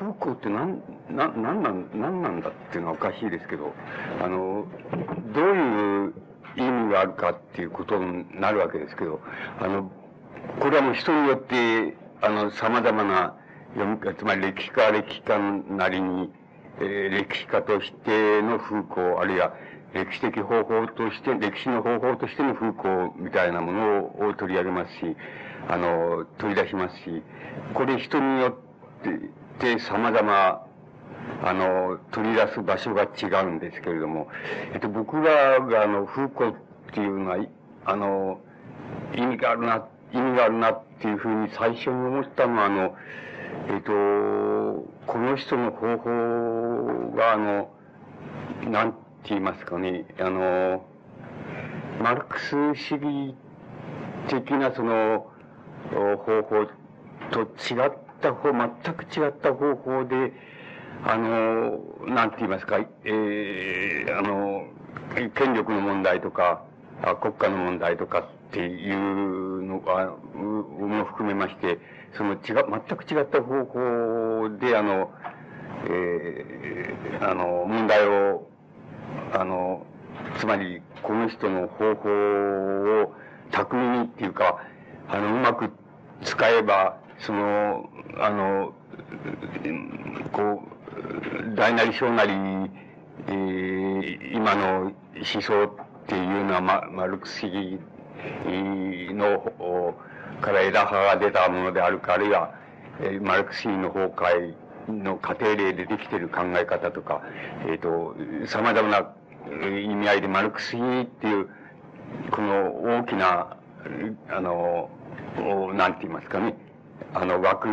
フーコーってなんななんなんなんなんだっていうのはおかしいですけどあのどういう意味があるかっていうことになるわけですけどあのこれはもう人によってあの様々な読み方つまり歴史家歴史家なりに、えー、歴史家としての風光あるいは歴史的方法として、歴史の方法としての風光みたいなものを取り上げますし、あの、取り出しますし、これ人によって様々、あの、取り出す場所が違うんですけれども、えっと、僕らがあの、風光っていうのは、あの、意味があるな、意味があるなっていうふうに最初に思ったのは、あの、えっと、この人の方法が、あの、なんて言いますかね、あの、マルクス主義的なその方法と違ってた方、全く違った方法で、あの、なんて言いますか、えー、あの、権力の問題とか、国家の問題とかっていうのが、も含めまして、その違、全く違った方法で、あの、えー、あの、問題をあの、つまり、この人の方法を巧みにっていうか、あの、うまく使えば、その、あの、こう、大なり小なり、えー、今の思想っていうのは、ま、マルクス主義の、から枝葉が出たものであるか、あるいは、えー、マルクス主義の崩壊の過程例でできている考え方とか、えっ、ー、と、様々な意味合いでマルクス主義っていう、この大きな、あの、なんて言いますかね、あの枠、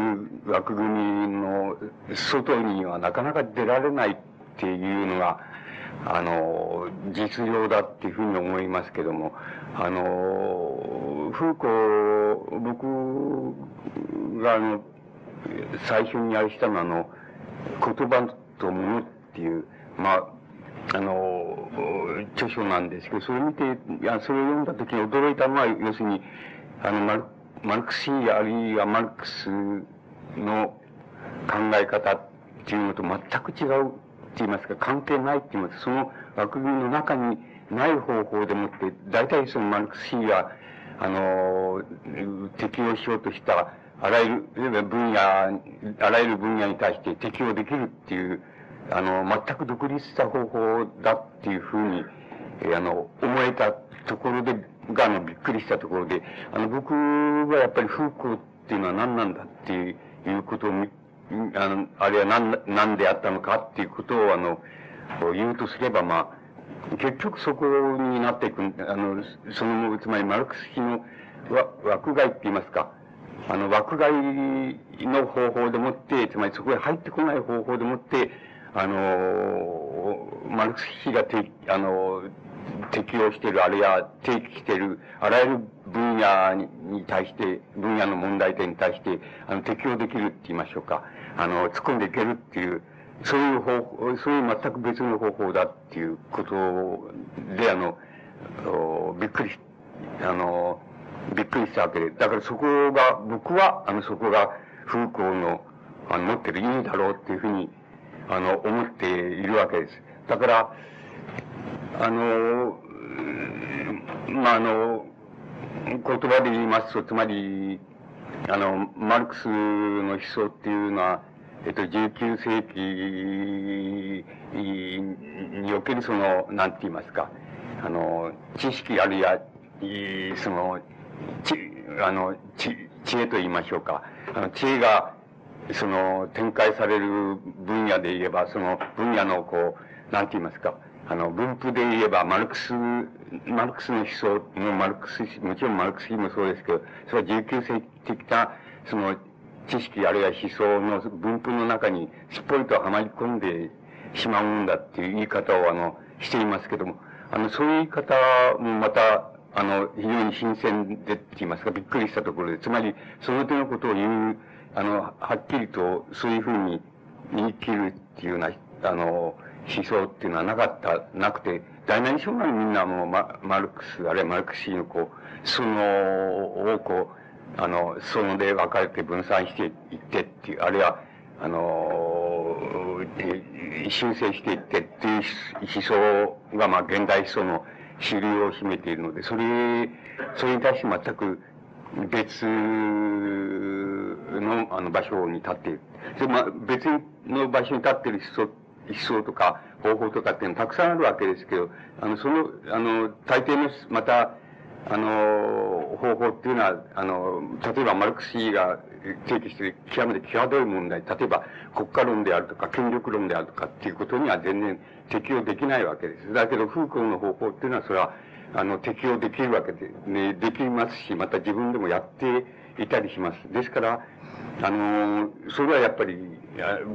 枠組みの外にはなかなか出られないっていうのが、あの、実情だっていうふうに思いますけども、あの、フーコー、僕があの、最初にあれしたのは、あの、言葉と物っていう、まあ、あの、著書なんですけど、それ見て、いや、それを読んだ時に驚いたのは、要するに、あの、マルマルクスあるいはマルクスの考え方っていうのと全く違うって言いますか、関係ないって言いますか、その枠組みの中にない方法でもって、大体そのマルクス主義は、あの、適用しようとしたあらゆる分野、あらゆる分野に対して適用できるっていう、あの、全く独立した方法だっていうふうに、あの、思えたところで、が、あの、びっくりしたところで、あの、僕はやっぱり風光っていうのは何なんだっていうことを、あの、あれは何、何であったのかっていうことを、あの、言うとすれば、まあ、結局そこになっていく、あの、その、つまりマルクス主義の枠外って言いますか、あの、枠外の方法でもって、つまりそこへ入ってこない方法でもって、あの、マルクス主義がて、あの、適用している、あるいは提起している、あらゆる分野に対して、分野の問題点に対して、あの、適用できるって言いましょうか。あの、突っ込んでいけるっていう、そういう方法、そういう全く別の方法だっていうことで、あの、びっくりあの、びっくりしたわけで。だからそこが、僕は、あの、そこが、風光の、あの、持ってる意味だろうっていうふうに、あの、思っているわけです。だから、あの、まあ、あの、言葉で言いますと、つまり、あの、マルクスの思想っていうのは、えっと、19世紀におけるその、なんて言いますか、あの、知識あるいは、その、ち、あの、ち、知恵と言いましょうか。あの、知恵が、その、展開される分野で言えば、その分野の、こう、なんて言いますか。あの、分布で言えば、マルクス、マルクスの思想のマルクス、もちろんマルクスもそうですけど、それは19世紀的な、その、知識あるいは思想の分布の中にすっぽりとはまり込んでしまうんだっていう言い方を、あの、していますけども、あの、そういう言い方もまた、あの、非常に新鮮でって言いますか、びっくりしたところで、つまり、その手のことを言う、あの、はっきりとそういうふうに言い切るっていうような、あの、思想っていうのはなかった、なくて、大なり小なりみんなもうママルクス、あるいはマルクシーのこう、そのをこう、あの、そので分かれて分散していってっていう、あるいは、あの、修正していってっていう思想が、まあ、現代思想の主流を占めているので、それ、それに対して全く別の、あの、場所に立っている。で、まあ、別の場所に立っている思想、思想とか方法とかっていうのたくさんあるわけですけど、あの、その、あの、大抵の、また、あの、方法っていうのは、あの、例えばマルクス主義が提起している極めて際どい問題、例えば国家論であるとか権力論であるとかっていうことには全然適用できないわけです。だけど、フーコーの方法っていうのは、それは、あの、適用できるわけで、ね、できますし、また自分でもやっていたりします。ですから、あの、それはやっぱり、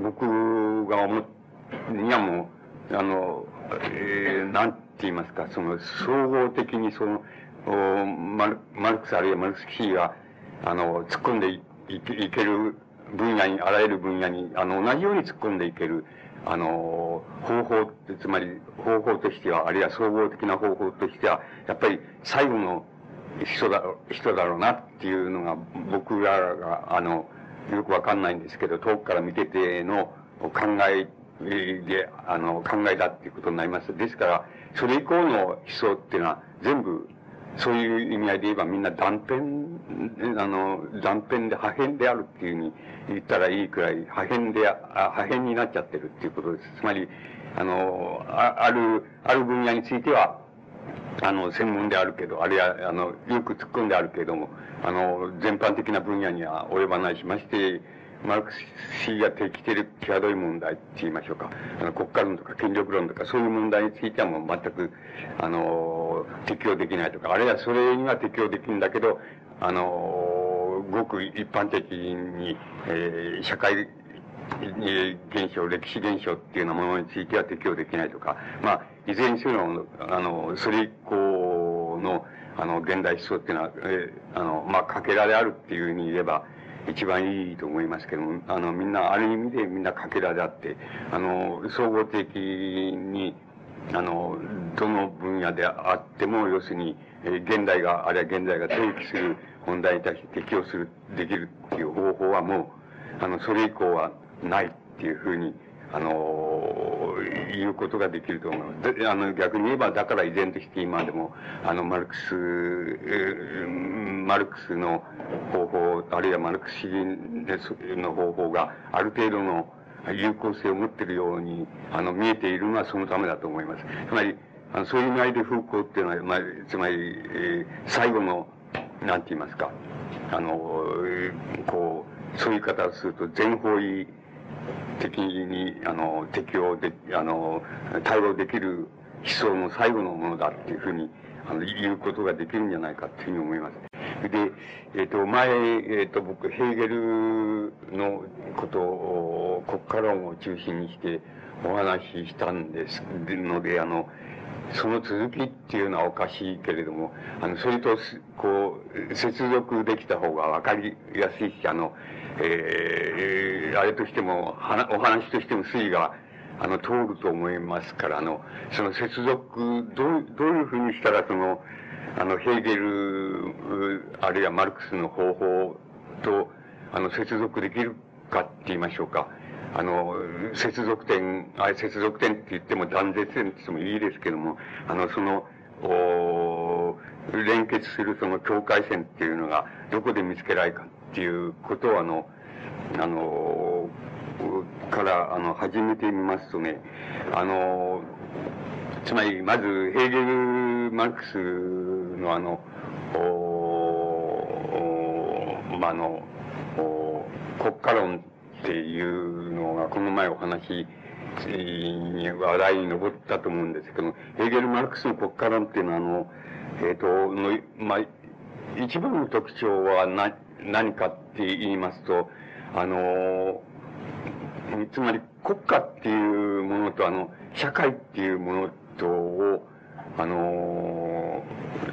僕が思ってにはもう、あの、えー、なんて言いますか、その、総合的にその、おマルマルクスあるいはマルクス主義が、あの、突っ込んでいいける分野に、あらゆる分野に、あの、同じように突っ込んでいける、あの、方法って、つまり方法としては、あるいは総合的な方法としては、やっぱり最後の人だ、人だろうなっていうのが、僕らが、あの、よくわかんないんですけど、遠くから見てての考えで、あの、考えだっていうことになります。ですから、それ以降の思想っていうのは、全部、そういう意味合いで言えばみんな断片、あの、断片で破片であるっていうふうに言ったらいいくらい、破片で、破片になっちゃってるっていうことです。つまり、あの、あある、ある分野については、あの、専門であるけど、あるいは、あの、よく突っ込んであるけれども、あの、全般的な分野には及ばないしまして、マルクス主義が提起している際どい問題って言いましょうか。あの、国家論とか権力論とか、そういう問題についてはもう全く、あの、適用できないとか、あるいはそれには適用できるんだけど、あの、ごく一般的に、えー、社会現象、歴史現象っていうようなものについては適用できないとか、まあ、いずれにせよ、あの、それ以降の、あの、現代思想っていうのは、えー、あの、まあ、かけらであるっていうふうに言えば、一番いいと思いますけども、あの、みんな、ある意味でみんなかけらであって、あの、総合的に、あの、どの分野であっても、要するに、え、現代が、あるいは現在が提起する問題に対して適用する、できるっていう方法はもう、あの、それ以降はないっていうふうに、あの、言うことができると思います。あの、逆に言えば、だから依然として今でも、あの、マルクス、マルクスの方法、あるいはマルクス主義の方法がある程度の有効性を持っているように、あの、見えているのはそのためだと思います。つまり、あのそういう意味でフーコーっていうのは、まあ、つまり、えー、最後の、なんて言いますか、あの、こう、そういう言い方をすると、全方位的に、あの、適用で、あの、対応できる思想の最後のものだっていうふうに、あの、言うことができるんじゃないかっていうふうに思います。で、えっ、ー、と、前、えっ、ー、と、僕、ヘーゲルのことを、国家論を中心にしてお話ししたんですので、あの、その続きっていうのはおかしいけれども、あの、それと、こう、接続できた方がわかりやすいし、あの、えー、あれとしても、お話としても推移が、あの、通ると思いますから、あの、その接続、どう、どういうふうにしたら、その、あの、ヘーゲル、あるいはマルクスの方法と、あの、接続できるかって言いましょうか。あの、接続点、あれ接続点って言っても断絶点って言ってもいいですけども、あの、その、お連結するその境界線っていうのがどこで見つけられるかっていうことをあの、あの、から、あの、始めてみますとね、あの、つまり、まず、ヘーゲル・マルクスのあの、おまあ、の、お国家論っていうのが、この前お話に話題に上ったと思うんですけど、ヘーゲル・マルクスの国家論っていうのは、あの、えっ、ー、と、の、まあ、一番の特徴は何、何かって言いますと、あの、つまり国家っていうものと、あの、社会っていうものとを、あの、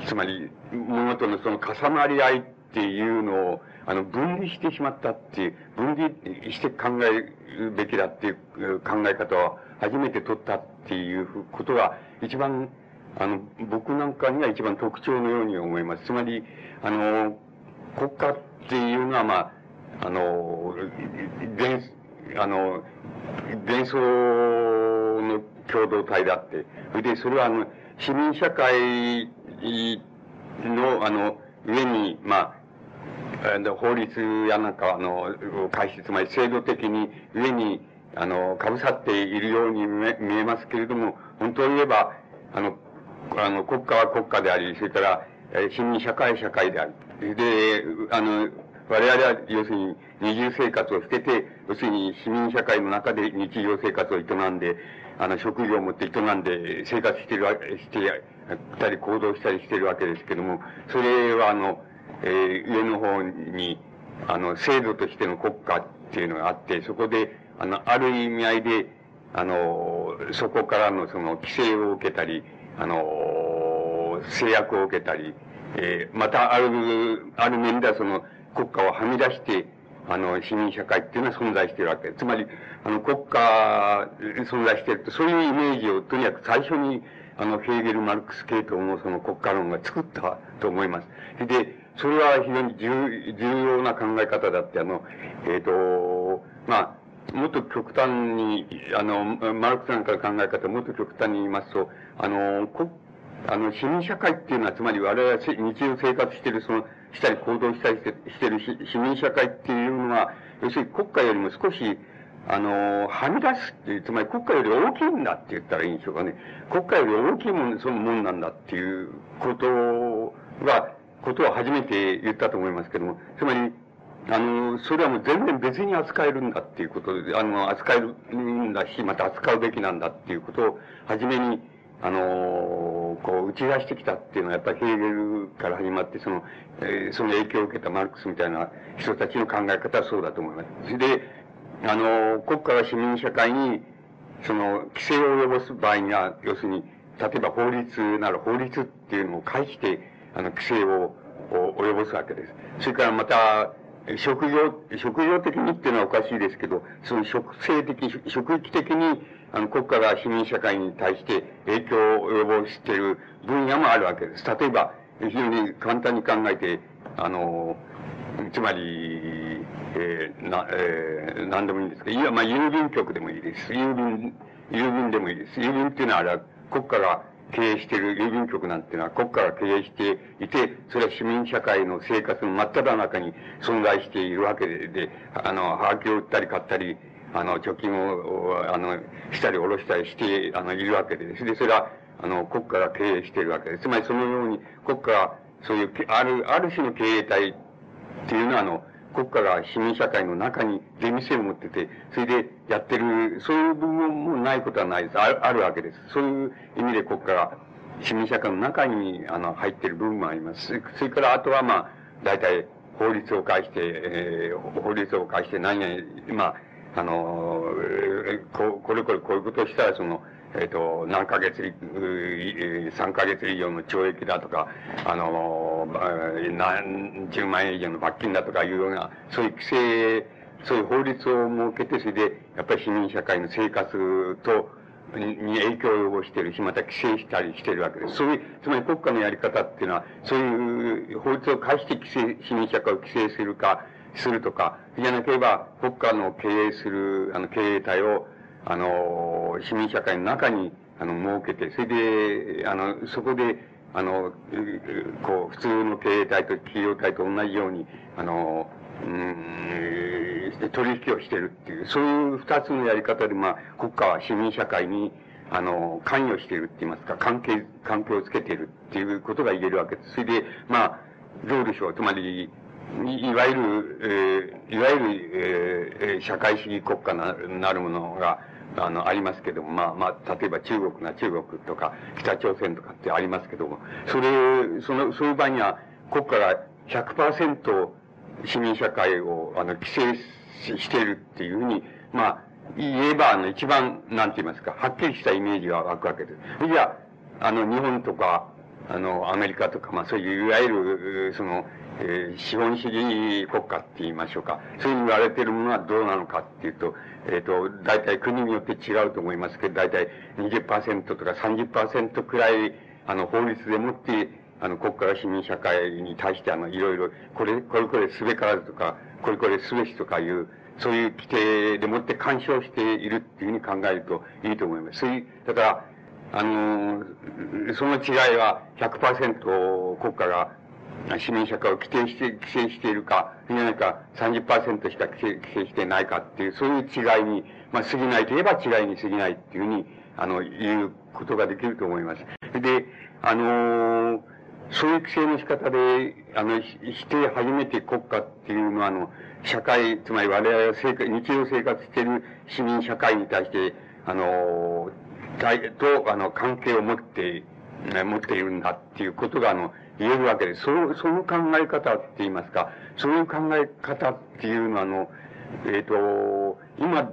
つまり、ものとのその重なり合いっていうのを、あの、分離してしまったっていう、分離して考えるべきだっていう考え方を初めて取ったっていうことが、一番、あの、僕なんかには一番特徴のように思います。つまり、あの、国家っっていうのは、まあ、あの、伝、あの、伝送の共同体であって、それで、それはあの、市民社会の、あの、上に、まあ、法律やなんか、あの、開始、つまり制度的に上に、あの、かぶさっているように見えますけれども、本当を言えば、あの、あの、国家は国家であり、それから、市民社会社会である。で、あの、我々は、要するに、二重生活を捨てて、要するに市民社会の中で日常生活を営んで、あの、職業を持って営んで生活してるわけ、してたり行動したりしてるわけですけども、それはあの、えー、上の方に、あの、制度としての国家っていうのがあって、そこで、あの、ある意味合いで、あの、そこからのその規制を受けたり、あの、制約を受けたり、えー、またある、ある面ではその国家をはみ出して、あの、市民社会っていうのは存在しているわけです。つまり、あの、国家、存在していると、そういうイメージをとにかく最初に、あの、ヘーゲル・マルクス系統のその国家論が作ったと思います。で、それは非常に重重要な考え方だって、あの、えっ、ー、と、まあ、もっと極端に、あの、マルクスなんかの考え方、もっと極端に言いますと、あの、国あの、市民社会っていうのは、つまり我々が日常生活してる、その、したり行動したりしてる市民社会っていうのは、要するに国家よりも少し、あの、はみ出すっていう、つまり国家より大きいんだって言ったらいいんでしょうかね。国家より大きいもん、そのもんなんだっていうことが、ことを初めて言ったと思いますけども、つまり、あの、それはもう全然別に扱えるんだっていうことで、あの、扱えるんだし、また扱うべきなんだっていうことを、初めに、あのこう、打ち出してきたっていうのは、やっぱりヘーゲルから始まって、その、えー、その影響を受けたマルクスみたいな人たちの考え方はそうだと思います。それで、あの国家が市民社会に、その、規制を及ぼす場合には、要するに、例えば法律なら法律っていうのを介して、あの、規制を及ぼすわけです。それからまた、職業、職業的にっていうのはおかしいですけど、その職性的、職域的に、あの、国家が市民社会に対して影響を及ぼしている分野もあるわけです。例えば、非常に簡単に考えて、あの、つまり、えー、な、えー、何でもいいんですけど、いや、まあ、郵便局でもいいです。郵便、郵便でもいいです。郵便っていうのはあれは国家が経営している郵便局なんていうのは国家が経営していて、それは市民社会の生活の真っ只中に存在しているわけで、であの、はがきを売ったり買ったり、あの、貯金を、あの、したり下ろしたりして、あの、いるわけです、で、それは、あの、国家が経営しているわけです。つまりそのように国家が、そういう、ある、ある種の経営体っていうのは、あの、国家が市民社会の中に出店を持ってて、それでやってる、そういう部分もないことはないです。あるあるわけです。そういう意味で国家が市民社会の中に、あの、入ってる部分もあります。それからあとは、まあ、大体、法律を介して、えー、法律を介して何々、まあ、あの、ここれこれこういうことしたら、その、えっ、ー、と、何ヶ月、3ヶ月以上の懲役だとか、あの、何十万円以上の罰金だとかいうような、そういう規制、そういう法律を設けて、それで、やっぱり市民社会の生活と、に影響を及ぼしているし、また規制したりしているわけです。そういう、つまり国家のやり方っていうのは、そういう法律を介して規制、市民社会を規制するか、するとか、じゃなければ国家の経営する、あの、経営体を、あの、市民社会の中に、あの、設けて、それで、あの、そこで、あの、こう、普通の経営体と企業体と同じように、あの、うん、取引をしてるっていう、そういう二つのやり方で、まあ、国家は市民社会に、あの、関与しているって言いますか、関係、関係をつけてるっていうことが言えるわけです。それで、まあ、どうでしょう。つまり、いわゆる、えー、いわゆる、えー、社会主義国家ななるものが、あの、ありますけども、まあ、まあ、例えば中国が中国とか、北朝鮮とかってありますけども、それ、その、そういう場合には、国家が100%市民社会を、あの、規制しているっていうふうに、まあ、言えば、あの、一番、なんて言いますか、はっきりしたイメージが湧くわけです。じゃあ、あの、日本とか、あの、アメリカとか、まあ、そういう、いわゆる、その、えー、資本主義国家って言いましょうか。そういうふうに言われているものはどうなのかっていうと、えっ、ー、と、大体国によって違うと思いますけど、大体20%とか30%くらい、あの、法律でもって、あの、国家が市民社会に対して、あの、いろいろ、これ、これこれすべからずとか、これこれすべしとかいう、そういう規定でもって干渉しているっていうふうに考えるといいと思います。そういう、だから、あの、その違いは100%国家が市民社会を規定して、規制しているか、いないか30%しか規制規制してないかっていう、そういう違いに、まあ、過ぎないといえば違いに過ぎないっていうふうに、あの、言うことができると思います。で、あのそういう規制の仕方で、あの、して初めて国家っていうのは、あの、社会、つまり我々が生活、日常生活している市民社会に対して、あの、と、あの、関係を持って、持っているんだっていうことが、あの、言えるわけです。その、その考え方って言いますか、そういう考え方っていうのは、あの、えっ、ー、と、今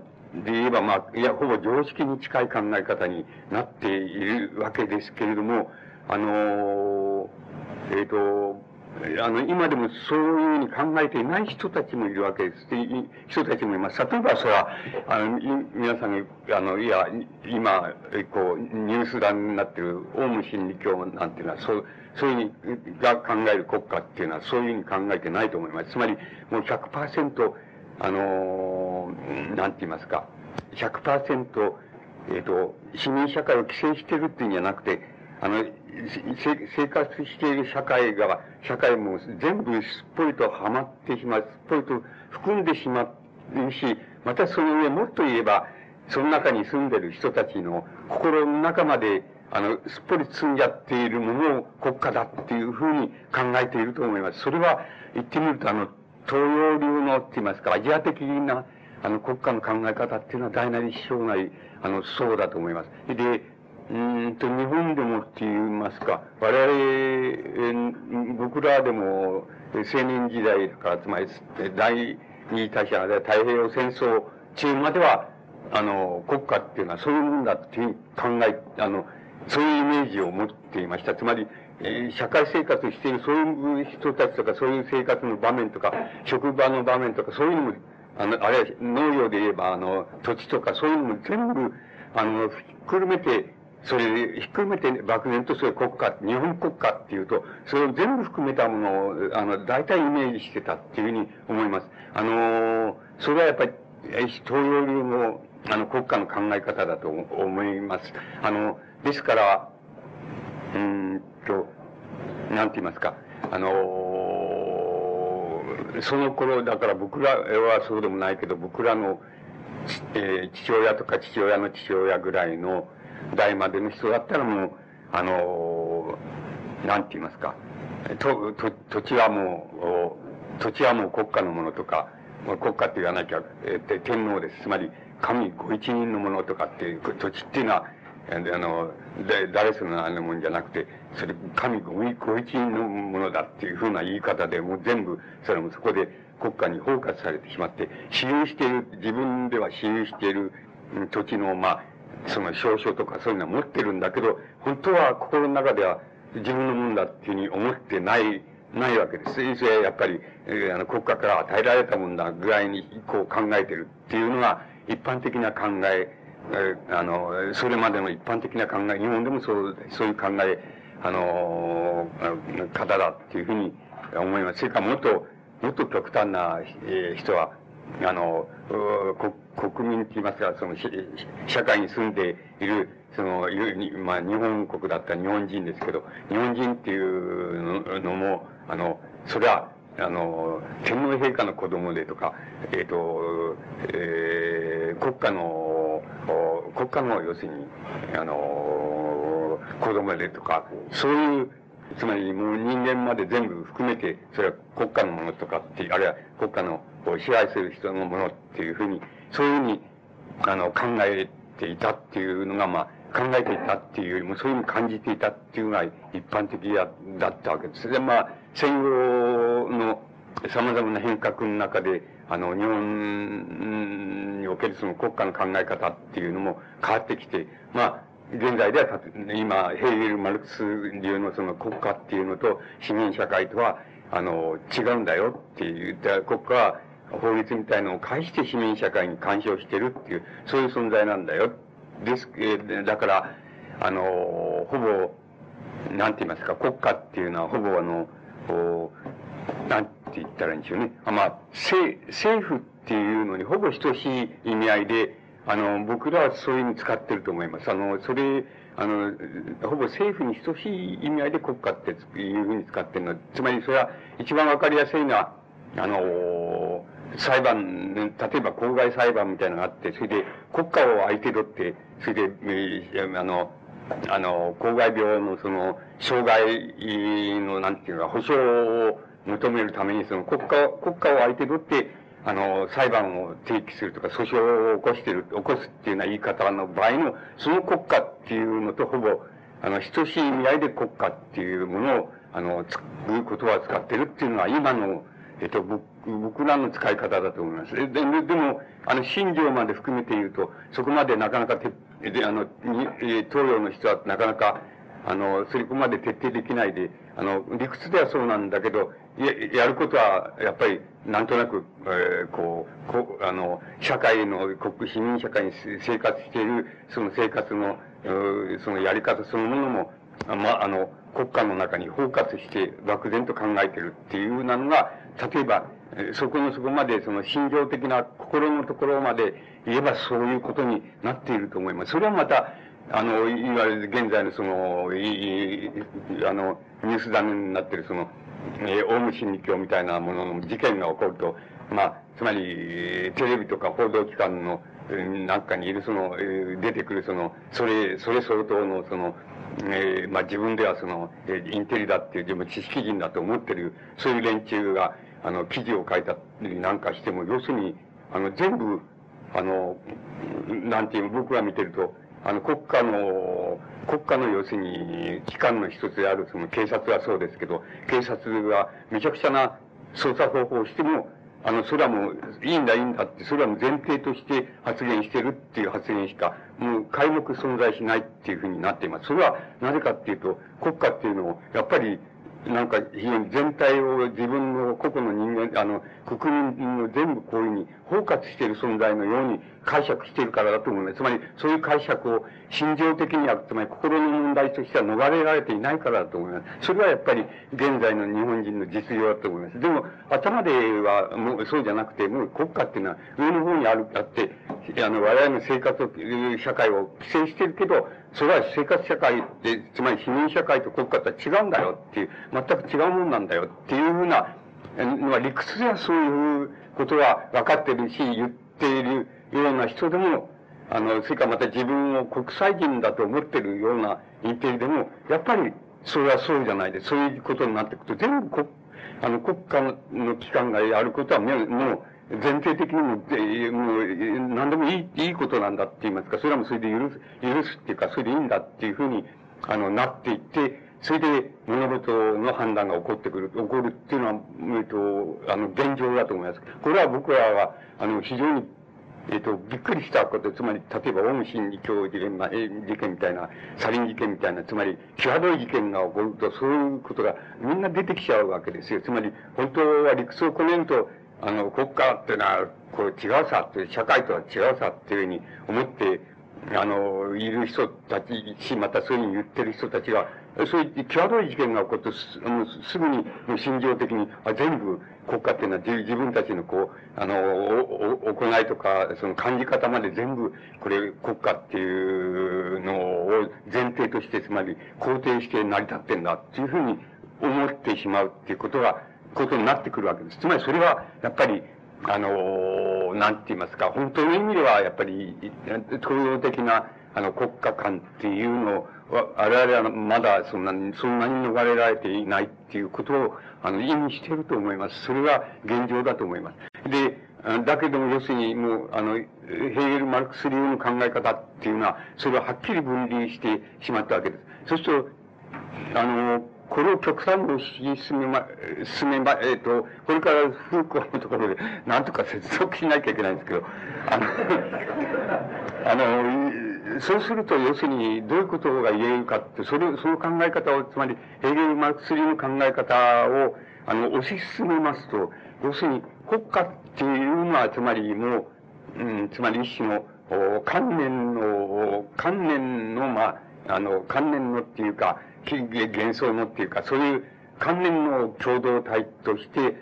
で言えば、まあ、いや、ほぼ常識に近い考え方になっているわけですけれども、あの、えっ、ー、と、あの、今でもそういうふうに考えていない人たちもいるわけです。人たちもいます。例えばそれは、あの、皆さんが、あの、いや、今、こう、ニュース欄になっているオウム真理教なんていうのは、そう、そういうふうに、が考える国家っていうのは、そういうふうに考えてないと思います。つまり、もう100%、あの、なんて言いますか、100%、えっ、ー、と、市民社会を規制してるっていうんじゃなくて、あの、生活している社会が、社会も全部すっぽりとはまってしまう、すっぽりと含んでしまうし、またその上もっと言えば、その中に住んでる人たちの心の中まで、あの、すっぽり積んじゃっているものを国家だっていうふうに考えていると思います。それは、言ってみると、あの、東洋流のって言いますか、アジア的な、あの、国家の考え方っていうのは大なり小なり、あの、そうだと思います。で、うんと、日本でもって言いますか、我々、僕らでも青年時代から、つまり、第二大戦、太平洋戦争中までは、あの、国家っていうのはそういうもんだっていう考え、あの、そういうイメージを持っていました。つまり、えー、社会生活しているそういう人たちとか、そういう生活の場面とか、職場の場面とか、そういうのも、あの、あれは農業で言えば、あの、土地とか、そういうのも全部、あの、ひっくるめて、それひっくるめて漠然とそういう国家、日本国家っていうと、それを全部含めたものを、あの、大体イメージしてたっていうふうに思います。あの、それはやっぱり、東洋流の、あの、国家の考え方だと思います。あの、ですから、うんと、なんて言いますか、あの、その頃、だから僕らはそうでもないけど、僕らの、えー、父親とか父親の父親ぐらいの、代までの人だったらもう、あの、なんて言いますか、と、と、土地はもう、土地はもう国家のものとか、国家って言わなきゃ、えー、天皇です。つまり、神ご一人のものとかっていう、土地っていうのは、あの、誰そのあのもんじゃなくて、それ、神ごご一人のものだっていうふうな言い方で、もう全部、それもそこで国家に包括されてしまって、私有している、自分では私有している土地の、まあ、その証書とかそういうのは持ってるんだけど、本当は心の中では自分のもんだっていうふうに思ってない、ないわけです。それやっぱり、えー、あの国家から与えられたもんだぐらいにこう考えてるっていうのが一般的な考え、あの、それまでの一般的な考え、日本でもそう、そういう考え、あの、方だっていうふうに思います。それからもっと、もっと極端な、人は、あの、国民って言いますか、その、社会に住んでいる、その、まあ、日本国だったら日本人ですけど、日本人っていうのも、あの、それは、あの、天皇陛下の子供でとか、えっ、ー、と、えー、国家の、国家の要するに、あの、子供でとか、そういう、つまりもう人間まで全部含めて、それは国家のものとかって、あるいは国家の支配する人のものっていうふうに、そういうふうに、あの、考えていたっていうのが、まあ、考えていたっていうよりも、そういうふうに感じていたっていうのが一般的だったわけです。で、まあ、戦後の様々な変革の中で、あの、日本におけるその国家の考え方っていうのも変わってきて、まあ、現在では、今、ヘーゲル・マルクス流のその国家っていうのと市民社会とは、あの、違うんだよっていう、国家は法律みたいのを介して市民社会に干渉してるっていう、そういう存在なんだよ。です、えだから、あの、ほぼ、なんて言いますか、国家っていうのはほぼあの、なんって言ったらいいんでしょうね。あまあ、政、政府っていうのにほぼ等しい意味合いで、あの、僕らはそういうふうに使ってると思います。あの、それ、あの、ほぼ政府に等しい意味合いで国家っていうふうに使ってるの。つまりそれは一番わかりやすいのは、あの、裁判、例えば公害裁判みたいなのがあって、それで国家を相手取って、それで、あの、あの、公害病のその、障害の、なんていうか、保障を求めるために、その国家、国家を相手取って、あの、裁判を提起するとか、訴訟を起こしてる、起こすっていうような言い方の場合の、その国家っていうのとほぼ、あの、等しい意味合いで国家っていうものを、あの、つく言葉を使ってるっていうのは、今の、えっと、僕らの使い方だと思います。で、ででも、あの、信条まで含めて言うと、そこまでなかなかて、で、あの、東洋の人はなかなか、あの、それこまで徹底できないで、あの、理屈ではそうなんだけど、や、やることは、やっぱり、なんとなく、えー、こう、こう、あの、社会の、国、市民社会に生活している、その生活の、そのやり方そのものも、ま、あの、国家の中に包括して漠然と考えてるっていうなのが、例えば、そこのそこまで、その心情的な心のところまで言えばそういうことになっていると思います。それはまた、あの、いわゆる現在のその、いいあの、ニュースダメになってるその、えー、オウム真理教みたいなものの事件が起こると、まあ、つまり、テレビとか報道機関の、なんかにいるその、出てくるその、それ、それ相当のその、えー、まあ自分ではその、インテリだっていう自分知識人だと思ってる、そういう連中が、あの、記事を書いたりなんかしても、要するに、あの、全部、あの、なんていう、僕が見てると、あの、国家の、国家の要するに、機関の一つである、その警察はそうですけど、警察がめちゃくちゃな捜査方法をしても、あの、それはもう、いいんだ、いいんだって、それはもう前提として発言してるっていう発言しか、もう皆目存在しないっていうふうになっています。それは、なぜかっていうと、国家っていうのを、やっぱり、なんか非全体を自分の個々の人間、あの、国民の全部こういうふうに包括している存在のように解釈しているからだと思います。つまり、そういう解釈を心情的には、つまり心の問題としては逃れられていないからだと思います。それはやっぱり現在の日本人の実情だと思います。でも、頭ではもうそうじゃなくて、もう国家っていうのは上の方にある、あって、あの、我々の生活を、社会を規制してるけど、それは生活社会で、つまり市民社会と国家とは違うんだよっていう、全く違うもんなんだよっていうふうな理屈ではそういうことは分かってるし、言っているような人でも、あの、それからまた自分を国際人だと思ってるようなインテリでも、やっぱりそれはそうじゃないで、そういうことになっていくと、全部国、あの、国家の機関がやることはもう、前提的にも、もう、何でもいい、いいことなんだって言いますか、それはもうそれで許す、許すっていうか、それでいいんだっていうふうに、あの、なっていって、それで物事の判断が起こってくる、起こるっていうのは、えっと、あの、現状だと思います。これは僕らは、あの、非常に、えっと、びっくりしたこと、つまり、例えば、オウム真理教事件、まあ、事件みたいな、サリン事件みたいな、つまり、際どい事件が起こると、そういうことがみんな出てきちゃうわけですよ。つまり、本当は理屈をこねると、あの、国家っていうのは、こう違うさっていう、社会とは違うさっていうふうに思って、あの、いる人たちし、またそういうふうに言ってる人たちが、そういう際どい事件が起こってす、もうすぐに、心情的に、あ全部国家っていうのは自分たちのこう、あの、お行いとか、その感じ方まで全部、これ国家っていうのを前提として、つまり肯定して成り立ってんだっていうふうに思ってしまうっていうことが、ことになってくるわけです。つまりそれは、やっぱり、あの、なんて言いますか、本当の意味では、やっぱり、東洋的な、あの、国家観っていうのを、我々はまだそんなに、そんなに逃れられていないっていうことを、あの、意味していると思います。それが現状だと思います。で、だけども、要するに、もう、あの、ヘーゲル・マルクス流の考え方っていうのは、それをはっきり分離してしまったわけです。そうすると、あの、これを極端に進めま、進めま、えっ、ー、と、これからフーコーのところで、なんとか接続しなきゃいけないんですけど、あの、あの、そうすると、要するに、どういうことが言えるかって、それ、その考え方を、つまり、ヘーゲル・マルクス流の考え方を、あの、推し進めますと、要するに、国家っていうのは、つまりもう、うん、つまり一種の、観念の、観念の、まあ、あの、観念のっていうか、幻想のっていうか、そういう観念の共同体として、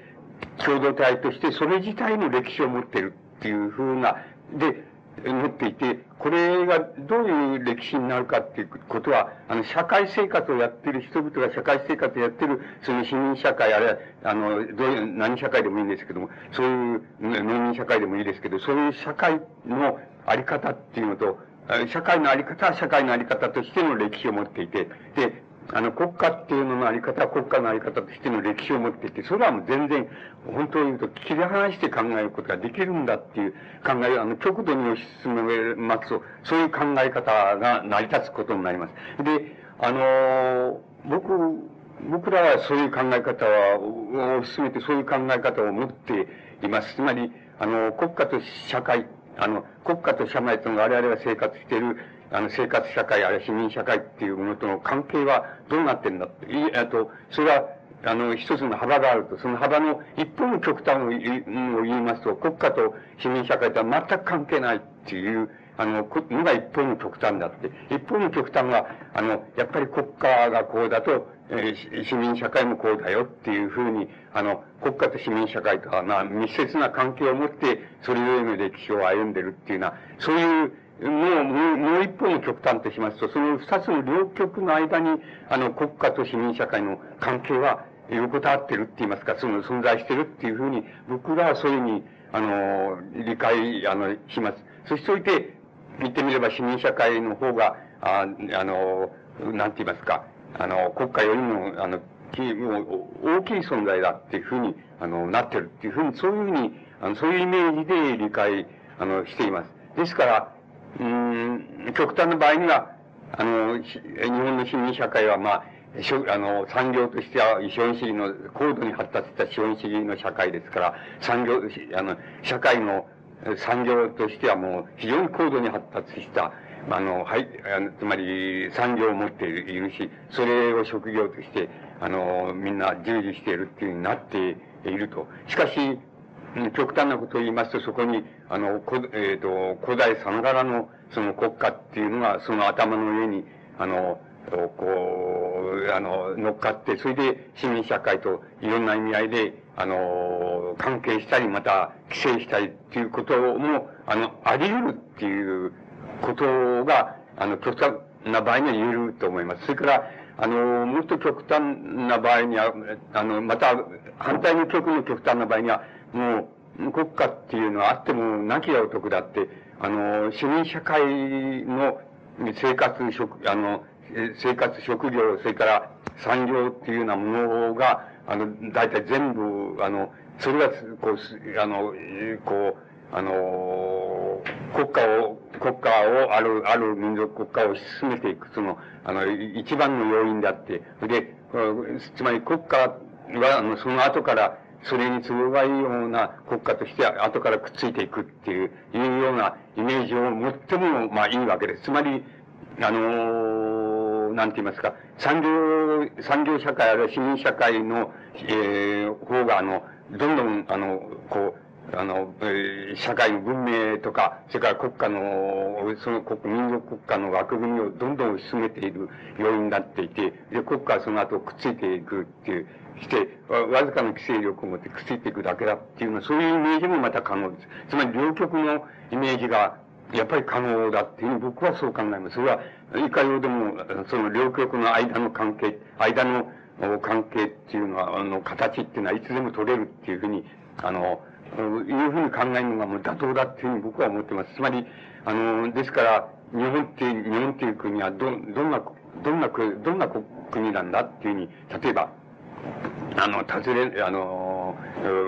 共同体としてそれ自体の歴史を持ってるっていうふうな、で、持っていて、これがどういう歴史になるかっていうことは、あの、社会生活をやってる人々が社会生活をやってる、その市民社会、あるいは、あの、どういう、何社会でもいいんですけども、そういう農民社会でもいいですけど、そういう社会のあり方っていうのと、社会のあり方は社会のあり方としての歴史を持っていて、で、あの、国家っていうののあり方は国家のあり方としての歴史を持っていて、それはもう全然、本当を言うと切り離して考えることができるんだっていう考え、あの、極度に推し進めますと、そういう考え方が成り立つことになります。で、あの、僕、僕らはそういう考え方は、を進めてそういう考え方を持っています。つまり、あの、国家と社会、あの、国家と社会との我々が生活しているあの、生活社会、あるいは市民社会っていうものとの関係はどうなってんだって。い、あと、それは、あの、一つの幅があると、その幅の一方の極端を言いますと、国家と市民社会とは全く関係ないっていう、あの、のが一方の極端だって。一方の極端は、あの、やっぱり国家がこうだと、えー、市民社会もこうだよっていうふうに、あの、国家と市民社会とは、まあ、密接な関係を持って、それぞれの歴史を歩んでるっていうような、そういう、もう、もうもう一方の極端としますと、その二つの両極の間に、あの、国家と市民社会の関係は横たわってるって言いますか、その存在してるっていうふうに、僕らはそういうふうに、あの、理解、あの、します。そしておいて、言ってみれば市民社会の方が、ああの、なんて言いますか、あの、国家よりも、あの、大きい存在だっていうふうに、あの、なってるっていうふうに、そういうふうに、あの、そういうイメージで理解、あの、しています。ですから、うん、極端な場合には、あの、日本の市民社会は、まあ、あの、産業としては資本主義の、高度に発達した資本主義の社会ですから、産業、あの、社会の産業としてはもう非常に高度に発達した、あの、はい、あのつまり産業を持っているし、それを職業として、あの、みんな従事しているっていうふうになっていると。しかし、極端なことを言いますと、そこに、あの、えっ、ー、と、古代さながらの、その国家っていうのが、その頭の上に、あの、こう、あの、乗っかって、それで市民社会といろんな意味合いで、あの、関係したり、また規制したりっていうことも、あの、あり得るっていうことが、あの、極端な場合には言えると思います。それから、あの、もっと極端な場合には、あの、また、反対の極の極端な場合には、もう、国家っていうのはあってもなきゃお得だって、あの、市民社会の生活、職、あの、生活、職業、それから産業っていうようなものが、あの、大体全部、あの、それが、こう、あの、こう、あの、国家を、国家を、ある、ある民族国家を進めていく、その、あの、一番の要因であって、で、つまり国家は、あの、その後から、それに都合がいいような国家として後からくっついていくっていう、いうようなイメージを持っても、まあいいわけです。つまり、あのー、なんて言いますか、産業、産業社会あるいは市民社会の、えー、方が、あの、どんどん、あの、こう、あの、社会の文明とか、それから国家の、その国、民族国家の枠組みをどんどん進めている要因になっていて、で、国家はその後くっついていくっていう、して、わずかな規制力を持ってくっついていくだけだっていうのは、そういうイメージもまた可能です。つまり両極のイメージが、やっぱり可能だっていう、僕はそう考えます。それは、いかようでも、その両極の間の関係、間の関係っていうのは、あの、形っていうのはいつでも取れるっていうふうに、あの、いうふうに考えるのがもう妥当だっていうふうに僕は思ってます。つまり、あの、ですから、日本って、日本っていう国はど、どんな、どんな、どんな国なんだっていうふうに、例えば、あの、尋ね、あの、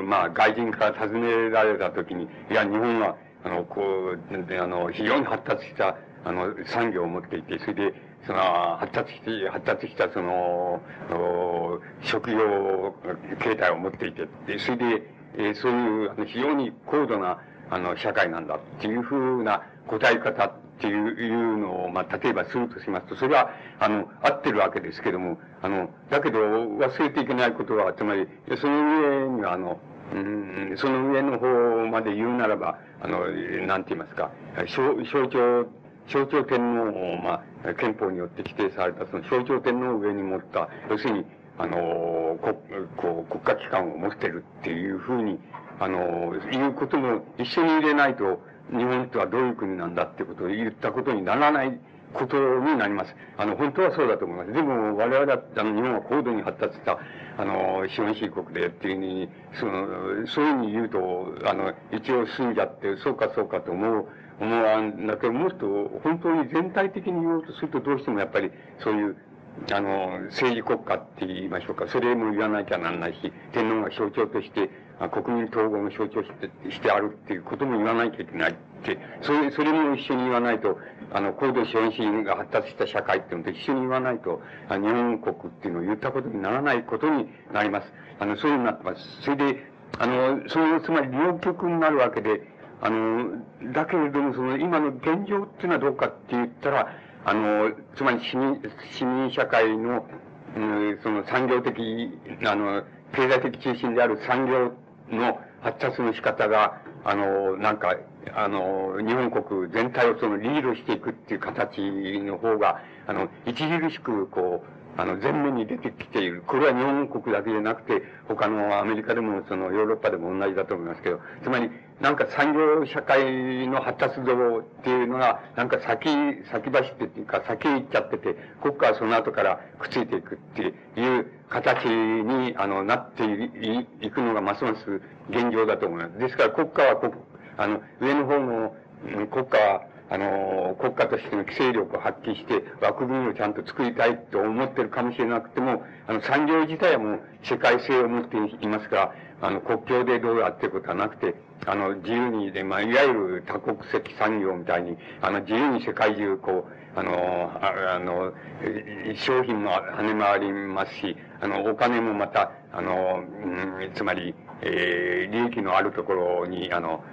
まあ、外人から尋ねられたときに、いや、日本は、あの、こう、あの、非常に発達した、あの、産業を持っていて、それで、その、発達して、発達した、その、職業形態を持っていて、で、それで、えー、そういう、あの、非常に高度な、あの、社会なんだっていうふうな答え方っていうのを、まあ、例えばするとしますと、それは、あの、合ってるわけですけども、あの、だけど忘れていけないことは、つまり、その上には、あの、うん、その上の方まで言うならば、あの、なんて言いますか、象象徴、象徴天皇を、まあ、憲法によって規定された、その象徴天皇を上に持った、要するに、あの、ここう国家機関を持ってるっていうふうに、あの、いうことも一緒に入れないと、日本とはどういう国なんだってことを言ったことにならないことになります。あの、本当はそうだと思います。でも、我々は、あの、日本は高度に発達した、あの、資本主義国でっていうふうに、その、そういうふうに言うと、あの、一応済んじゃって、そうかそうかと思う、思わんだけど、もっと、本当に全体的に言おうとすると、どうしてもやっぱり、そういう、あの、政治国家って言いましょうか。それも言わなきゃなんないし、天皇が象徴として、国民統合の象徴してしてあるっていうことも言わなきゃいけないって、それ、それも一緒に言わないと、あの、高度資本主義が発達した社会っていうのと一緒に言わないと、日本国っていうのを言ったことにならないことになります。あの、そういうになってます。それで、あの、そういう、つまり両極になるわけで、あの、だけれども、その、今の現状っていうのはどうかって言ったら、あの、つまり市民、市民社会の、うん、その産業的、あの、経済的中心である産業の発達の仕方が、あの、なんか、あの、日本国全体をそのリードしていくっていう形の方が、あの、著しく、こう、あの、前面に出てきている。これは日本国だけじゃなくて、他のアメリカでも、そのヨーロッパでも同じだと思いますけど、つまり、なんか産業社会の発達度っていうのが、なんか先、先走ってっていうか、先行っちゃってて、国家はその後からくっついていくっていう形に、あの、なっていくのがますます現状だと思います。ですから国家は国、あの、上の方の国家は、あの、国家としての規制力を発揮して枠組みをちゃんと作りたいと思ってるかもしれなくても、あの、産業自体はもう世界性を持っていますから、あの、国境でどうやってことはなくて、あの、自由にで、まあ、いわゆる多国籍産業みたいに、あの、自由に世界中、こう、あの、ああの、商品も跳ね回りますし、あの、お金もまた、あの、うん、つまり、えー、利益のあるところに、あの、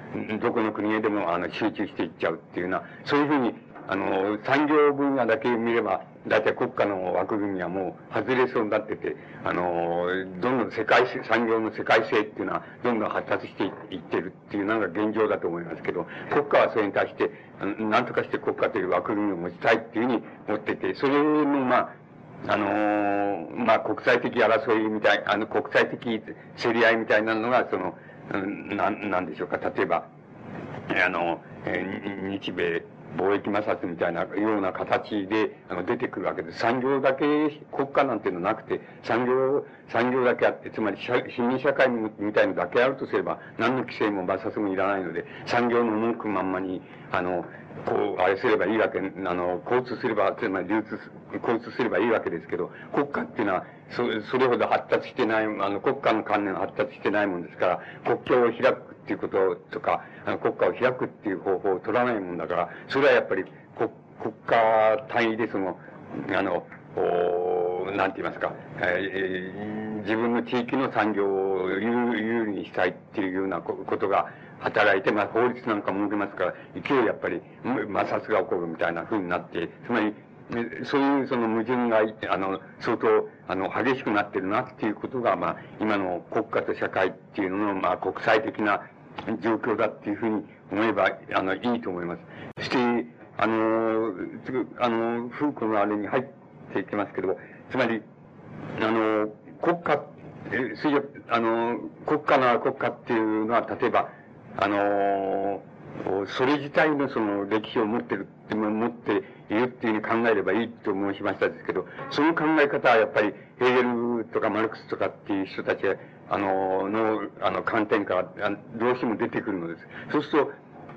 どこの国へでも、あの、集中していっちゃうっていうような、そういうふうに、あの、産業分野だけ見れば、大体国家の枠組みはもう外れそうになってて、あの、どんどん世界、産業の世界性っていうのは、どんどん発達していってるっていうのが現状だと思いますけど、国家はそれに対して、何とかして国家という枠組みを持ちたいっていうふうに思ってて、それの、まあ、あのー、まあ、国際的争いみたい、あの、国際的競り合いみたいなのが、その、な、なんでしょうか。例えば、あの、え日米貿易摩擦みたいなような形であの出てくるわけです。産業だけ国家なんていうのなくて、産業、産業だけあって、つまり市民社会みたいのだけあるとすれば、何の規制も罰則もいらないので、産業の文句まんまに、あの、こう、あれすればいいわけ、あの、交通すれば、つまり流通、交通すればいいわけですけど、国家っていうのは、そそれほど発達してない、あの、国家の観念発達してないもんですから、国境を開くっていうこととか、あの国家を開くっていう方法を取らないもんだから、それはやっぱり国国家単位でその、あの、おなんて言いますか、えー、自分の地域の産業を有利にしたいっていうようなことが働いて、まあ法律なんかも動きますから、勢いやっぱり摩擦が起こるみたいな風になって、つまり、そういうその矛盾が、あの、相当、あの、激しくなってるなっていうことが、まあ、今の国家と社会っていうのの、まあ、国際的な状況だっていうふうに思えば、あの、いいと思います。そして、あの、あの、フーコのあれに入っていきますけど、つまり、あの、国家、え、それあの、国家の国家っていうのは、例えば、あの、それ自体のその歴史を持ってるって持っているっていうふうに考えればいいと申しましたですけど、その考え方はやっぱりヘーゲルとかマルクスとかっていう人たちあの、の、あの、観点からどうしても出てくるのです。そうする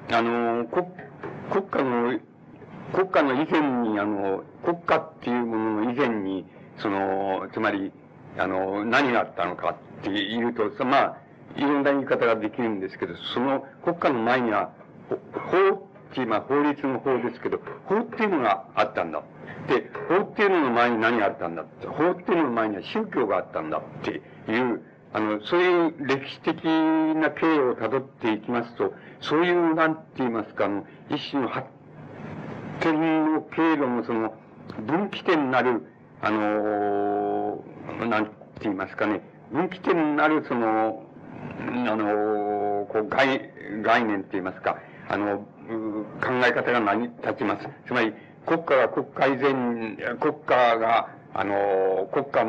と、あの、国、国家の、国家の以前に、あの、国家っていうものの以前に、その、つまり、あの、何があったのかっていうと、まあ、いろんな言い方ができるんですけど、その国家の前には、法っていう、まあ法律の法ですけど、法っていうのがあったんだ。で、法っていうのの前に何があったんだって、法っていうのの前には宗教があったんだっていう、あの、そういう歴史的な経緯を辿っていきますと、そういう、なんて言いますか、あの、一種の発展の経路のその、分岐点になる、あの、なんて言いますかね、分岐点になるその、あの、こう概、概念って言いますか、あの、考え方が成り立ちます。つまり、国家が国家以前、国家が、あの、国家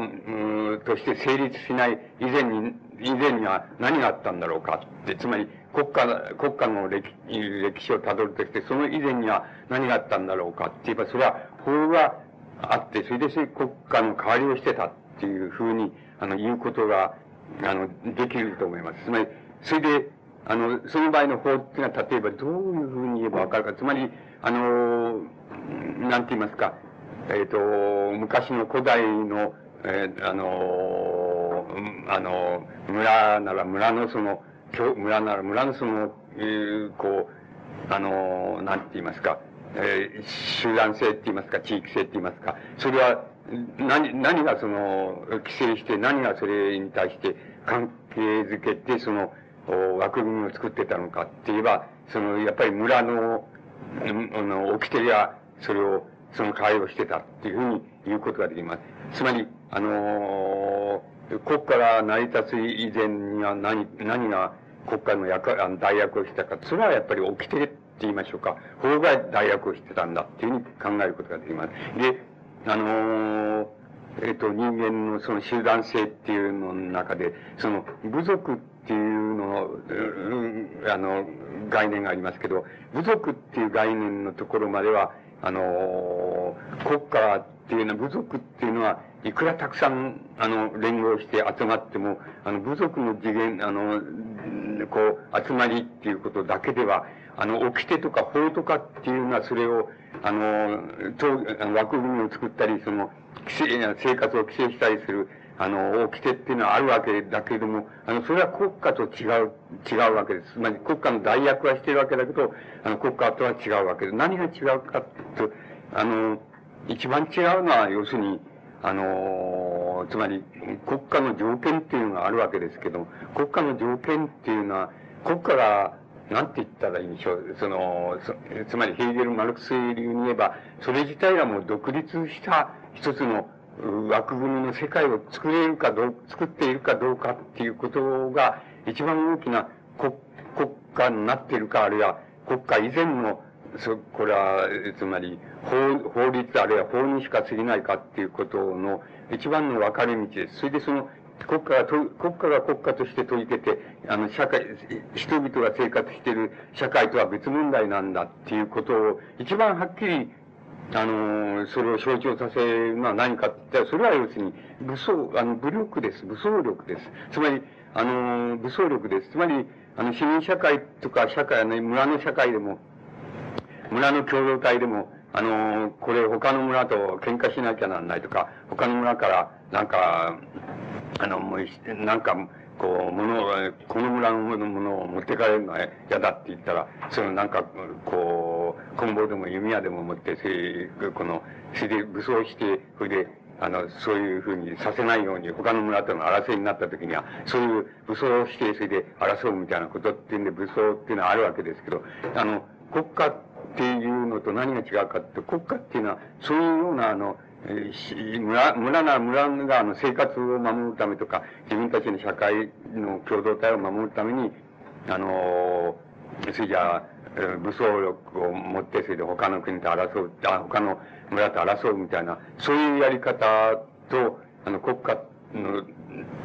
として成立しない以前に、以前には何があったんだろうかって、つまり国家、国家の歴歴史をたどるとして、その以前には何があったんだろうかって言えば、それは法があって、それで国家の代わりをしてたっていうふうに、あの、言うことが、あの、できると思います。つまり、それで、あの、その場合の法っていうのは、例えばどういうふうに言えばわかるか。つまり、あの、なんて言いますか、えっ、ー、と、昔の古代の、えー、あの、あの、村なら村のその、村なら村のその、えー、こう、あの、なんて言いますか、えー、集団性って言いますか、地域性って言いますか、それは、何、何がその、規制して、何がそれに対して関係づけて、その、枠組みを作ってたのかって言えば、その、やっぱり村の、あの、掟や、それを、その会をしてたっていうふうに言うことができます。つまり、あの、国家が成り立つ以前には何、何が国家の役、あの代役をしてたか、それはやっぱり掟って言いましょうか。法が代役をしてたんだっていうふうに考えることができます。で、あの、えっ、と、人間のその集団性っていうのの中で、その部族っていうの、あの、概念がありますけど、部族っていう概念のところまでは、あの、国家っていうのは、部族っていうのは、いくらたくさん、あの、連合して集まっても、あの、部族の次元、あの、こう、集まりっていうことだけでは、あの、掟とか法とかっていうのは、それを、あの、枠組みを作ったり、その、規制、生活を規制したりする、あの、掟っていうのはあるわけだけれども、あの、それは国家と違う、違うわけです。つまり国家の代役はしてるわけだけど、あの、国家とは違うわけです。何が違うかと、あの、一番違うのは、要するに、あの、つまり、国家の条件っていうのがあるわけですけど、国家の条件っていうのは、国家が、なんて言ったらいいんでしょう。その、つまりヘーゲル・マルクス流に言えば、それ自体がもう独立した一つの枠組みの世界を作れるかどう、作っているかどうかっていうことが一番大きな国国家になっているか、あるいは国家以前の、そ、これは、つまり、法、法律あるいは法にしか過ぎないかっていうことの一番の分かれ道です。それでその、国家が、国家が国家として問いてて、あの、社会、人々が生活している社会とは別問題なんだっていうことを一番はっきりあの、それを象徴させるのは何かって言ったら、それは要するに、武装、あの、武力です。武装力です。つまり、あの、武装力です。つまり、あの、市民社会とか社会、ね、村の社会でも、村の共同体でも、あの、これ他の村と喧嘩しなきゃなんないとか、他の村から、なんか、あの、もう、なんか、こう、物を、この村のものを持ってかれるのは嫌だって言ったら、そのなんか、こう、棍棒でも弓矢でも持って、この、それで武装して、それで、あの、そういうふうにさせないように、他の村との争いになった時には、そういう武装して、それで争うみたいなことっていうんで、武装っていうのはあるわけですけど、あの、国家っていうのと何が違うかって、国家っていうのは、そういうような、あの、村、村なら村があの生活を守るためとか、自分たちの社会の共同体を守るために、あの、それじゃあ、武装力を持って、それで他の国と争う、あ他の村と争うみたいな、そういうやり方と、あの、国家の、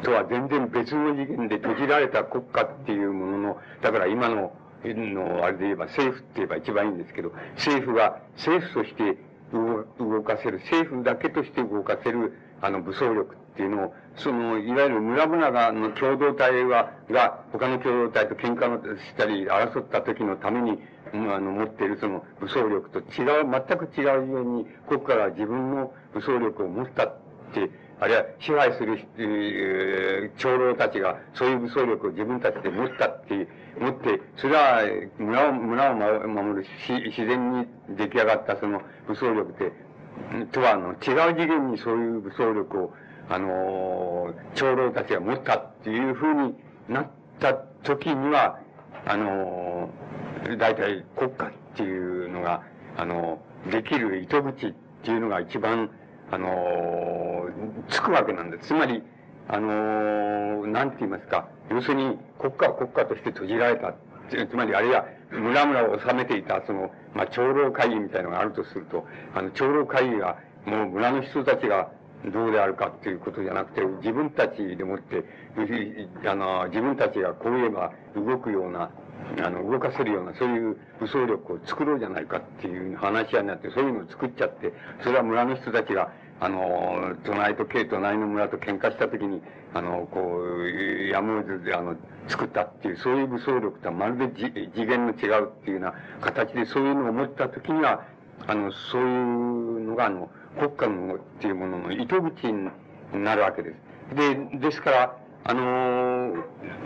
とは全然別の次元で閉じられた国家っていうものの、だから今の、の、あれで言えば政府って言えば一番いいんですけど、政府が、政府として動かせる、政府だけとして動かせる、あの、武装力っていうのを、その、いわゆる村々が、の共同体は、が、他の共同体と喧嘩をしたり、争った時のために、あの、持っているその武装力と違う、全く違うように、国家が自分の武装力を持ったって、あるいは支配する、えー、長老たちがそういう武装力を自分たちで持ったって持って、それは村を、村を守る、自然に出来上がったその武装力で、とは、あの、違う次元にそういう武装力を、あの、長老たちが持ったっていうふうになった時には、あの、大体国家っていうのが、あの、できる糸口っていうのが一番、あの、つくわけなんです。つまり、あの、なんて言いますか、要するに国家は国家として閉じられた。つまりあるいは村々を治めていた、その、まあ、長老会議みたいなのがあるとすると、あの、長老会議が、もう村の人たちが、どうであるかっていうことじゃなくて、自分たちでもって、あの、自分たちがこう言えば動くような、あの、動かせるような、そういう武装力を作ろうじゃないかっていう話し合いになって、そういうのを作っちゃって、それは村の人たちが、あの、隣と京隣の村と喧嘩した時に、あの、こう、やむをず、あの、作ったっていう、そういう武装力とはまるで次元の違うっていうような形で、そういうのを思った時には、あの、そういうのが、あの、国家のっていうものの糸口になるわけです。で、ですから、あの、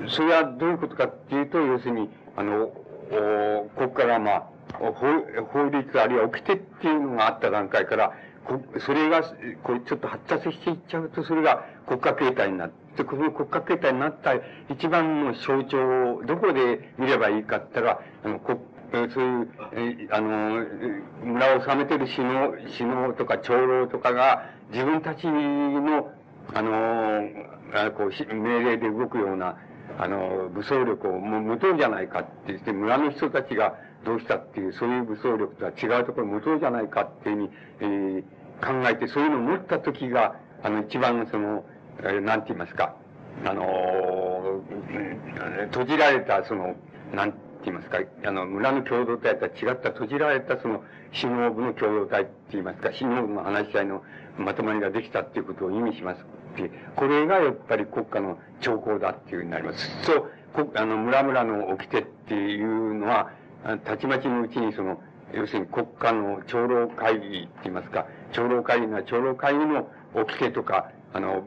それはどういうことかっていうと、要するに、あの、国家がまあ、法律あるいは掟っていうのがあった段階から、それが、こうちょっと発達していっちゃうと、それが国家形態になって、この国家形態になった一番の象徴をどこで見ればいいかって言ったら、あの、国そういう、えあの、村を治めてる首脳、首脳とか長老とかが、自分たちの、あの、あこう、命令で動くような、あの、武装力をもう無党じゃないかって言って、村の人たちがどうしたっていう、そういう武装力とは違うところ無党じゃないかっていうふうに、えー、考えて、そういうのを持った時が、あの、一番その、え、なんて言いますか、あの閉じられた、その、なんて言いますか、あの、村の共同体とは違った閉じられたその、首脳部の共同体って言いますか、首脳部の話し合いのまとまりができたっていうことを意味しますって、これがやっぱり国家の兆候だっていうふうになります。そう、あの、村々の掟っていうのは、たちまちのうちにその、要するに国家の長老会議って言いますか、長老会議の長老会議の掟とか、あの、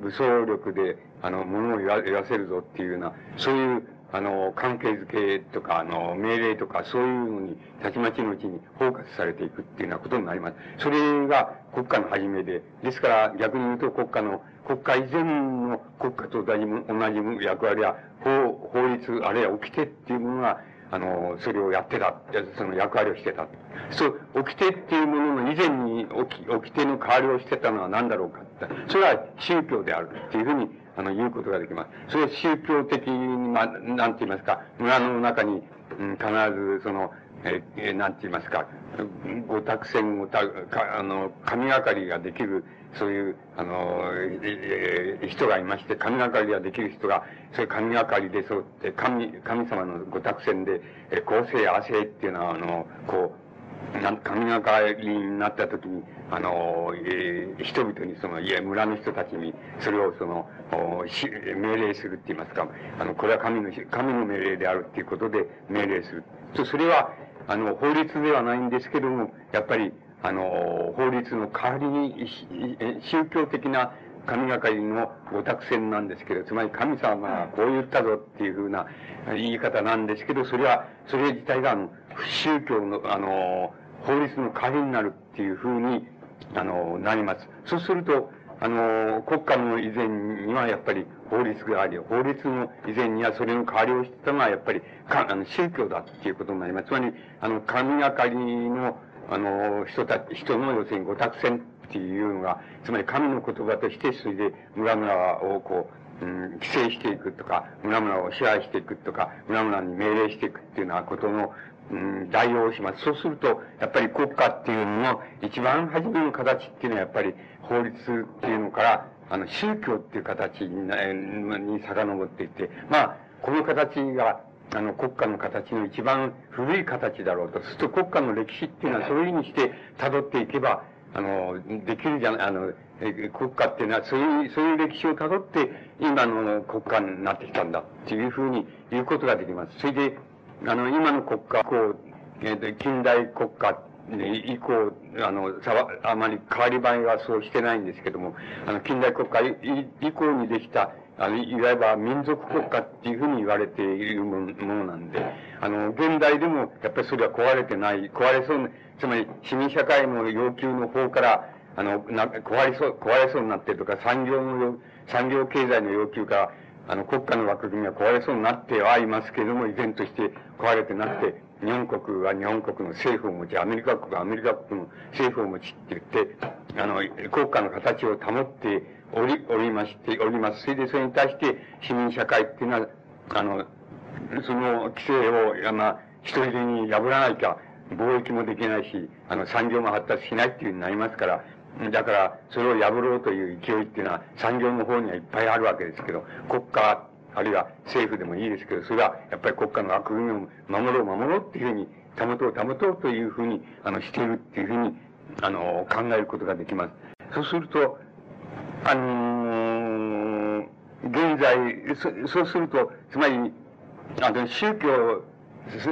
武装力で、あの、ものを言わせるぞっていうような、そういうあの、関係づけとか、あの、命令とか、そういうのに、たちまちのうちに包括されていくっていうようなことになります。それが国家の始めで、ですから逆に言うと国家の、国家以前の国家と同じ同じ役割や法、法律、あるいは掟っていうものが、あの、それをやってた、その役割をしてた。そう、掟っていうものの以前に掟の代わりをしてたのは何だろうかそれは宗教であるっていうふうにあの、言うことができます。それは宗教的に、まあ、なんて言いますか、村の中に、うん、必ず、その、えー、なんて言いますか、ご託船ごた、か、あの、神がかりができる、そういう、あの、えー、人がいまして、神がかりができる人が、そういう神がかりで、そうって、神、神様のご託船で、え、公正、亜生っていうのは、あの、こう、なん神がかりになった時に、あの、えー、人々にその、いや、村の人たちに、それをその、命令するって言いますか、あの、これは神の、神の命令であるっていうことで命令する。と、それは、あの、法律ではないんですけども、やっぱり、あの、法律の代わりに、宗教的な神がかりのご託戦なんですけど、つまり神様がこう言ったぞっていうふうな言い方なんですけど、それは、それ自体が、あの、宗教の、あの、法律の代わりになるっていうふうに、あの、なります。そうすると、あの、国家の以前にはやっぱり法律があり、法律の以前にはそれの代わりをしてたのはやっぱり、か、あの、宗教だっていうことになります。つまり、あの、神がかりの、あの、人たち、人の要するにご託戦っていうのが、つまり神の言葉として、それで村々をこう、うん、規制していくとか、村々を支配していくとか、村々に命令していくっていうようなことの、うん、代用します。そうすると、やっぱり国家っていうのの一番初めの形っていうのはやっぱり法律っていうのから、あの、宗教っていう形に、に遡っていて、まあ、この形が、あの、国家の形の一番古い形だろうと。すると国家の歴史っていうのはそういうふうにして辿っていけば、あの、できるじゃない、あの、国家っていうのはそういう、そういう歴史を辿って、今の国家になってきたんだっていうふうに言うことができます。それで、あの、今の国家、こう、えー、近代国家以降、あの、さ、あまり変わり映えはそうしてないんですけども、あの、近代国家以降にできた、あの、いわば民族国家っていうふうに言われているものなんで、あの、現代でもやっぱりそれは壊れてない、壊れそうな、つまり市民社会の要求の方から、あの、な、壊れそう、壊れそうになってるとか、産業の、産業経済の要求から、あの、国家の枠組みは壊れそうになってはいますけれども、依然として壊れてなくて、日本国は日本国の政府を持ち、アメリカ国はアメリカ国の政府を持ちって言って、あの、国家の形を保っており、おりまして、おります。それでそれに対して市民社会っていうのは、あの、その規制を、まあ、一人でに破らなきゃ、貿易もできないし、あの、産業も発達しないっていうふうになりますから、だから、それを破ろうという勢いっていうのは産業の方にはいっぱいあるわけですけど、国家、あるいは政府でもいいですけど、それはやっぱり国家の枠組みを守ろう守ろうっていうふうに、保とう保とうというふうに、あの、しているっていうふうに、あの、考えることができます。そうすると、あの、現在、そ、そうすると、つまり、あの、宗教、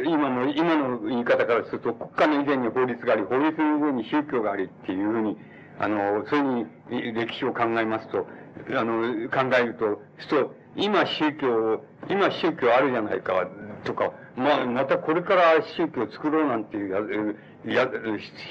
今の、今の言い方からすると、国家の以前に法律があり、法律の上に宗教がありっていうふうに、あの、そういうふうに歴史を考えますと、あの、考えると、そう今宗教、今宗教あるじゃないか、とか、まあ、またこれから宗教を作ろうなんていうや、や、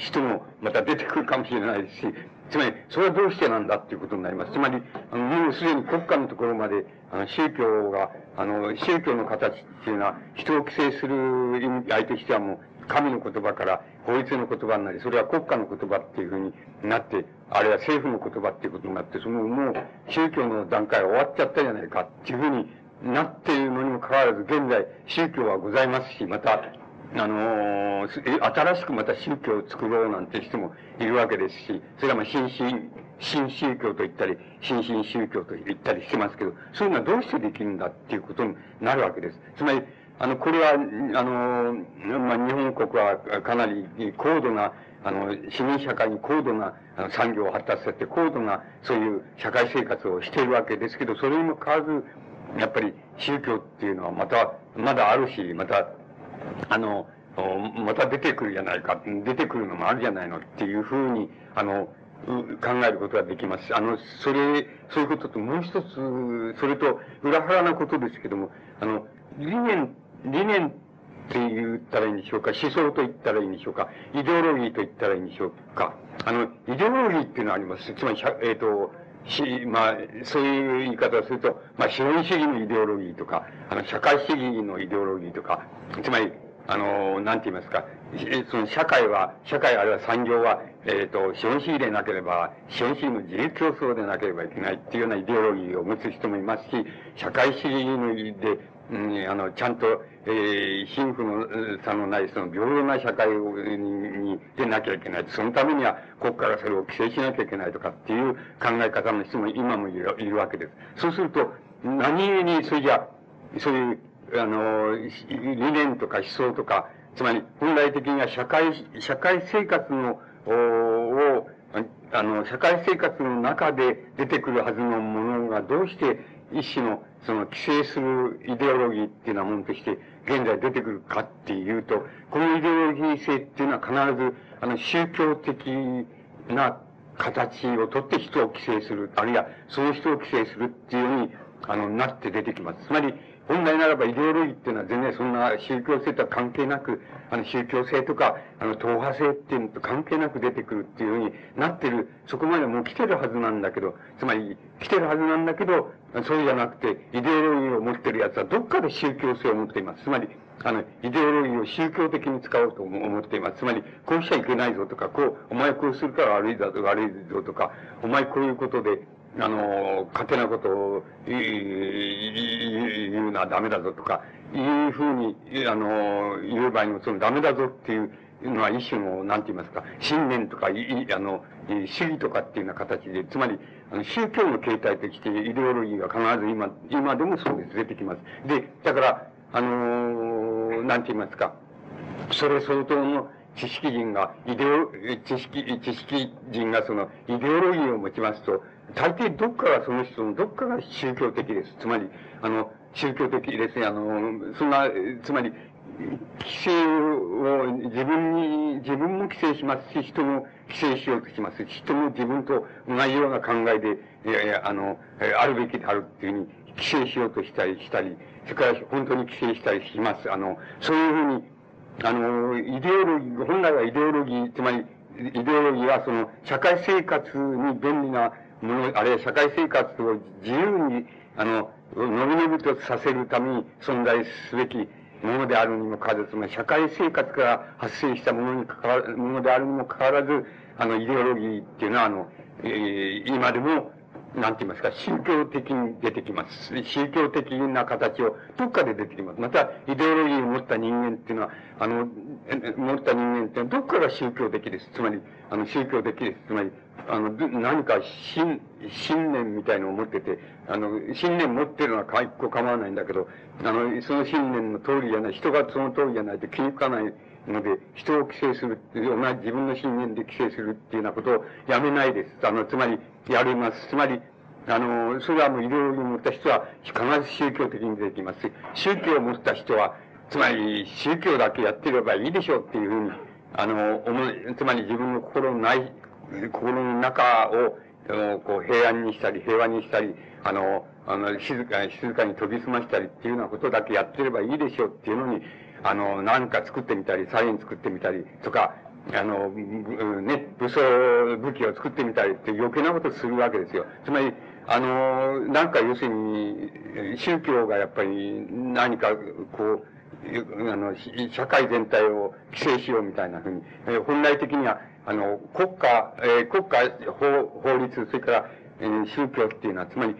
人もまた出てくるかもしれないし、つまり、それはどうしてなんだっていうことになります。つまり、あの、もうすでに国家のところまで、あの、宗教が、あの、宗教の形っていうのは、人を規制する意味合いとしてはもう、神の言葉から法律の言葉になり、それは国家の言葉っていうふうになって、あるいは政府の言葉っていうことになって、そのもう宗教の段階は終わっちゃったじゃないかっていうふうになっているのにもかかわらず、現在宗教はございますし、また、あの、新しくまた宗教を作ろうなんて人もいるわけですし、それはまあ新新、新宗教と言ったり、新進宗教と言ったりしてますけど、そういうのはどうしてできるんだっていうことになるわけです。つまり、あの、これは、あの、まあ、日本国はかなり高度な、あの、市民社会に高度な産業を発達させて、高度な、そういう社会生活をしているわけですけど、それにも変わらず、やっぱり宗教っていうのはまた、まだあるし、また、あの、また出てくるじゃないか、出てくるのもあるじゃないのっていうふうに、あの、考えることができます。あの、それ、そういうことともう一つ、それと裏腹なことですけども、あの、理念、理念って言ったらいいんでしょうか、思想と言ったらいいんでしょうか、イデオロギーと言ったらいいんでしょうか。あの、イデオロギーっていうのはあります。つまり、えっ、ー、と、し、まあ、そういう言い方をすると、まあ、資本主義のイデオロギーとか、あの、社会主義のイデオロギーとか、つまり、あの、なんて言いますか、その社会は、社会あるいは産業は、えっ、ー、と、資本主義でなければ、資本主義の自由競争でなければいけないっていうようなイデオロギーを持つ人もいますし、社会主義で、うん、あの、ちゃんと、えー、貧富の差のない、その平等な社会に、でなきゃいけない。そのためには国家がそれを規制しなきゃいけないとかっていう考え方の人も今もいるいるわけです。そうすると、何故に、それじゃ、そういう、あの、理念とか思想とか、つまり本来的には社会、社会生活の、を、あの、社会生活の中で出てくるはずのものがどうして一種のその規制するイデオロギーっていうのはもんとして現在出てくるかっていうと、このイデオロギー性っていうのは必ず、あの、宗教的な形をとって人を規制する、あるいはその人を規制するっていうように、あの、なって出てきます。つまり、本来ならばイデオロギーっていうのは全然そんな宗教性とは関係なく、あの宗教性とか、あの党派性っていうのと関係なく出てくるっていうふうになってる、そこまでもう来てるはずなんだけど、つまり来てるはずなんだけど、そうじゃなくて、イデオロギーを持ってる奴はどっかで宗教性を持っています。つまり、あの、イデオロギーを宗教的に使おうと思っています。つまり、こうしちゃいけないぞとか、こう、お前こうするから悪いだと悪いぞとか、お前こういうことで、あの、勝手なことを言うのはダメだぞとか、いうふうに、あの、言う場合にも、そのダメだぞっていうのは一種の、なんて言いますか、信念とか、いあの、主義とかっていうような形で、つまり、あの宗教の形態としてイデオロギーが必ず今、今でもそうです、出てきます。で、だから、あのなんて言いますか、それ相当の知識人が、イデオ、知識、知識人がその、イデオロギーを持ちますと、大抵どっかがその人のどっかが宗教的です。つまり、あの、宗教的ですね。あの、そんな、つまり、規制を自分に、自分も規制しますし、人も規制しようとします。人も自分と同じような考えで、いやいや、あの、あるべきであるっていうふうに規制しようとしたりしたり、それから本当に規制したりします。あの、そういうふうに、あの、イデオロギー、本来はイデオロギー、つまり、イデオロギーはその、社会生活に便利なもの、あるいは社会生活を自由に、あの、のびのびとさせるために存在すべきものであるにもかかわらず、つまり社会生活から発生したものにかかわものであるにもかかわらず、あの、イデオロギーっていうのは、あの、えー、今でも、なんて言いますか、宗教的に出てきます。宗教的な形をどっかで出てきます。また、イデオロギーを持った人間っていうのは、あの、持った人間っていうのはどっかが宗教的です。つまり、あの、宗教的です。つまり、あの、何か信、信念みたいのを持ってて、あの、信念持ってるのは一個構わないんだけど、あの、その信念の通りじゃない、人がその通りじゃないと気にかないので、人を規制するっていう、同じ自分の信念で規制するっていうようなことをやめないです。あの、つまり、やります。つまり、あの、それはもう医療を持った人は必ず宗教的に出てきます、宗教を持った人は、つまり宗教だけやってればいいでしょうっていうふうに、あの、思い、つまり自分の心のない、心の中を、こう平安にしたり、平和にしたり、あの、あの、静かに、静かに研ぎ澄ましたりっていうようなことだけやってればいいでしょうっていうのに、あの、何か作ってみたり、サイン作ってみたりとか、あの、ね、武装武器を作ってみたりって余計なことするわけですよ。つまり、あの、なんか要するに、宗教がやっぱり何かこう、あの、社会全体を規制しようみたいなふうに、本来的には、あの、国家、えー、国家法、法律、それから、えー、宗教っていうのは、つまり、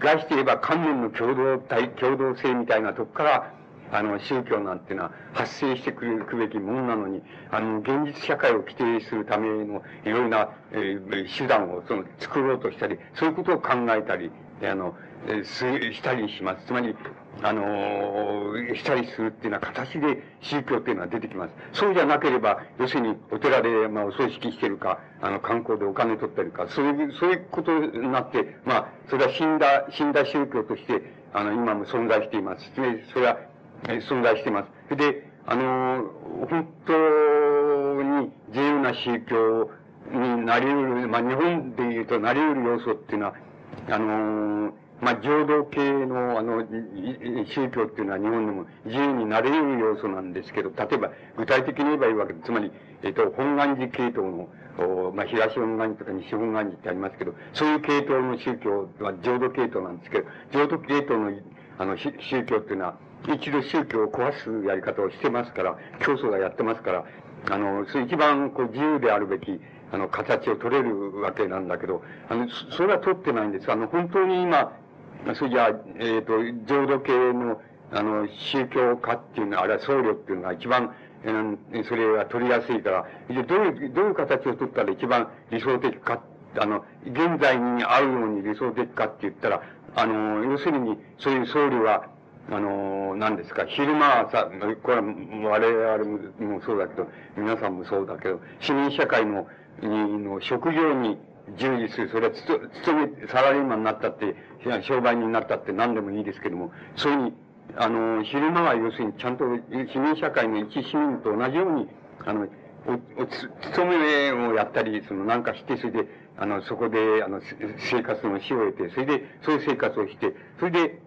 外して言えば観念の共同体、共同性みたいなとこから、あの、宗教なんていうのは発生してくるべきものなのに、あの、現実社会を規定するためのいろいろな、えー、手段をその作ろうとしたり、そういうことを考えたり、あの、えす、したりします。つまり、あの、したりするっていうような形で宗教っていうのは出てきます。そうじゃなければ、要するにお寺で、まあ、お葬式してるか、あの、観光でお金取ってるか、そういう、そういうことになって、まあ、それは死んだ、死んだ宗教として、あの、今も存在しています。それは、え存在しています。で、あの、本当に自由な宗教になり得る、まあ、日本で言うとなり得る要素っていうのは、あの、まあ、浄土系の、あの、宗教っていうのは日本でも自由になれる要素なんですけど、例えば、具体的に言えばいいわけです、つまり、えっ、と、本願寺系統の、まあ、東本願寺とか西本願寺ってありますけど、そういう系統の宗教は浄土系統なんですけど、浄土系統の、あの、宗教っていうのは、一度宗教を壊すやり方をしてますから、教祖がやってますから、あの、一番こう自由であるべき、あの、形を取れるわけなんだけど、あの、それは取ってないんです。あの、本当に今、それじゃあ、えっ、ー、と、浄土系の、あの、宗教家っていうのは、あるいは僧侶っていうのが一番、えー、それが取りやすいから、じゃどういう、どういう形を取ったら一番理想的か、あの、現在に合うように理想的かって言ったら、あの、要するに、そういう僧侶は、あの、何ですか、昼間はさ、これは我々もそうだけど、皆さんもそうだけど、市民社会の、の職業に従事する、それは、勤め、サラリーマンになったって、商売になったって何でもいいですけども、そういうふうに、あの、昼間は要するにちゃんと市民社会の一市民と同じように、あの、お、おつ、勤めをやったり、その、なんかして、それで、あの、そこで、あの、生活の死を得て、それで、そういう生活をして、それで、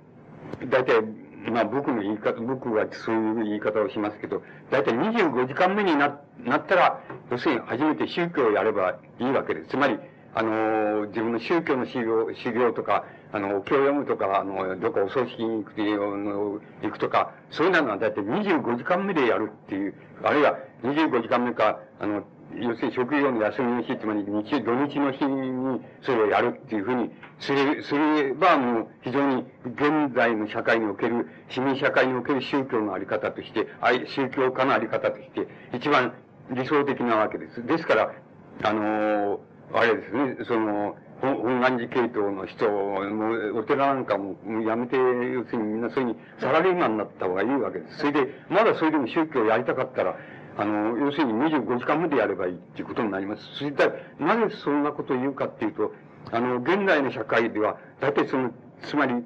大体、まあ僕の言い方、僕はそういう言い方をしますけど、だいたい25時間目にななったら、要するに初めて宗教をやればいいわけです。つまり、あの、自分の宗教の修行、修行とか、あの、お経を読むとか、あの、どっかお葬式に行くという行くとか、そういうのはだいたい25時間目でやるっていう、あるいは25時間目か、あの、要するに職業の休みの日、つまり日、土日の日にそれをやるっていうふうにすれ、すれば、もう非常に現在の社会における、市民社会における宗教のあり方として、宗教家のあり方として、一番理想的なわけです。ですから、あのあれですね、その、本願寺系統の人も、お寺なんかもやめて、要するにみんなそういうにサラリーマンになった方がいいわけです。それで、まだそれでも宗教をやりたかったら、あの、要するに25時間までやればいいっていうことになります。それで、なぜそんなことを言うかっていうと、あの、現代の社会では、大体その、つまり、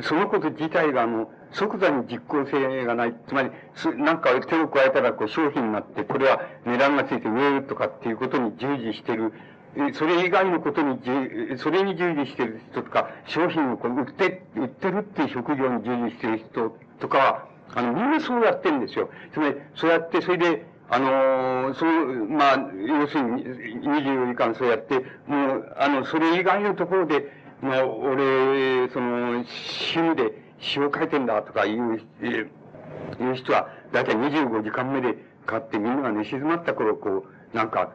そのこと自体が、あの、即座に実効性がない。つまり、なんか手を加えたら、こう、商品になって、これは値段がついて上とかっていうことに従事してる。それ以外のことに、それに従事してる人とか、商品をこう売って、売ってるっていう職業に従事してる人とかは、あの、みんなそうやってるんですよ。つまり、そうやって、それで、あの、そう、まあ、要するに、24時間そうやって、もう、あの、それ以外のところで、まあ、俺、その、趣味で詩を書いてんだとかいう、いう人は、だいたい25時間目で買ってみんなが寝静まった頃、こう、なんか、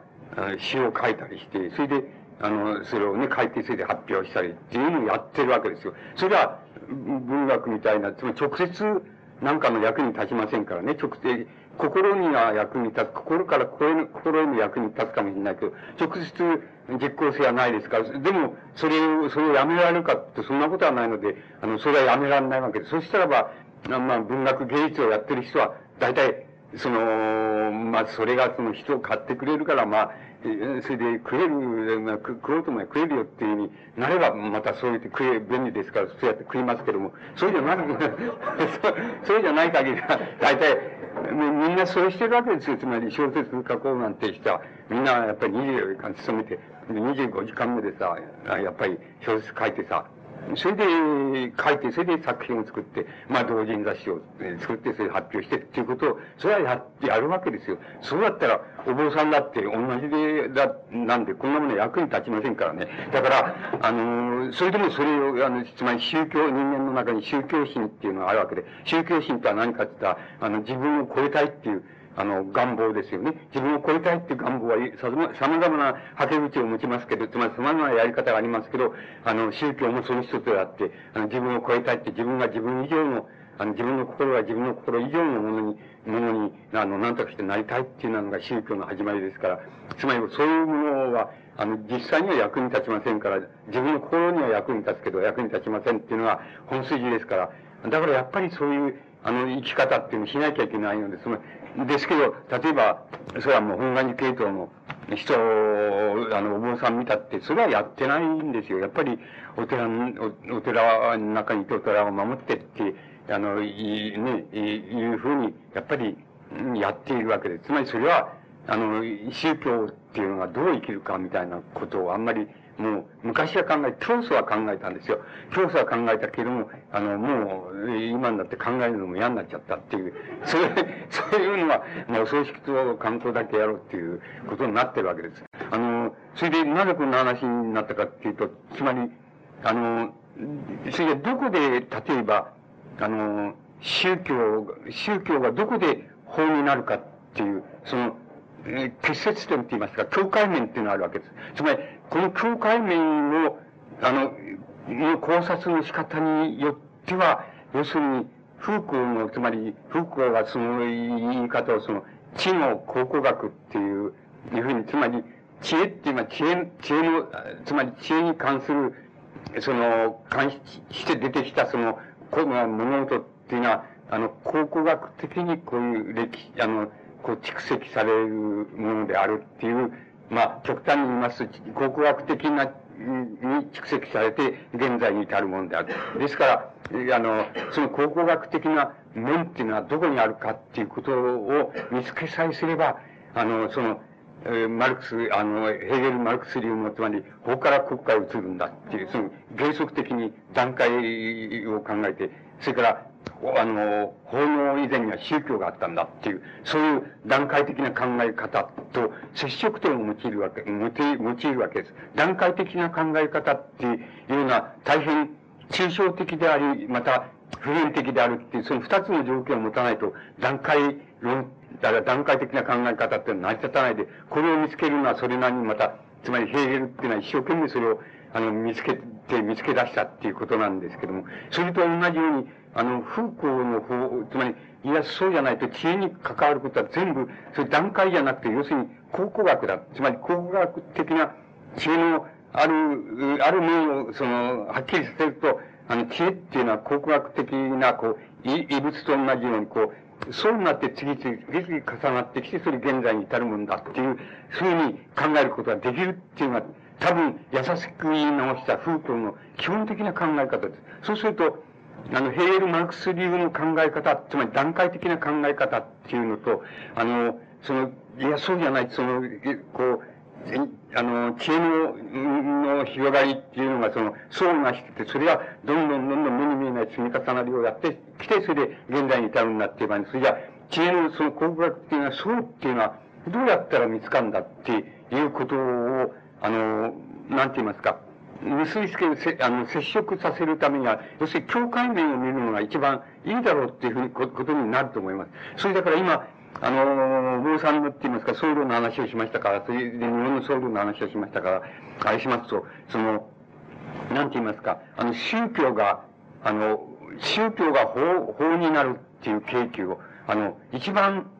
詩を書いたりして、それで、あの、それをね、改定性で発表したりっていうのをやってるわけですよ。それは、文学みたいな、つまり直接なんかの役に立ちませんからね、直接、心には役に立つ、心から心心に役に立つかもしれないけど、直接実効性はないですから、でも、それを、それをやめられるかって、そんなことはないので、あの、それはやめられないわけです。そしたらば、まあ、文学芸術をやってる人は、大体、その、まあ、それがその人を買ってくれるから、まあ、それで食える、まあ、食おうとも食えるよっていうふうになれば、またそう言って食え、便利ですから、そうやって食いますけども、そうじゃなく、そうじゃない限りは、大体、みんなそうしてるわけですよ。つまり小説書こうなんて人は、みんなやっぱり24時間勤めて、25時間目でさ、やっぱり小説書いてさ、それで書いて、それで作品を作って、まあ同人雑誌を作って、それで発表してっていうことを、それはややるわけですよ。そうだったら、お坊さんだって同じで、だ、なんで、こんなもの役に立ちませんからね。だから、あの、それでもそれを、あの、つまり宗教、人間の中に宗教心っていうのがあるわけで、宗教心とは何かって言ったら、あの、自分を超えたいっていう、あの、願望ですよね。自分を超えたいっていう願望は、さまざまなはけ口を持ちますけど、つまり様々なやり方がありますけど、あの、宗教もその一つであって、あの、自分を超えたいって自分が自分以上の、あの、自分の心が自分の心以上のものに、ものに、あの、何とかしてなりたいっていうのが宗教の始まりですから、つまりそういうものは、あの、実際には役に立ちませんから、自分の心には役に立つけど、役に立ちませんっていうのが本筋ですから、だからやっぱりそういう、あの、生き方っていうのをしなきゃいけないので、その、ですけど、例えば、それはもう本願寺系統の人、あの、お坊さん見たって、それはやってないんですよ。やっぱり、お寺お、お寺の中にいてお寺を守ってって、あの、い、ね、いうふうに、やっぱり、やっているわけです。つまりそれは、あの、宗教っていうのがどう生きるかみたいなことをあんまりもう、昔は考え、教祖は考えたんですよ。教祖は考えたけども、あの、もう、今になって考えるのも嫌になっちゃったっていう、それ、そういうのは、もう葬式と観光だけやろうっていうことになってるわけです。あの、それでなぜこんな話になったかっていうと、つまり、あの、それでどこで、例えば、あの、宗教、宗教がどこで法になるかっていう、その、結節点って言いますか、境界面っていうのがあるわけです。つまり、この境界面を、あの、の考察の仕方によっては、要するに、風光の、つまり、風光がその言い方をその、知の考古学っていう、いうふうに、つまり、知恵っていうのは、知恵、知恵の、つまり知恵に関する、その、関して出てきたその、この物事っていうのは、あの、考古学的にこういう歴史、あの、こう蓄積されるものであるっていう、まあ、極端に言いますと、考古学的な、に蓄積されて、現在に至るものである。ですから、あの、その考古学的な面っていうのはどこにあるかっていうことを見つけさえすれば、あの、その、えマルクス、あの、ヘーゲル・マルクス流の、つまり、ここから国家を移るんだっていう、その、原則的に段階を考えて、それから、あの、法の以前には宗教があったんだっていう、そういう段階的な考え方と接触点を用いるわけ、用いるわけです。段階的な考え方っていうような大変抽象的であり、また普遍的であるっていう、その二つの条件を持たないと段階論、だから段階的な考え方っていうのは成り立たないで、これを見つけるのはそれなりにまた、つまりヘーゲルっていうのは一生懸命それをあの、見つけて、見つけ出したっていうことなんですけども、それと同じように、あの、風光の方、つまり、いや、そうじゃないと、知恵に関わることは全部、それ段階じゃなくて、要するに考古学だ。つまり、考古学的な知恵のある、ある面を、その、はっきりさせると、あの、知恵っていうのは考古学的な、こう、異物と同じように、こう、そうなって次々、次々重なってきて、それ現在に至るもんだっていう、そういうふうに考えることができるっていうのは、多分、優しく言い直した風景の基本的な考え方です。そうすると、あの、ヘール・マルクス流の考え方、つまり段階的な考え方っていうのと、あの、その、いや、そうじゃない、その、こう、あの、知恵の、の広がりっていうのが、その、層がしてて、それが、どんどんどんどん目に見えない積み重なりをやってきて、それで現在に至るんだっていう場合に、それじゃ、知恵のその考古学っていうのは、層っていうのは、どうやったら見つかるんだっていうことを、あの、なんて言いますか、結びつける、せあの、接触させるためには、要するに境界面を見るのが一番いいだろうっていうふうにことになると思います。それだから今、あの、坊さんのって言いますか、僧侶の話をしましたから、それで日本の僧侶の話をしましたから、あれしますと、その、なんて言いますか、あの、宗教が、あの、宗教が法、法になるっていう契機を、あの、一番、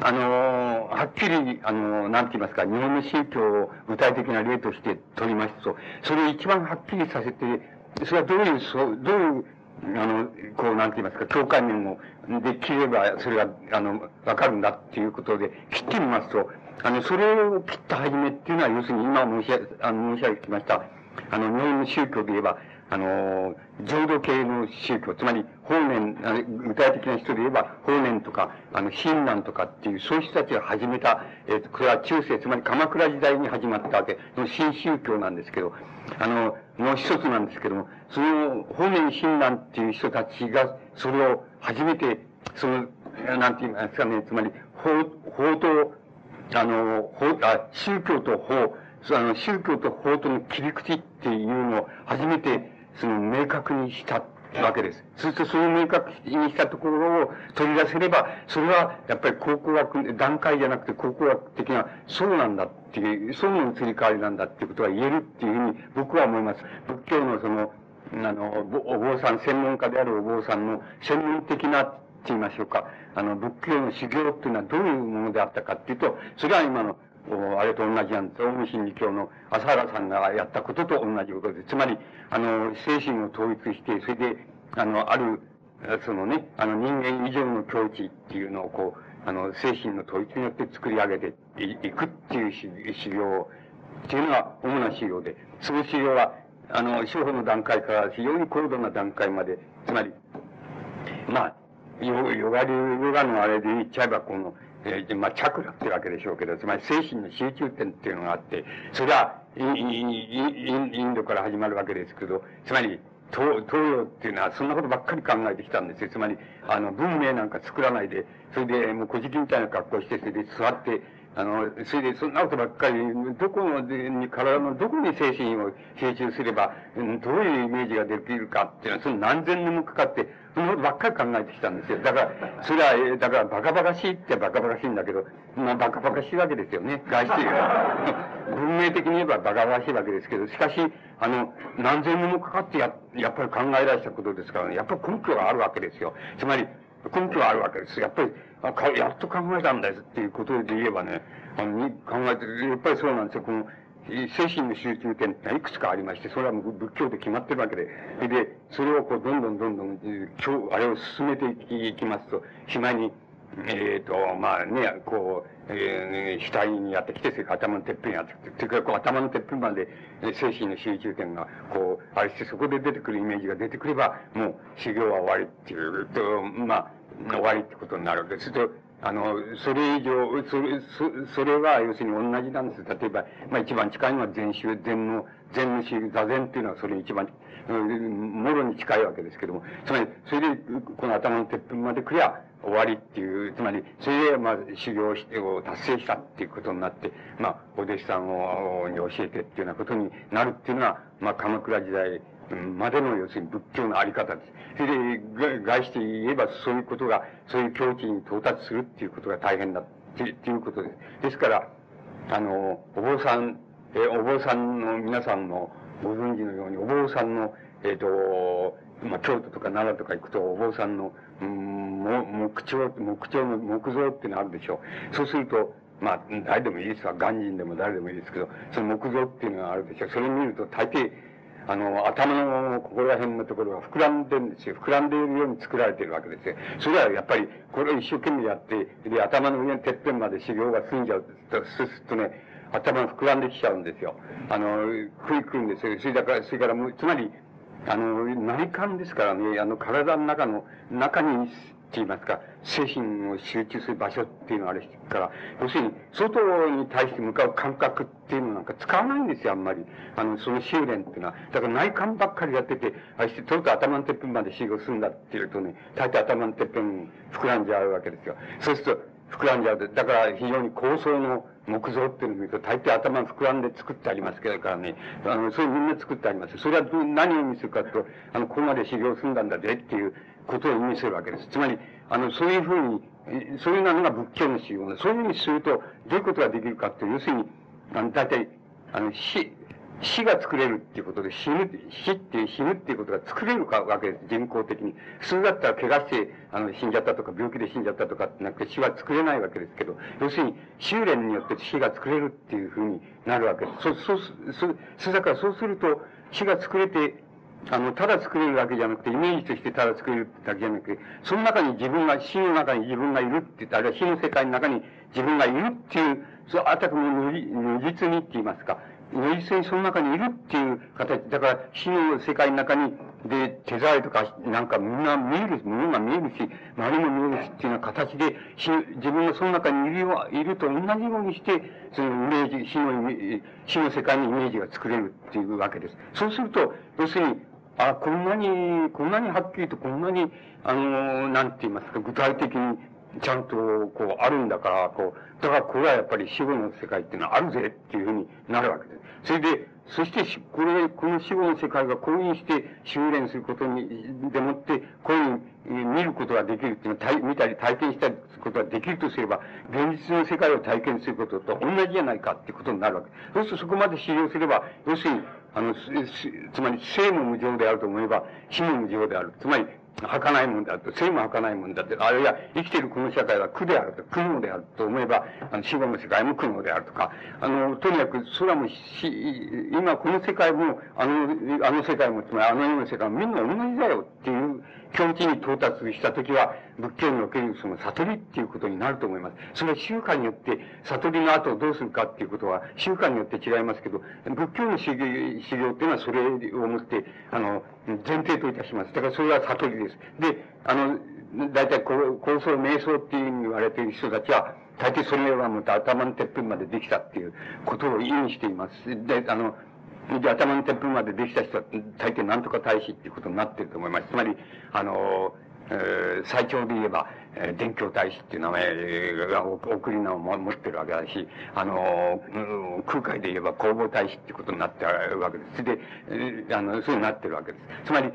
あの、はっきり、あの、なんて言いますか、日本の宗教を具体的な例として取りますと、それを一番はっきりさせて、それはどういう、そう、どういう、あの、こう、なんて言いますか、境界面を、できれば、それが、あの、わかるんだっていうことで、切ってみますと、あの、それを切った始めっていうのは、要するに今申しあの申し上げてきました、あの、日本の宗教で言えば、あの、浄土系の宗教、つまり、法然、具体的な人で言えば、法然とか、あの、親鸞とかっていう、そういう人たちが始めた、えっ、ー、と、これは中世、つまり鎌倉時代に始まったわけの新宗教なんですけど、あの、もう一つなんですけども、その、法然親鸞っていう人たちが、それを初めて、その、なんて言いますかね、つまり、法、法と、あの、法、あ、宗教と法、あの、宗教と法との切り口っていうのを初めて、その明確にしたわけです。そしてその明確にしたところを取り出せれば、それはやっぱり考古学、段階じゃなくて考古学的なそうなんだっていう、そうの移り変わりなんだっていうことが言えるっていうふうに僕は思います。仏教のその、あの、お坊さん、専門家であるお坊さんの専門的なって言いましょうか。あの、仏教の修行っていうのはどういうものであったかっていうと、それは今のあれと同じなんです。オウム真理教の朝原さんがやったことと同じことです。つまり、あの、精神を統一して、それで、あの、ある、そのね、あの、人間以上の境地っていうのをこう、あの、精神の統一によって作り上げていくっていう修行っていうのが主な修行で、その修行は、あの、司法の段階から非常に高度な段階まで、つまり、まあ、ヨガ流、ヨガのあれで言っちゃえば、この、えー、まあ、チャクラってわけでしょうけど、つまり精神の集中点っていうのがあって、それはイインドから始まるわけですけど、つまり東東洋っていうのはそんなことばっかり考えてきたんですよ。つまり、あの、文明なんか作らないで、それでもう小じみたいな格好して、それで座って、あの、それでそんなことばっかり、どこに、体のどこに精神を集中すれば、どういうイメージができるかっていうのは、その何千年もかかって、そのことばっかり考えてきたんですよ。だから、それは、だからバカバカしいってバカバカしいんだけど、まあバカバカしいわけですよね。外して 文明的に言えばバカバカしいわけですけど、しかし、あの、何千年もかかってや、やっぱり考え出したことですからね、やっぱり根拠があるわけですよ。つまり、根拠があるわけです。やっぱり、あかやっと考えたんですっていうことで言えばね、あの、考えて、やっぱりそうなんですよ。この、精神の集中点っていくつかありまして、それはもう仏教で決まってるわけで、で、それをこう、どんどんどんどん、今日、あれを進めていきますと、しまいに、えっ、ー、と、まあね、こう、えー、額にやってきて、それから頭のてっぺんにやってきて、それから頭のてっぺんまで精神の集中点が、こう、あれして、そこで出てくるイメージが出てくれば、もう修行は終わりっていうと、まあ、終わりってことになるわけです。と、あの、それ以上、それ、そそれは要するに同じなんです。例えば、まあ一番近いのは禅宗、禅の、禅の宗、座禅っていうのはそれ一番、もろに近いわけですけども、つまり、それで、この頭のてっぺんまで来りゃ終わりっていう、つまり、それで、まあ、修行して、を達成したっていうことになって、まあ、お弟子さんを、に教えてっていうようなことになるっていうのは、まあ、鎌倉時代、までの要するに仏教のあり方です。それで、外して言えばそういうことが、そういう境地に到達するっていうことが大変だっていうことです。ですから、あの、お坊さん、えお坊さんの皆さんもご存知のように、お坊さんの、えっ、ー、と、まあ、京都とか奈良とか行くと、お坊さんの、うん、木彫、木彫の木像っていうのあるでしょう。そうすると、まあ、誰でもいいですわ。鑑真でも誰でもいいですけど、その木像っていうのがあるでしょう。それを見ると、大抵、あの、頭のここら辺のところが膨らんでるんですよ。膨らんでいるように作られてるわけですよ。それはやっぱり、これを一生懸命やって、で、頭の上にてっぺんまで修行が済んじゃうと、すすっとね、頭が膨らんできちゃうんですよ。あの、食いくるんですよ。それだから、それからもう、つまり、あの、内観ですからね、あの、体の中の、中にって言いますか、精神を集中する場所っていうのはあれから、要するに、外に対して向かう感覚っていうのなんか使わないんですよ、あんまり。あの、その修練っていうのは。だから内観ばっかりやってて、あして、とると頭のてっぺんまで修行するんだっていうとね、大体頭のてっぺん膨らんじゃうわけですよ。そうすると、膨らんじゃう。だから非常に高層の木造っていうのを見ると、大抵頭膨らんで作ってありますけどからね、あの、それみんな作ってあります。それは何を意味するかと、あの、ここまで修行するんだぜっていうことを意味するわけです。つまり、あの、そういうふうに、そういうのが仏教の修行そういうふうにすると、どういうことができるかって、要するに、あの、大体、あの、死、死が作れるっていうことで、死ぬ、死って死ぬっていうことが作れるかわけです、人工的に。普通だったら怪我して、あの、死んじゃったとか、病気で死んじゃったとかってなくて死は作れないわけですけど、要するに、修練によって死が作れるっていうふうになるわけです。そう、そう、そう、そうだからそうすると、死が作れて、あの、ただ作れるだけじゃなくて、イメージとしてただ作れるだけじゃなくて、その中に自分が、死の中に自分がいるって言った、あるいは死の世界の中に自分がいるっていう、そう、あたかも無実にって言いますか、実際にその中にいるっていう形、だから死の世界の中に、で、手触りとか、なんかみんな見える、ものが見えるし、周りも見えるしっていうような形で、死自分がその中にいるいると同じようにして、そのイメージ、死の死の世界にイメージが作れるっていうわけです。そうすると、要するに、あ、こんなに、こんなにはっきりと、こんなに、あの、なんて言いますか、具体的にちゃんと、こう、あるんだから、こう、だからこれはやっぱり死後の世界っていうのはあるぜっていうふうになるわけです。それで、そして、これ、この死後の世界がこういうふうにして修練することに、でもって、こういうふうに見ることができるっていうのを見たり体験したりすることができるとすれば、現実の世界を体験することと同じじゃないかっていうことになるわけです。そうするとそこまで修行すれば、要するに、あの、つまり生も無常であると思えば、死も無常である。つまり、儚いもんだと、生も儚いもんだって、あるいは生きているこの社会は苦であると、苦悩であると思えば、あの死後の世界も苦悩であるとか、あの、とにかく空もし、今この世界も、あの、あの世界も、つまりあの世の世界もみんな同じだよっていう境地に到達したときは、仏教におけるその悟りっていうことになると思います。それは習慣によって、悟りの後どうするかっていうことは、習慣によって違いますけど、仏教の修行修行っていうのはそれをもって、あの、前提といたします。だからそれは悟りです。で、あの、大体、高層瞑想っていうふうに言われている人たちは、大抵それはもう頭のてっぺんまでできたっていうことを意味しています。で、あの、で、頭のてっぺんまでできた人は、大抵なんとか大使っていうことになってると思います。つまり、あの、えー、最長で言えば、えー、伝教大使っていう名前が送り名を持ってるわけだし、あの、空海で言えば工房大使っていうことになってるわけです。で、えー、あの、そうになってるわけです。つまり、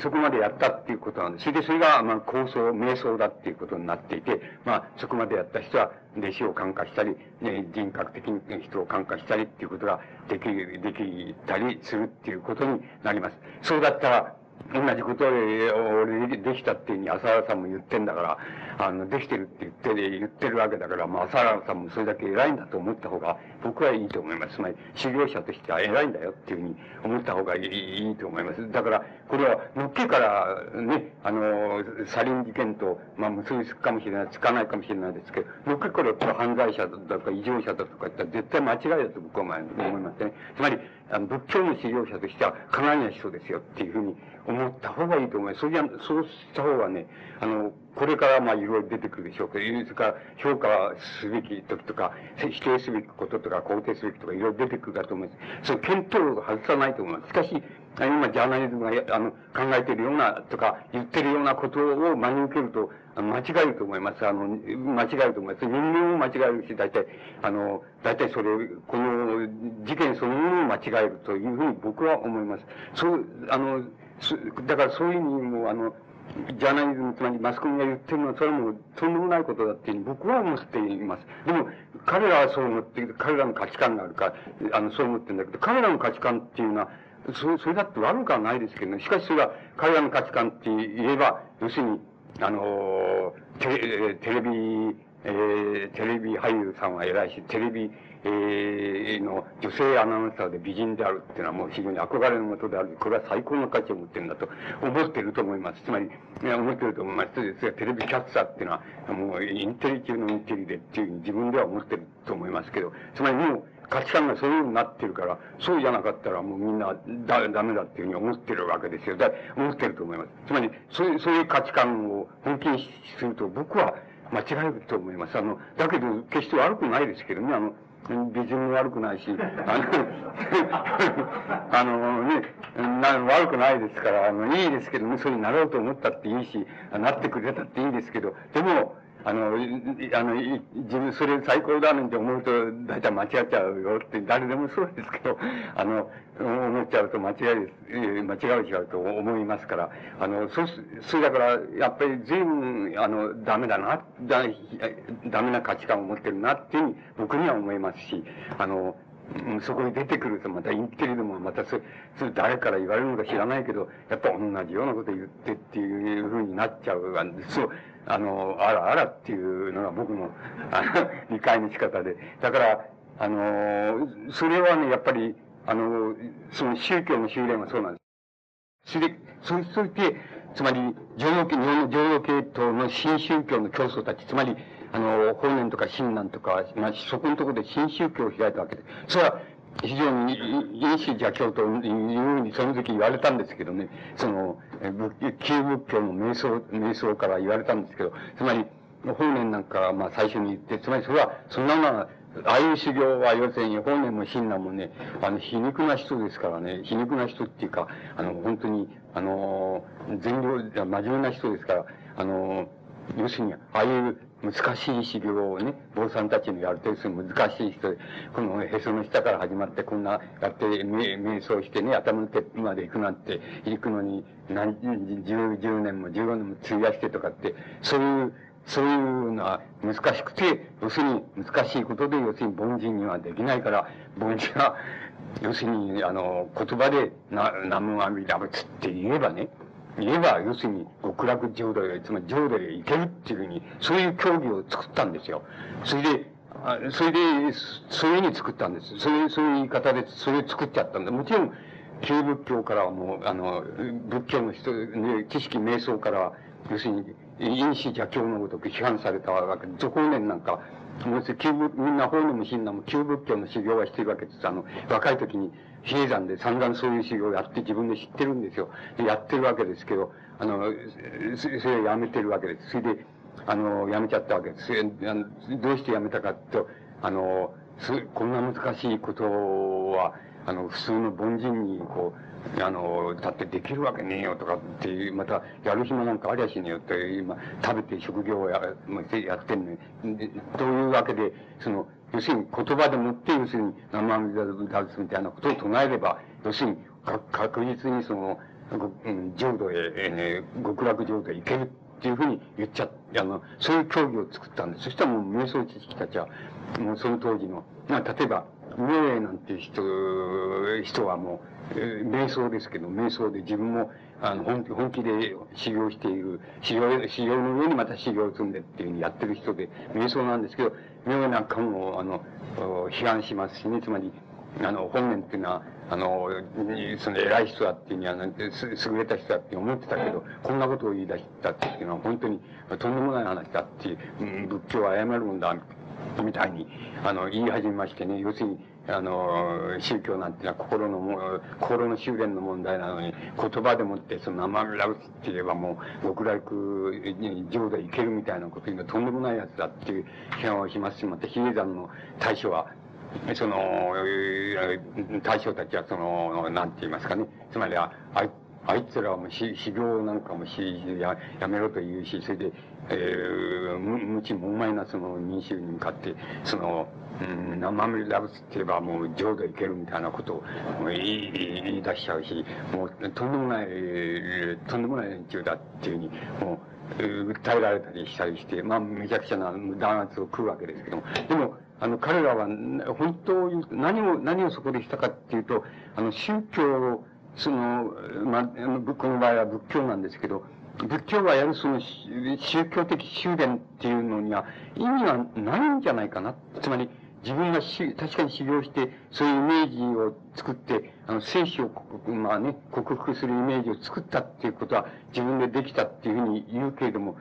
そこまでやったっていうことなんです。それで、それが、まあ、構想、瞑想だっていうことになっていて、まあ、そこまでやった人は、弟子を感化したり、ね、人格的に人を感化したりっていうことができ、できたりするっていうことになります。そうだったら、同じことを、俺できたっていうふうに浅原さんも言ってんだから、あの、できてるって言って、言ってるわけだから、まあ、浅原さんもそれだけ偉いんだと思った方が、僕はいいと思います。つまり、修行者としては偉いんだよっていうふうに思った方がいいいいと思います。だから、これは、のっけからね、あの、サリン事件と、まあ、結びつくかもしれない、つかないかもしれないですけど、のっけから犯罪者だとか異常者だとか言ったら絶対間違いだと僕は思いますね。つまり、あの仏教の修行者としては、かなりな人ですよっていうふうに思った方がいいと思います。それじゃ、そうした方がね、あの、これからまあいろいろ出てくるでしょうけど、それか評価すべき時とか、否定すべきこととか、肯定すべきとかいろいろ出てくるかと思います。その検討を外さないと思います。しかし、今、ジャーナリズムがあの考えているようなとか、言ってるようなことを真に受けると、間違えると思います。あの、間違えると思います。人間も間違えるし、大体、あの、大体それ、この事件そのものを間違えるというふうに僕は思います。そう、あの、だからそういう意味も、あの、ジャーナリズム、つまりマスコミが言ってるのは、それもとんでもないことだって僕は思っています。でも、彼らはそう思っている彼らの価値観があるか、あの、そう思ってるんだけど、彼らの価値観っていうのは、それ、それだって悪くはないですけどね。しかしそれは、彼らの価値観って言えば、要するに、あの、テレテレビ、えー、テレビ俳優さんは偉いし、テレビ、えー、の女性アナウンサーで美人であるっていうのはもう非常に憧れのもとである。これは最高の価値を持ってるんだと思ってると思います。つまり、いや思ってると思います。ですが、テレビキャッチャーっていうのは、もうインテリ中のインテリでっていうふうに自分では思ってると思いますけど、つまりもう、価値観がそういうふうになってるから、そうじゃなかったらもうみんなだ、ダメだっていうふうに思ってるわけですよ。だ思ってると思います。つまり、そういう、そういう価値観を本気にすると僕は間違えると思います。あの、だけど、決して悪くないですけどね、あの、美人も悪くないし、あの、あのね、な悪くないですから、あの、いいですけどね、そうになろうと思ったっていいし、なってくれたっていいですけど、でも、あの、あの、自分それ最高だなんて思うと、大体間違っちゃうよって、誰でもそうですけど、あの、思っちゃうと間違い、間違うちゃうと思いますから、あの、そう、それだから、やっぱり随分、あの、ダメだな、だ、ダメな価値観を持ってるなっていうふうに僕には思いますし、あの、そこに出てくるとまたインテリでもまたそそれ誰から言われるのか知らないけど、やっぱ同じようなこと言ってっていうふうになっちゃう。そう、あの、あらあらっていうのが僕の、あの、理解の仕方で。だから、あの、それはね、やっぱり、あの、その宗教の修練はそうなんです。それで、そそして、つまり、上洋系、日本の上洋系統の新宗教の教祖たち、つまり、あの、法然とか親鸞とか、まあ、そこのところで新宗教を開いたわけで。それは、非常に、因子邪教というふうにその時言われたんですけどね、その、旧仏教の瞑想、瞑想から言われたんですけど、つまり、法然なんか、まあ最初に言って、つまりそれは、そんなのは、ああいう修行は要するに、法然も親鸞もね、あの、皮肉な人ですからね、皮肉な人っていうか、あの、本当に、あの、全量、真面目な人ですから、あの、要するに、ああいう難しい修行をね、坊さんたちのやるとする難しい人で、このへその下から始まってこんなやって瞑想してね、頭のてっぺんまで行くなんて、行くのに何十、十年も十五年も費やしてとかって、そういう、そういうのは難しくて、要するに難しいことで、要するに凡人にはできないから、凡人は、要するに、あの、言葉で、な、南無阿弥陀仏って言えばね、言えば、要するに、極楽浄土へ、つまり浄土へ行けるっていうふうに、そういう競技を作ったんですよ。それで、あそれで、そういうふうに作ったんです。それ、そういう言い方で、それを作っちゃったんだ。もちろん、旧仏教からはもう、あの、仏教の人、ね、知識瞑想からは、要するに、因子邪教のごとく批判されたわけで、俗年なんか、もう旧仏、みんな法然も親鸞も旧仏教の修行はしてるわけです。あの、若い時に、比叡山で散々そういう修行をやって自分で知ってるんですよ。で、やってるわけですけど、あの、それをやめてるわけです。それで、あの、やめちゃったわけです。どうしてやめたかと、あの、こんな難しいことは、あの、普通の凡人に、こう、あの、だってできるわけねえよとかっていう、また、やる暇なんかありゃしねえよって、今、食べて職業をややってんのに、というわけで、その、要するに言葉でもって、要するに、生阿弥陀仏みたいなことを唱えれば、要するに、確実にその、浄土へ、えー、極楽浄土へ行けるっていうふうに言っちゃあの、そういう教義を作ったんです。そしたらもう瞑想知識たちは、もうその当時の、まあ、例えば、明恵なんていう人、人はもう、瞑想ですけど、瞑想で自分も、あの、本気、本気で修行している、修行、修行の上にまた修行を積んでっていうふうにやってる人で、瞑想なんですけど、明恵なんかも、あの、批判しますしね、つまり、あの、本年っていうのは、あの、その偉い人だっていうには、優れた人だって思ってたけど、こんなことを言い出したっていうのは本当にとんでもない話だっていう、仏教は謝るもんだ、みたいに、あの、言い始めましてね、要するに、あの、宗教なんていうのは心のも、心の修練の問題なのに、言葉でもってその生身ラブって言えばもう、極楽に浄土へ行けるみたいなこと言うのはとんでもないやつだっていう批判をしますし、また比叡山の大将は、その、大将たちはその、なんて言いますかね。つまりは、あいあいつらはもう修行なんかもしややめろと言うし、それで、えー、無知無前なその民衆に向かって、その、うん、生身ラブスって言えばもう浄土行けるみたいなことを言い言い出しちゃうし、もうとんでもない、とんでもない連中だっていうふうに、もう、訴えられたりしたりして、まあ、めちゃくちゃな弾圧を食うわけですけども、でも、あの、彼らは、本当を言う、何を、何をそこでしたかっていうと、あの、宗教を、その、まあ、この場合は仏教なんですけど、仏教がやるその宗教的修練っていうのには意味がないんじゃないかな。つまり、自分がし確かに修行して、そういうイメージを作って、あの、生死を、まあね、克服するイメージを作ったっていうことは自分でできたっていうふうに言うけれども、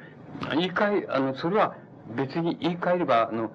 言い換え、あの、それは別に言い換えれば、あの、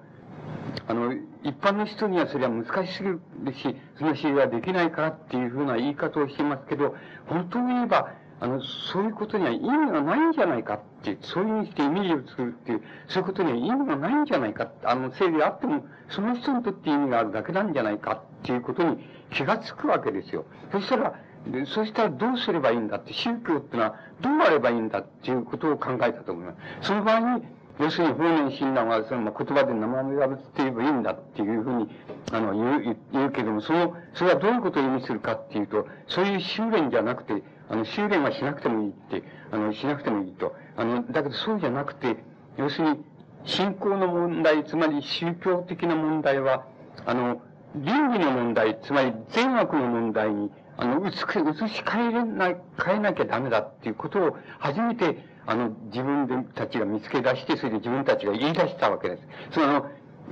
あの、一般の人にはそれは難しすぎるし、その知りはできないからっていうふうな言い方をしてますけど、本当に言えば、あの、そういうことには意味がないんじゃないかって、そういうふうにしてイメージを作るっていう、そういうことには意味がないんじゃないかあの、せいであっても、その人にとって意味があるだけなんじゃないかっていうことに気がつくわけですよ。そしたら、で、そしたらどうすればいいんだって、宗教ってのはどうあればいいんだっていうことを考えたと思います。その場合に、要するに法然親鸞はその、言葉で生身がぶって言えばいいんだっていうふうに、あの、言う、言うけども、その、それはどういうことを意味するかっていうと、そういう修練じゃなくて、あの、修練はしなくてもいいって、あの、しなくてもいいと。あの、だけどそうじゃなくて、要するに、信仰の問題、つまり宗教的な問題は、あの、倫理の問題、つまり善悪の問題に、あの、移し替えれない、変えなきゃダメだっていうことを初めて、あの、自分たちが見つけ出して、それで自分たちが言い出したわけです。その、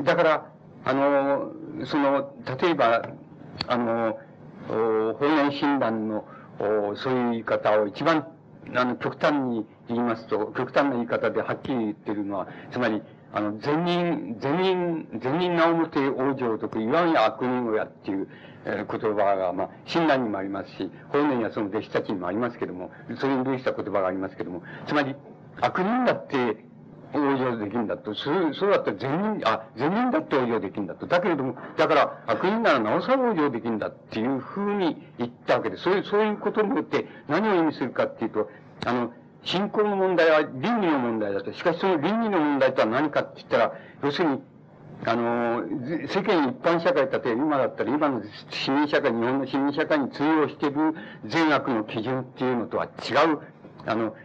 だから、あの、その、例えば、あの、法然診断の、そういう言い方を一番、あの、極端に言いますと、極端な言い方ではっきり言ってるのは、つまり、あの、善人、善人、善人な表往生とか言わんや悪人をやっていう、え、言葉が、まあ、親鸞にもありますし、法然やその弟子たちにもありますけども、それに類した言葉がありますけども、つまり、悪人だって、往生できるんだと。そう、そうだったら善人、あ、善人だって往生できるんだと。だけれども、だから悪人ならなおさら往生できるんだっていうふうに言ったわけで。そういう、そういうことによって何を意味するかっていうと、あの、信仰の問題は倫理の問題だと。しかしその倫理の問題とは何かって言ったら、要するに、あの、世間一般社会、例えば今だったら今の市民社会、日本の市民社会に通用している善悪の基準っていうのとは違う、あの、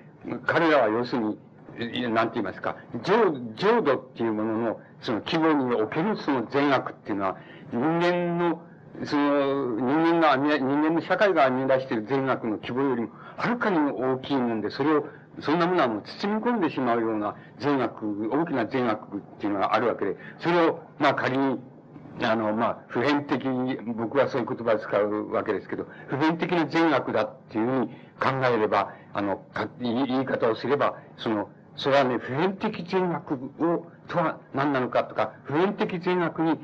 彼らは要するに、なんて言いますか、浄、浄土っていうものの、その規模におけるその善悪っていうのは、人間の、その、人間が人間の社会が編み出している善悪の規模よりも、はるかに大きいもんで、それを、そんなものはもう包み込んでしまうような善悪、大きな善悪っていうのがあるわけで、それを、まあ仮に、あの、まあ、普遍的に、僕はそういう言葉を使うわけですけど、普遍的な善悪だっていうふうに考えれば、あの、か言い方をすれば、その、それはね、普遍的善悪を、とは何なのかとか、普遍的善悪に、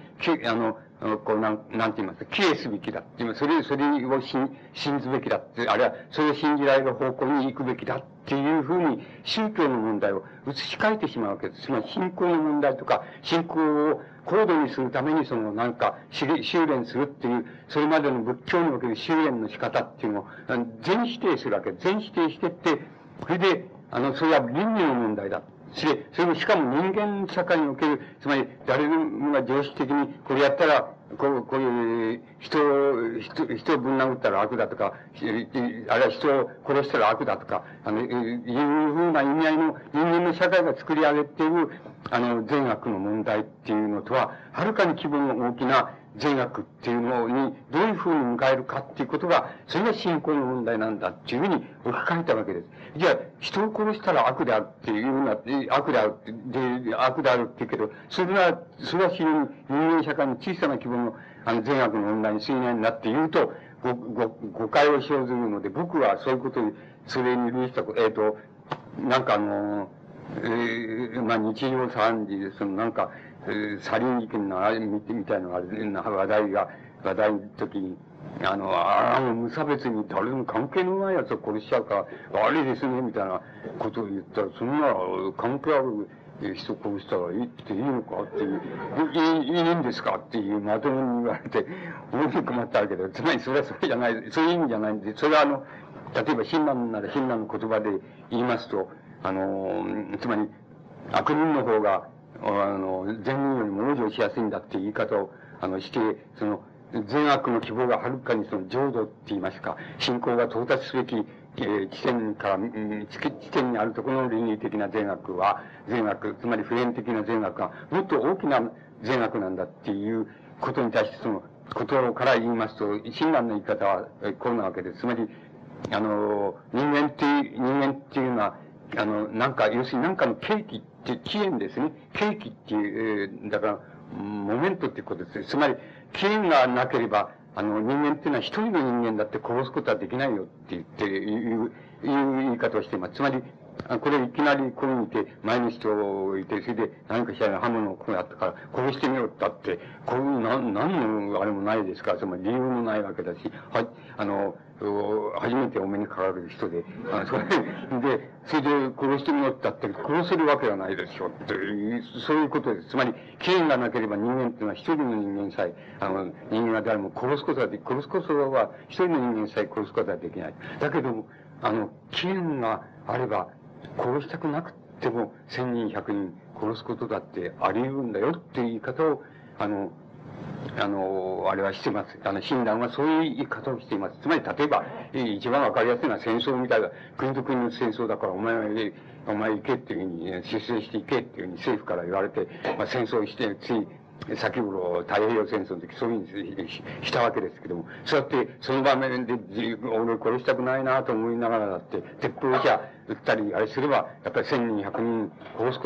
あの、こう、なん、なんて言いますか、帰依すべきだっていう、それ、それを信、信ずべきだって、あるいは、それを信じられる方向に行くべきだっていうふうに、宗教の問題を移し替えてしまうわけです。つまり、信仰の問題とか、信仰を高度にするために、その、なんか、修練するっていう、それまでの仏教における修練の仕方っていうのを、全否定するわけ。全否定してって、それで、あの、それは倫理の問題だ。それ、それもしかも人間社会における、つまり誰もが常識的にこれやったら、こう、こういう人を、人、人をぶん殴ったら悪だとか、あるいは人を殺したら悪だとか、あの、いうふうな意味合いの人間の社会が作り上げている、あの、善悪の問題っていうのとは、はるかに規模の大きな善悪っていうのにどういうふうに迎えるかっていうことが、それが信仰の問題なんだっていうふうに置き換えたわけです。じゃあ、人を殺したら悪であるっていうな、悪であるで、悪であるって言うけど、それは、それは非常に人間社会の小さな規模の、あの、善悪の問題に過ぎないんだって言うと、ご、ご、誤解を生ずるので、僕はそういうことに、それに類した、えっ、ー、と、なんかあの、えー、まあ、日常茶飯事で、そのなんか、サリン事件のあれみたいのが、話題が、話題の時に、あの、ああ、無差別に誰も関係のない奴を殺しちゃうか、悪いですね、みたいなことを言ったら、そんな関係ある人殺したらいいっていいのかっていう、いい、いいんですかっていうまともに言われて、大きく困ったわけで、つまりそれはそれじゃない、そういう意味じゃないんで、それはあの、例えば、親鸞なら親鸞の言葉で言いますと、あの、つまり、悪人の方が、あの、善人よりも往生しやすいんだっていう言い方を、あの、して、その、善悪の希望がはるかにその浄土って言いますか、信仰が到達すべき、えー、地点から、地点にあるところの倫理的な善悪は、善悪、つまり普遍的な善悪が、もっと大きな善悪なんだっていうことに対して、その、ことから言いますと、親鸞の言い方は、こうなわけです。つまり、あの、人間っていう、人間っていうのは、あの、なんか、要するになんかの契機って起源ですね。契機っていう、だから、モメントっていうことです。つまり、起源がなければ、あの、人間っていうのは一人の人間だって殺すことはできないよって言って、いう、いう言い方をしています。つまり、あこれいきなりここにいて、前の人をいて、それで何かしら刃物をこうやったから、殺してみろって言って、こういう、なん、何のあれもないですから、つまり理由もないわけだし、はい、あの、初めてお目にかかる人で、あそれで、それで殺してみろって言って、殺せるわけがないでしょ、という、そういうことです。つまり、権威がなければ人間っていうのは一人の人間さえ、あの、人間は誰も殺すことができ、殺すことは一人の人間さえ殺すことはできない。だけども、あの、権威があれば、殺したくなくても、千人、百人殺すことだってあり得るんだよっていう言い方を、あの、あの、あれはしてます。あの、親鸞はそういう言い方をしています。つまり、例えば、一番わかりやすいのは戦争みたいな、国と国の戦争だから、お前は、お前行けっていうふうに、出世していけっていうふうに政府から言われて、まあ、戦争して、つい、先ほど、太平洋戦争の時、そういうふうにしたわけですけども、そうやって、その場面で、俺殺したくないなと思いながらだって、鉄砲じゃ撃ったり、あれすれば、やっぱり千人、百人殺す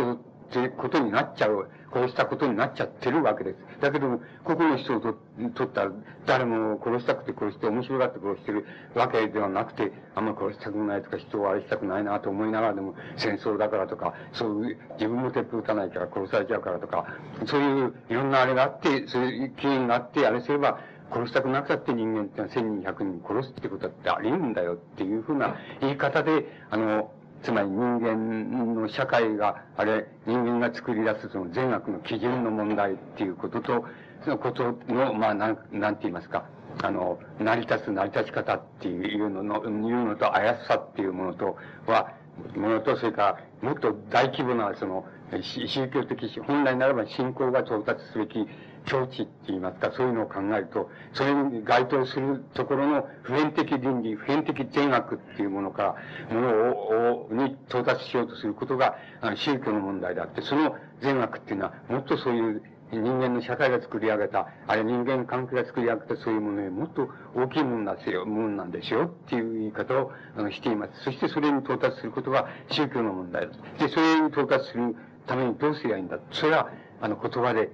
ことになっちゃう、殺したことになっちゃってるわけです。だけども、ここの人をと取ったら、誰も殺したくて殺して面白がって殺してるわけではなくて、あんま殺したくないとか、人を愛したくないなと思いながらでも、戦争だからとか、そういう、自分も鉄砲撃たないから殺されちゃうからとか、そういういろんなあれがあって、そういう機縁があって、あれすれば、殺したくなくたって人間ってのは千人百人殺すってことだってあり得るんだよっていうふうな言い方で、あの、つまり人間の社会が、あれ、人間が作り出すその善悪の基準の問題っていうことと、そのことの、まあ、なん、なんて言いますか、あの、成り立つ成り立ち方っていうのの、いうのと、怪しさっていうものとは、ものと、それから、もっと大規模な、その、宗教的、本来ならば信仰が到達すべき境地って言いますか、そういうのを考えると、それに該当するところの普遍的倫理、普遍的善悪っていうものから、ものを、に到達しようとすることが、あの宗教の問題であって、その善悪っていうのは、もっとそういう人間の社会が作り上げた、あるいは人間関係が作り上げたそういうものよりもっと大きいものですよ、ものなんですよっていう言い方をあのしています。そしてそれに到達することが宗教の問題です。で、それに到達するためにどうすりゃいいんだ。それは、あの、言葉で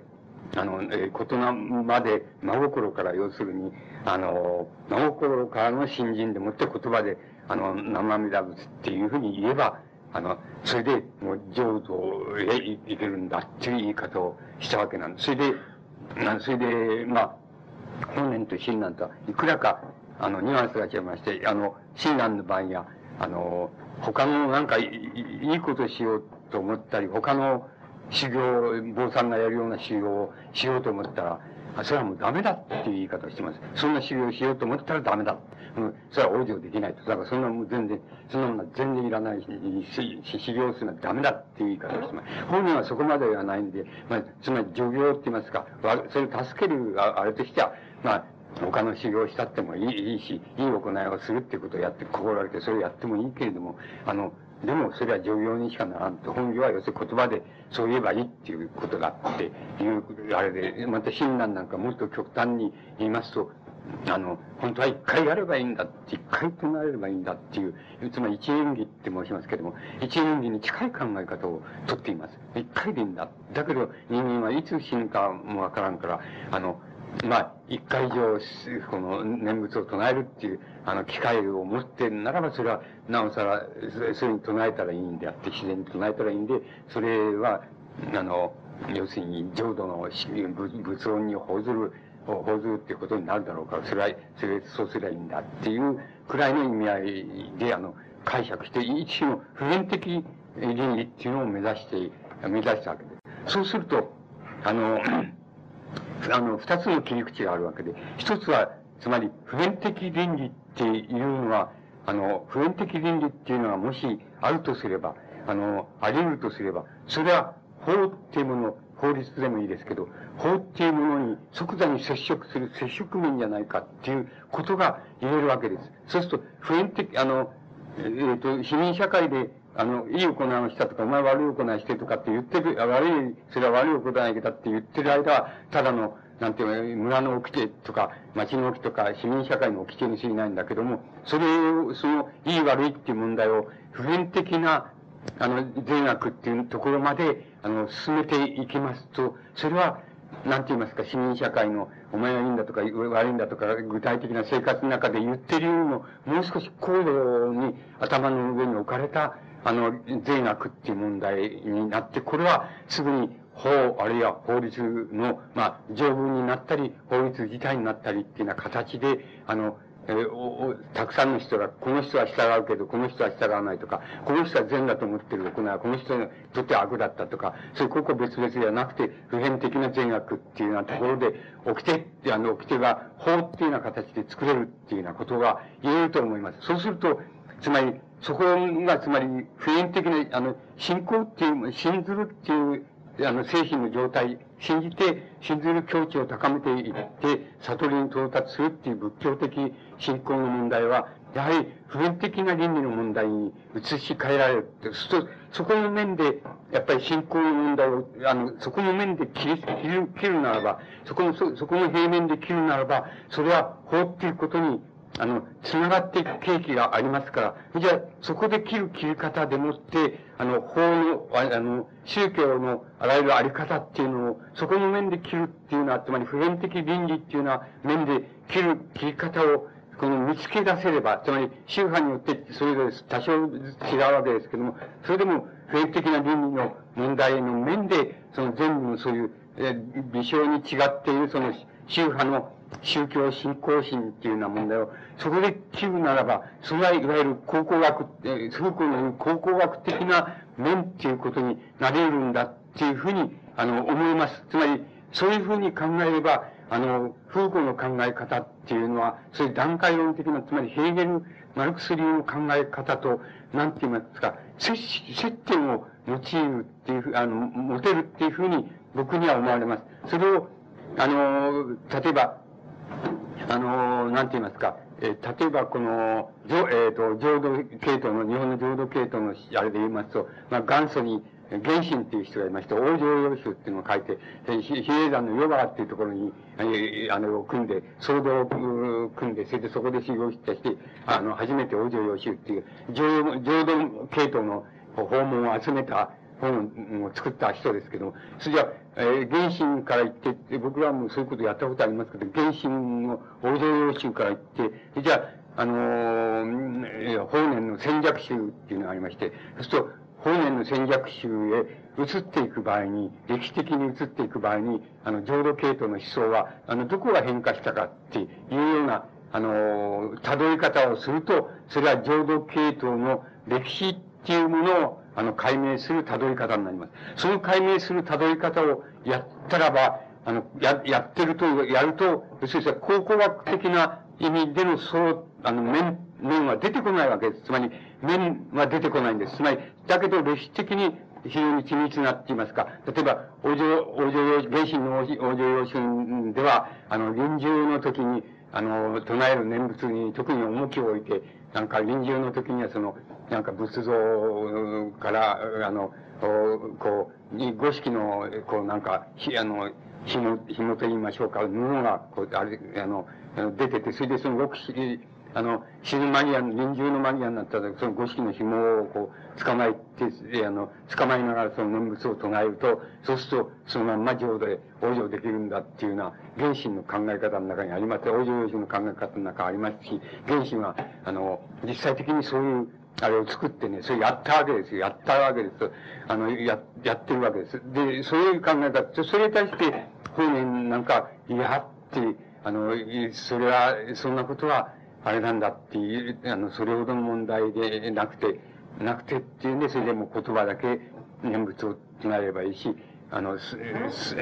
あの、えー、言霊で、真心から要するに、あの、真心からの新人でもって言葉で、あの、生身だ仏っていうふうに言えば、あの、それで、もう、浄土へ行けるんだっていう言い方をしたわけなんです。それで、なそれで、まあ、本年と親鸞とはいくらか、あの、ニュアンスが違いまして、あの、親鸞の場合や、あの、他のなんかいいことしようと思ったり、他の修行、坊さんがやるような修行をしようと思ったら、それはもうダメだっていう言い方をしてます。そんな修行をしようと思ったらダメだ。うん、それは往生できないと。だからそんなもう全然、そんなものは全然いらないし、修行するのはダメだっていう言い方をしてます。本人はそこまではないんで、まあ、つまり助業って言いますか、それを助けるあれとしては、まあ、他の修行をしたってもいいし、いい行いをするってことをやって、心がけて、それをやってもいいけれども、あの、でもそれは常用にしかならんと。本業は要するに言葉でそう言えばいいっていうことだっていう、あれで、また親鸞なんかもっと極端に言いますと、あの、本当は一回やればいいんだって、一回唱えればいいんだっていう、つまり一演技って申しますけども、一演技に近い考え方をとっています。一回でいいんだ。だけど人間はいつ死ぬかもわからんから、あの、まあ、一回以上、この念仏を唱えるっていう、あの、機会を持ってならば、それは、なおさら、それに唱えたらいいんであって、自然に唱えたらいいんで、それは、あの、要するに、浄土の仏音に報ずる、報ずるってことになるだろうから、それは、それ、そうすればいいんだっていうくらいの意味合いで、あの、解釈して、一種の普遍的倫理っていうのを目指して、目指したわけです。そうすると、あの、あの、二つの切り口があるわけで、一つは、つまり、普遍的倫理っていうのは、あの、普遍的倫理っていうのはもしあるとすれば、あの、あり得るとすれば、それは法っていうもの、法律でもいいですけど、法っていうものに即座に接触する接触面じゃないかっていうことが言えるわけです。そうすると、普遍的、あの、えっ、ー、と、市民社会であの、いい行いをしたとか、お前悪い行いしてとかって言ってる、悪い、それは悪い行いだって言ってる間は、ただの、なんていうの、村の掟とか、町の掟とか、市民社会の掟に過ぎないんだけども、それを、その、いい悪いっていう問題を、普遍的な、あの、善悪っていうところまで、あの、進めていきますと、それは、なんて言いますか、市民社会の、お前がいいんだとか、悪いんだとか、具体的な生活の中で言ってるよりも、もう少し高度に頭の上に置かれた、あの、税額っていう問題になって、これはすぐに法、あるいは法律の、まあ、条文になったり、法律自体になったりっていうような形で、あの、えー、おたくさんの人が、この人は従うけど、この人は従わないとか、この人は善だと思ってる行いは、この人にとって悪だったとか、そういうここ別々ではなくて、普遍的な善悪っていうようなところで、掟って、あの、掟が法っていうような形で作れるっていうようなことが言えると思います。そうすると、つまり、そこが、つまり、普遍的な、あの、信仰っていう、信ずるっていうあの、精神の状態、信じて、信ずる境地を高めていって、悟りに到達するっていう仏教的信仰の問題は、やはり普遍的な倫理の問題に移し替えられる。そそこの面で、やっぱり信仰の問題を、あの、そこの面で切り、切る、切るならば、そこの、そ、そこの平面で切るならば、それは法っていうことにあの、繋がっていく契機がありますから、じゃあ、そこで切る切り方でもって、あの、法の、あの、宗教のあらゆるあり方っていうのを、そこの面で切るっていうのは、つまり普遍的倫理っていうのは、面で切る切り方を、この見つけ出せれば、つまり宗派によってそれぞれ多少違うわけですけども、それでも普遍的な倫理の問題の面で、その全部のそういう、え、微小に違っているその宗派の宗教信仰心っていうような問題を、そこで切るならば、それはいわゆる考古学、えー、すごく考古学的な面っていうことになれるんだっていうふうに、あの、思います。つまり、そういうふうに考えれば、あの、フーコの考え方っていうのは、そういう段階論的な、つまりヘーゲル、マルクス流の考え方と、なんて言いますか、接接点を用いるっていうふう、あの、持てるっていうふうに僕には思われます。それを、あの、例えば、あの、なんて言いますか、えー、例えばこの、えっ、ー、と、浄土系統の、日本の浄土系統の、あれで言いますと、まあ、元祖に、原神っていう人がいまして、王女用集っていうのを書いて、比叡山のヨガっていうところに、あの、組んで、騒動を組んで、それでそこで修行したして、あの、初めて王女用集っていう、浄浄土系統の訪問を集めた本を作った人ですけども、それじゃえー、原神から言って、僕はもうそういうことやったことありますけど、原神の王道用集から言って、じゃあ、あのー、法然の戦略集っていうのがありまして、そうすると、法然の戦略集へ移っていく場合に、歴史的に移っていく場合に、あの、浄土系統の思想は、あの、どこが変化したかっていうような、あの、辿り方をすると、それは浄土系統の歴史っていうものをあの、解明する辿り方になります。その解明する辿り方をやったらば、あの、や、やってると、やると、要するに考古学的な意味での、そう、あの、面、面は出てこないわけです。つまり、面は出てこないんです。つまり、だけど歴史的に非常に緻密なって言いますか、例えば、王女、王女用、原神の王女用春では、あの、臨終の時に、あの、唱える念仏に特に重きを置いて、なんか臨終の時にはその、なんか仏像から、あの、こう、五色の、こうなんか、ひ、あの、紐、紐と言いましょうか、布が、こう、あれ、あの、出てて、それでその六色、あの、死ぬ間際、臨終の間際になったら、その五色の紐をこう、捕まえて、あの、捕まえながらその念仏を唱えると、そうすると、そのまんま浄土で往生できるんだっていうような、原神の考え方の中にあります。往生の考え方の中にありますし、原神は、あの、実際的にそういう、あれを作ってね、それやったわけですよ。やったわけです。あの、や、やってるわけです。で、そういう考え方、それに対して、法然なんか、いやって、あの、それは、そんなことは、あれなんだっていう、あの、それほどの問題でなくて、なくてっていうんで、それでも言葉だけ念仏を唱えればいいし、あの、す、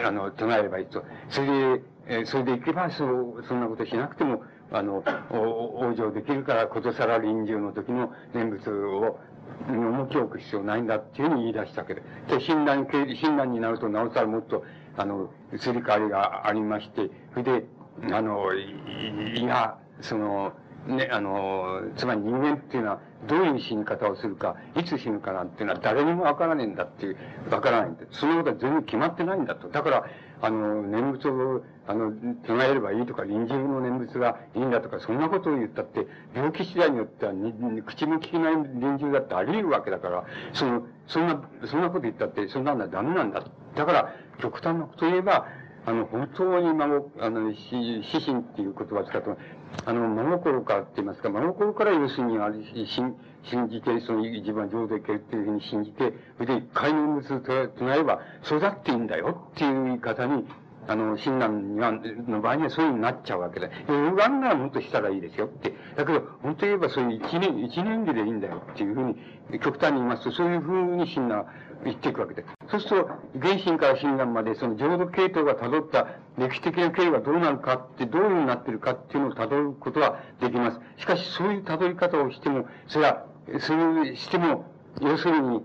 あの、唱えればいいと。それで、えそれでいけば、そう、そんなことしなくても、あの、往生できるから、ことさら臨終の時の念仏を、重きを置く必要ないんだっていうふうに言い出したわけで。で、診断、診断になると、なおさらもっと、あの、移り変わりがありまして、それで、あの、いや、その、ね、あの、つまり人間っていうのはどういう死に方をするか、いつ死ぬかなんていうのは誰にもわからねえんだっていう、わからないんだ。そのことは全然決まってないんだと。だから、あの、念仏を、あの、唱えればいいとか、臨終の念仏がいいんだとか、そんなことを言ったって、病気次第によっては、口も聞けない臨終だってあり得るわけだから、その、そんな、そんなこと言ったって、そんなのはダメなんだ。だから、極端なこと言えば、あの、本当に孫、あの、死、死神っていう言葉を使って、あの、真心かって言いますか、真心から要するに、あれ、信、信じて、その自分は浄土行けるっていうふうに信じて、それで一回念仏と唱えば、育っていいんだよっていう言い方に、あの、親鸞には、の場合にはそういうふうになっちゃうわけだ。歪んならもっとしたらいいですよって。だけど、本当言えばそういう一年、一年ででいいんだよっていうふうに、極端に言いますと、そういうふうに親鸞言っていくわけで。そうすると、原神から親鸞まで、その浄土系統が辿った歴史的な経緯はどうなるかって、どういうふうになってるかっていうのを辿ることはできます。しかし、そういう辿り方をしても、それは、そうしても、要するに、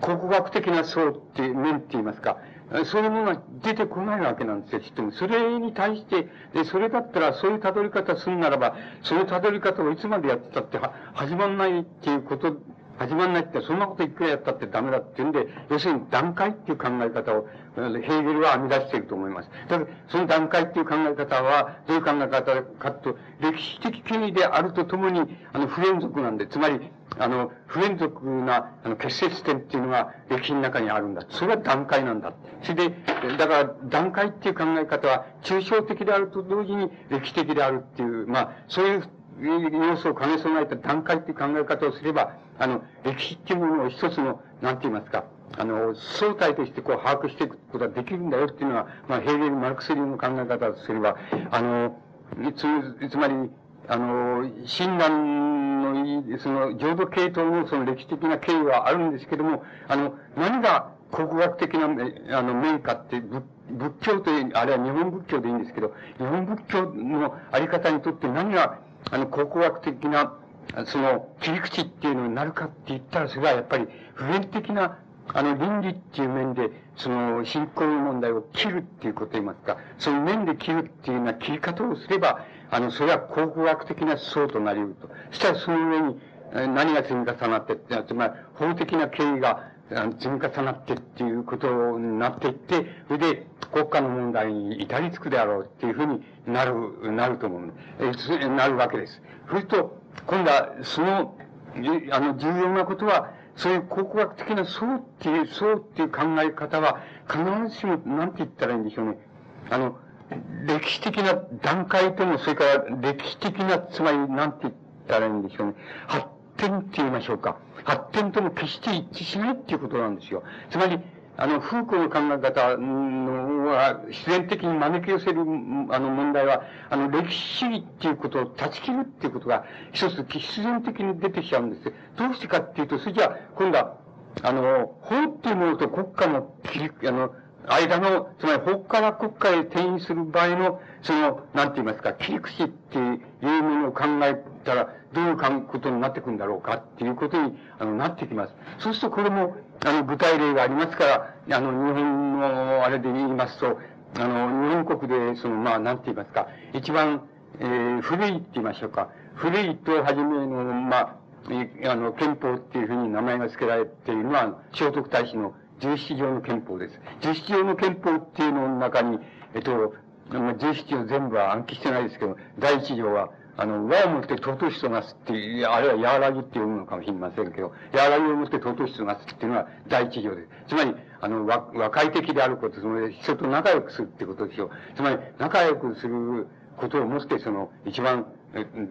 考古学的な層って面って言いますか、そういうものが出てこないわけなんですよ、きっと。それに対して、で、それだったら、そういう辿り方するならば、その辿り方をいつまでやってたっては、始まんないっていうこと始まんないって、そんなこといくらやったってダメだっていうんで、要するに段階っていう考え方を、ヘーゲルは編み出していると思います。だから、その段階っていう考え方は、どういう考え方かと、歴史的権威であるとともに、あの、不連続なんで、つまり、あの、不連続な、あの、結節点っていうのが歴史の中にあるんだ。それは段階なんだ。それで、だから、段階っていう考え方は、抽象的であると同時に歴史的であるっていう、まあ、そういう要素を兼ね備えた段階っていう考え方をすれば、あの、歴史っていうものを一つの、なんて言いますか、あの、相対としてこう把握していくことができるんだよっていうのは、まあ、ヘーゲル・マルクス流の考え方とすれば、あの、つ、つまり、あの、親鸞の、その、浄土系統のその歴史的な経緯はあるんですけども、あの、何が考古学的な、あの、面かって、仏教という、あるいは日本仏教でいいんですけど、日本仏教のあり方にとって何が、あの、考古学的なその切り口っていうのになるかって言ったら、それはやっぱり普遍的な、あの、倫理っていう面で、その、信仰問題を切るっていうこと言いますか、その面で切るっていうような切り方をすれば、あの、それは考古学的な思想となり得ると。そしたらその上に何が積み重なってって、つまり法的な経緯が積み重なってっていうことになっていって、それで国家の問題に至りつくであろうっていうふうになる、なると思う。え、なるわけです。それと、今度は、その、あの、重要なことは、そういう考古学的な層っていう、層っていう考え方は、必ずしも、なんて言ったらいいんでしょうね。あの、歴史的な段階とも、それから歴史的な、つまり、なんて言ったらいいんでしょうね。発展って言いましょうか。発展とも決して一致しないっていうことなんですよ。つまり、あの、フーコーの考え方のは、自然的に招き寄せる、あの、問題は、あの、歴史主義っていうことを断ち切るっていうことが、一つ必然的に出てきちゃうんです。どうしてかっていうと、それじゃ今度は、あの、法っていうものと国家の切り、あの、間の、つまり法から国家へ転移する場合の、その、なんて言いますか、切り口っていうものを考えたら、どういうことになっていくんだろうかっていうことに、あの、なってきます。そうするとこれも、あの、具体例がありますから、あの、日本のあれで言いますと、あの、日本国で、その、まあ、なんて言いますか、一番、えー、古いって言いましょうか、古いとはじめの、まあ、あの、憲法っていうふうに名前が付けられているのは、聖徳太子の17条の憲法です。17条の憲法っていうのの中に、えっと、17条全部は暗記してないですけど、第1条は、あの、和をもって尊しとなすっていう、あるいは和らぎっていうのかもしれませんけど、和らぎをもって尊しとなすっていうのは第一条です。つまり、あの、和、和解的であること、その、人と仲良くするってことでしょう。つまり、仲良くすることをもって、その、一番、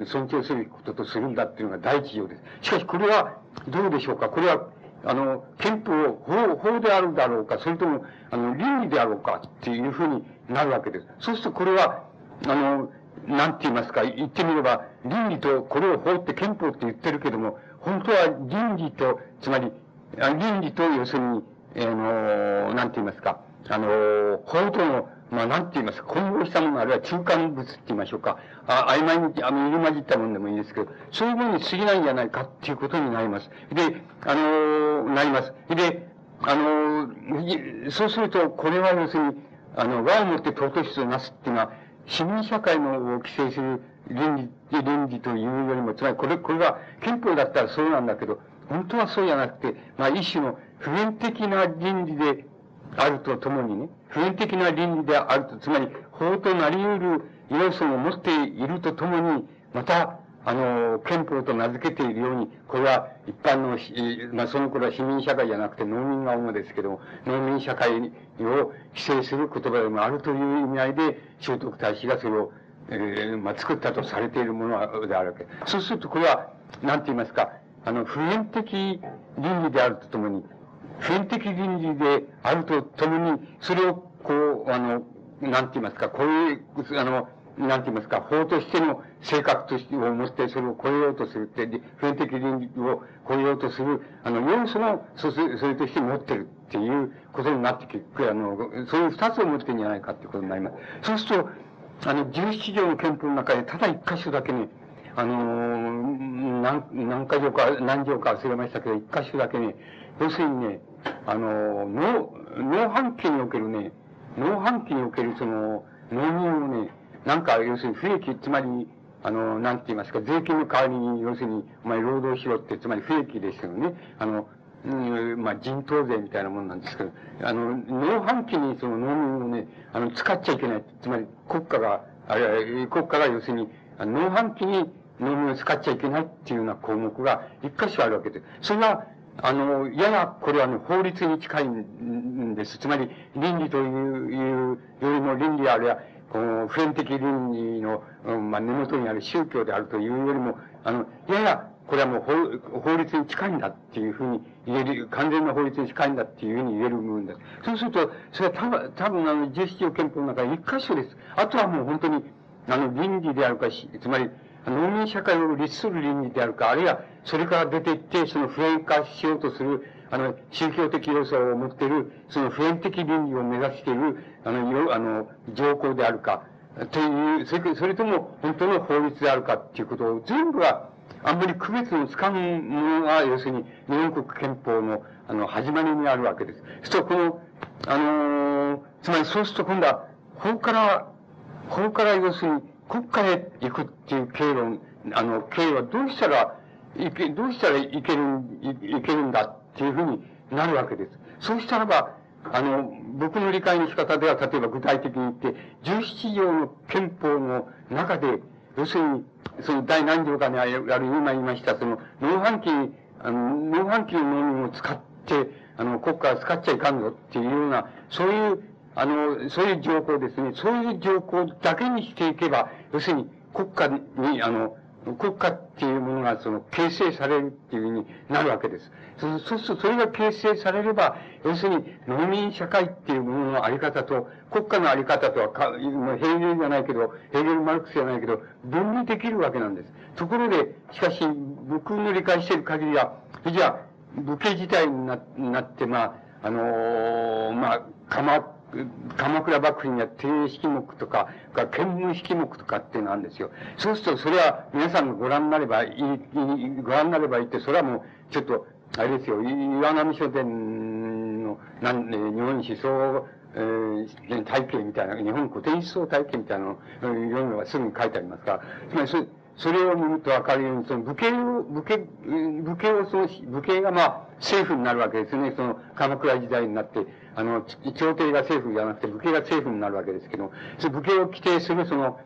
尊重することとするんだっていうのが第一条です。しかし、これは、どうでしょうか？これは、あの、憲法、法、法であるだろうか、それとも、あの、倫理であろうかっていうふうになるわけです。そうするとこれは、あの、なんて言いますか、言ってみれば、倫理と、これを法って憲法って言ってるけども、本当は倫理と、つまり、倫理と要するに、あの、なんて言いますか、あの、法との、まあ、なんて言いますか、混合したもの、あるいは中間物って言いましょうか、あ曖昧に、あの、入り混じったものでもいいですけど、そういうものに過ぎないんじゃないかっていうことになります。で、あの、なります。で、あの、そうすると、これは要するに、あの、和をもって尊しとなすっていうのは、市民社会の規制する倫理、倫理というよりも、つまりこれ、これは憲法だったらそうなんだけど、本当はそうじゃなくて、まあ一種の普遍的な倫理であるとともにね、普遍的な倫理であると、つまり法となり得る要素を持っているとともに、また、あの、憲法と名付けているように、これは一般の、まあ、その頃は市民社会じゃなくて農民が主ですけども、農民社会を規制する言葉でもあるという意味合いで、聖徳太子がそれを、えー、まあ、作ったとされているものであるわけ。そうすると、これは、なんて言いますか、あの、普遍的倫理であるとともに、普遍的倫理であるとともに、それを、こう、あの、なんて言いますか、こういう、あの、なんて言いますか、法としての性格としてを持ってそれを超えようとするって、普遍的倫理を超えようとする、あの、要素も、そそれとして持ってるっていうことになってくる、あの、そういう二つを持ってるんじゃないかってことになります。そうすると、あの、17条の憲法の中でただ一箇所だけね、あの何、何箇条か、何条か忘れましたけど、一箇所だけね、要するにね、あの、農、農繁期におけるね、農繁期におけるその、農民をね、なんか、要するに不益、つまり、あの、なんて言いますか、税金の代わりに、要するに、お前労働しろって、つまり不益ですよね。あの、うん、まあ、人頭税みたいなもんなんですけど、あの、農繁期にその農民をね、あの、使っちゃいけない。つまり、国家が、あれは、国家が要するに、農繁期に農民を使っちゃいけないっていうような項目が一箇所あるわけで。それは、あの、ややこれはね、法律に近いんです。つまり、倫理という、いうよりも倫理あるいは、この普遍的倫理の、まあ、根元にある宗教であるというよりも、あの、やや、これはもう法律に近いんだっていうふうに言える、完全な法律に近いんだっていうふうに言える部分です。そうすると、それは多分、多分あの、17条憲法の中で一箇所です。あとはもう本当に、あの、倫理であるかし、つまり、農民社会を律する倫理であるか、あるいは、それから出ていって、その普遍化しようとする、あの、宗教的要素を持っている、その普遍的倫理を目指している、あの、よ、あの、条項であるか、という、それ、それとも本当の法律であるかっていうことを全部は、あんまり区別のつかむものが、要するに、日本国憲法の、あの、始まりにあるわけです。そうすると、この、あのー、つまりそうすると今度は、法から、法から要するに、国家へ行くっていう経路、あの、経路はどうしたら、いけ、どうしたらいける、いいけるんだっていうふうになるわけです。そうしたらば、あの、僕の理解の仕方では、例えば具体的に言って、17条の憲法の中で、要するに、その第何条かにある、今言いました、その、農繁期、あの、農繁期の農民を使って、あの、国家は使っちゃいかんぞっていうような、そういう、あの、そういう条項ですね。そういう条項だけにしていけば、要するに国家に、あの、国家っていうものがその形成されるっていうふうになるわけです。そうすると、それが形成されれば、要するに農民社会っていうもののあり方と、国家のあり方とはか、ヘーゲルじゃないけど、ヘーゲル・マルクスじゃないけど、分離できるわけなんです。ところで、しかし、僕の理解している限りは、じゃあ、武家自体にななって、まあ、あのー、まあ、鎌鎌倉幕府には定式目とか、見聞式目とかっていうのがあるんですよ。そうすると、それは皆さんがご覧になればいい、ご覧になればいいって、それはもう、ちょっと、あれですよ、岩波書店の、なん、日本思想、えー、体系みたいな、日本古典思想体系みたいなのを読めばすぐに書いてありますから、つまりそれ、を見るとわかるように、その武家を、武家、武家をその、武家がまあ、政府になるわけですね。その、鎌倉時代になって、あの、朝廷が政府じゃなくて武家が政府になるわけですけど、その武家を規定するその、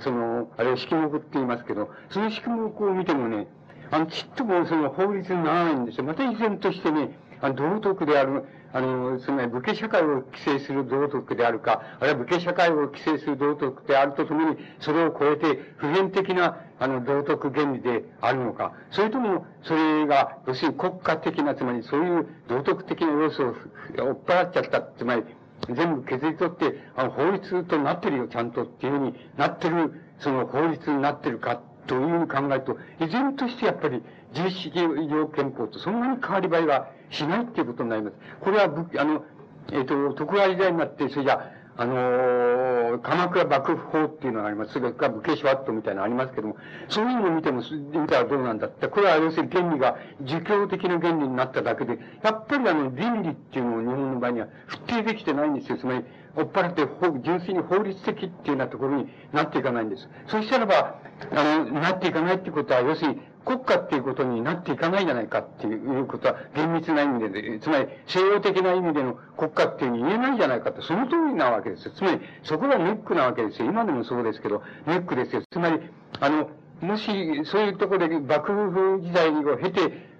その、あれを式目って言いますけど、その式目を見てもね、あの、ちっともその法律にならないんですよ。また依然としてね、あ、道徳である、あの、つまり武家社会を規制する道徳であるか、あるいは武家社会を規制する道徳であるとともに、それを超えて普遍的な、あの、道徳原理であるのか、それとも、それが、要するに国家的な、つまりそういう道徳的な要素を追っ払っちゃった、つまり、全部削り取って、あの、法律となってるよ、ちゃんとっていうふうになってる、その法律になってるか、というふうに考えると、依然としてやっぱり、重視条憲法とそんなに変わり映えはしないっていうことになります。これは、あの、えっ、ー、と、徳川時代になって、それじゃあのー、鎌倉幕府法っていうのがあります。それから武家シワットみたいなのありますけども、そういうのを見ても、見たらどうなんだって。これは要するに原理が儒教的な原理になっただけで、やっぱりあの、倫理っていうのを日本の場合には、不定できてないんですよ。つまり、追っ払って、純粋に法律的っていうようなところになっていかないんです。そしたらば、あの、なっていかないってことは、要するに、国家っていうことになっていかないじゃないかっていうことは厳密な意味で、つまり西洋的な意味での国家っていうふうに言えないじゃないかって、その通りなわけですよ。つまり、そこがネックなわけですよ。今でもそうですけど、ネックですよ。つまり、あの、もし、そういうところで幕府時代を経て、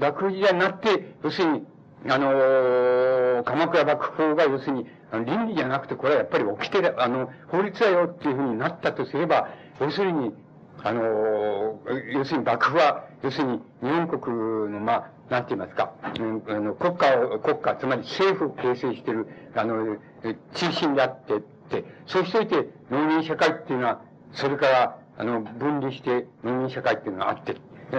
幕府時代になって、要するに、あの、鎌倉幕府法が要するに、倫理じゃなくて、これはやっぱり起きてる、あの、法律だよっていうふうになったとすれば、要するに、あの、要するに幕府は、要するに日本国の、まあ、なんて言いますか、うん、あの国家を、国家、つまり政府を形成している、あの、中心であってって、そうしといて、農民社会っていうのは、それから、あの、分離して農民社会っていうのがあって、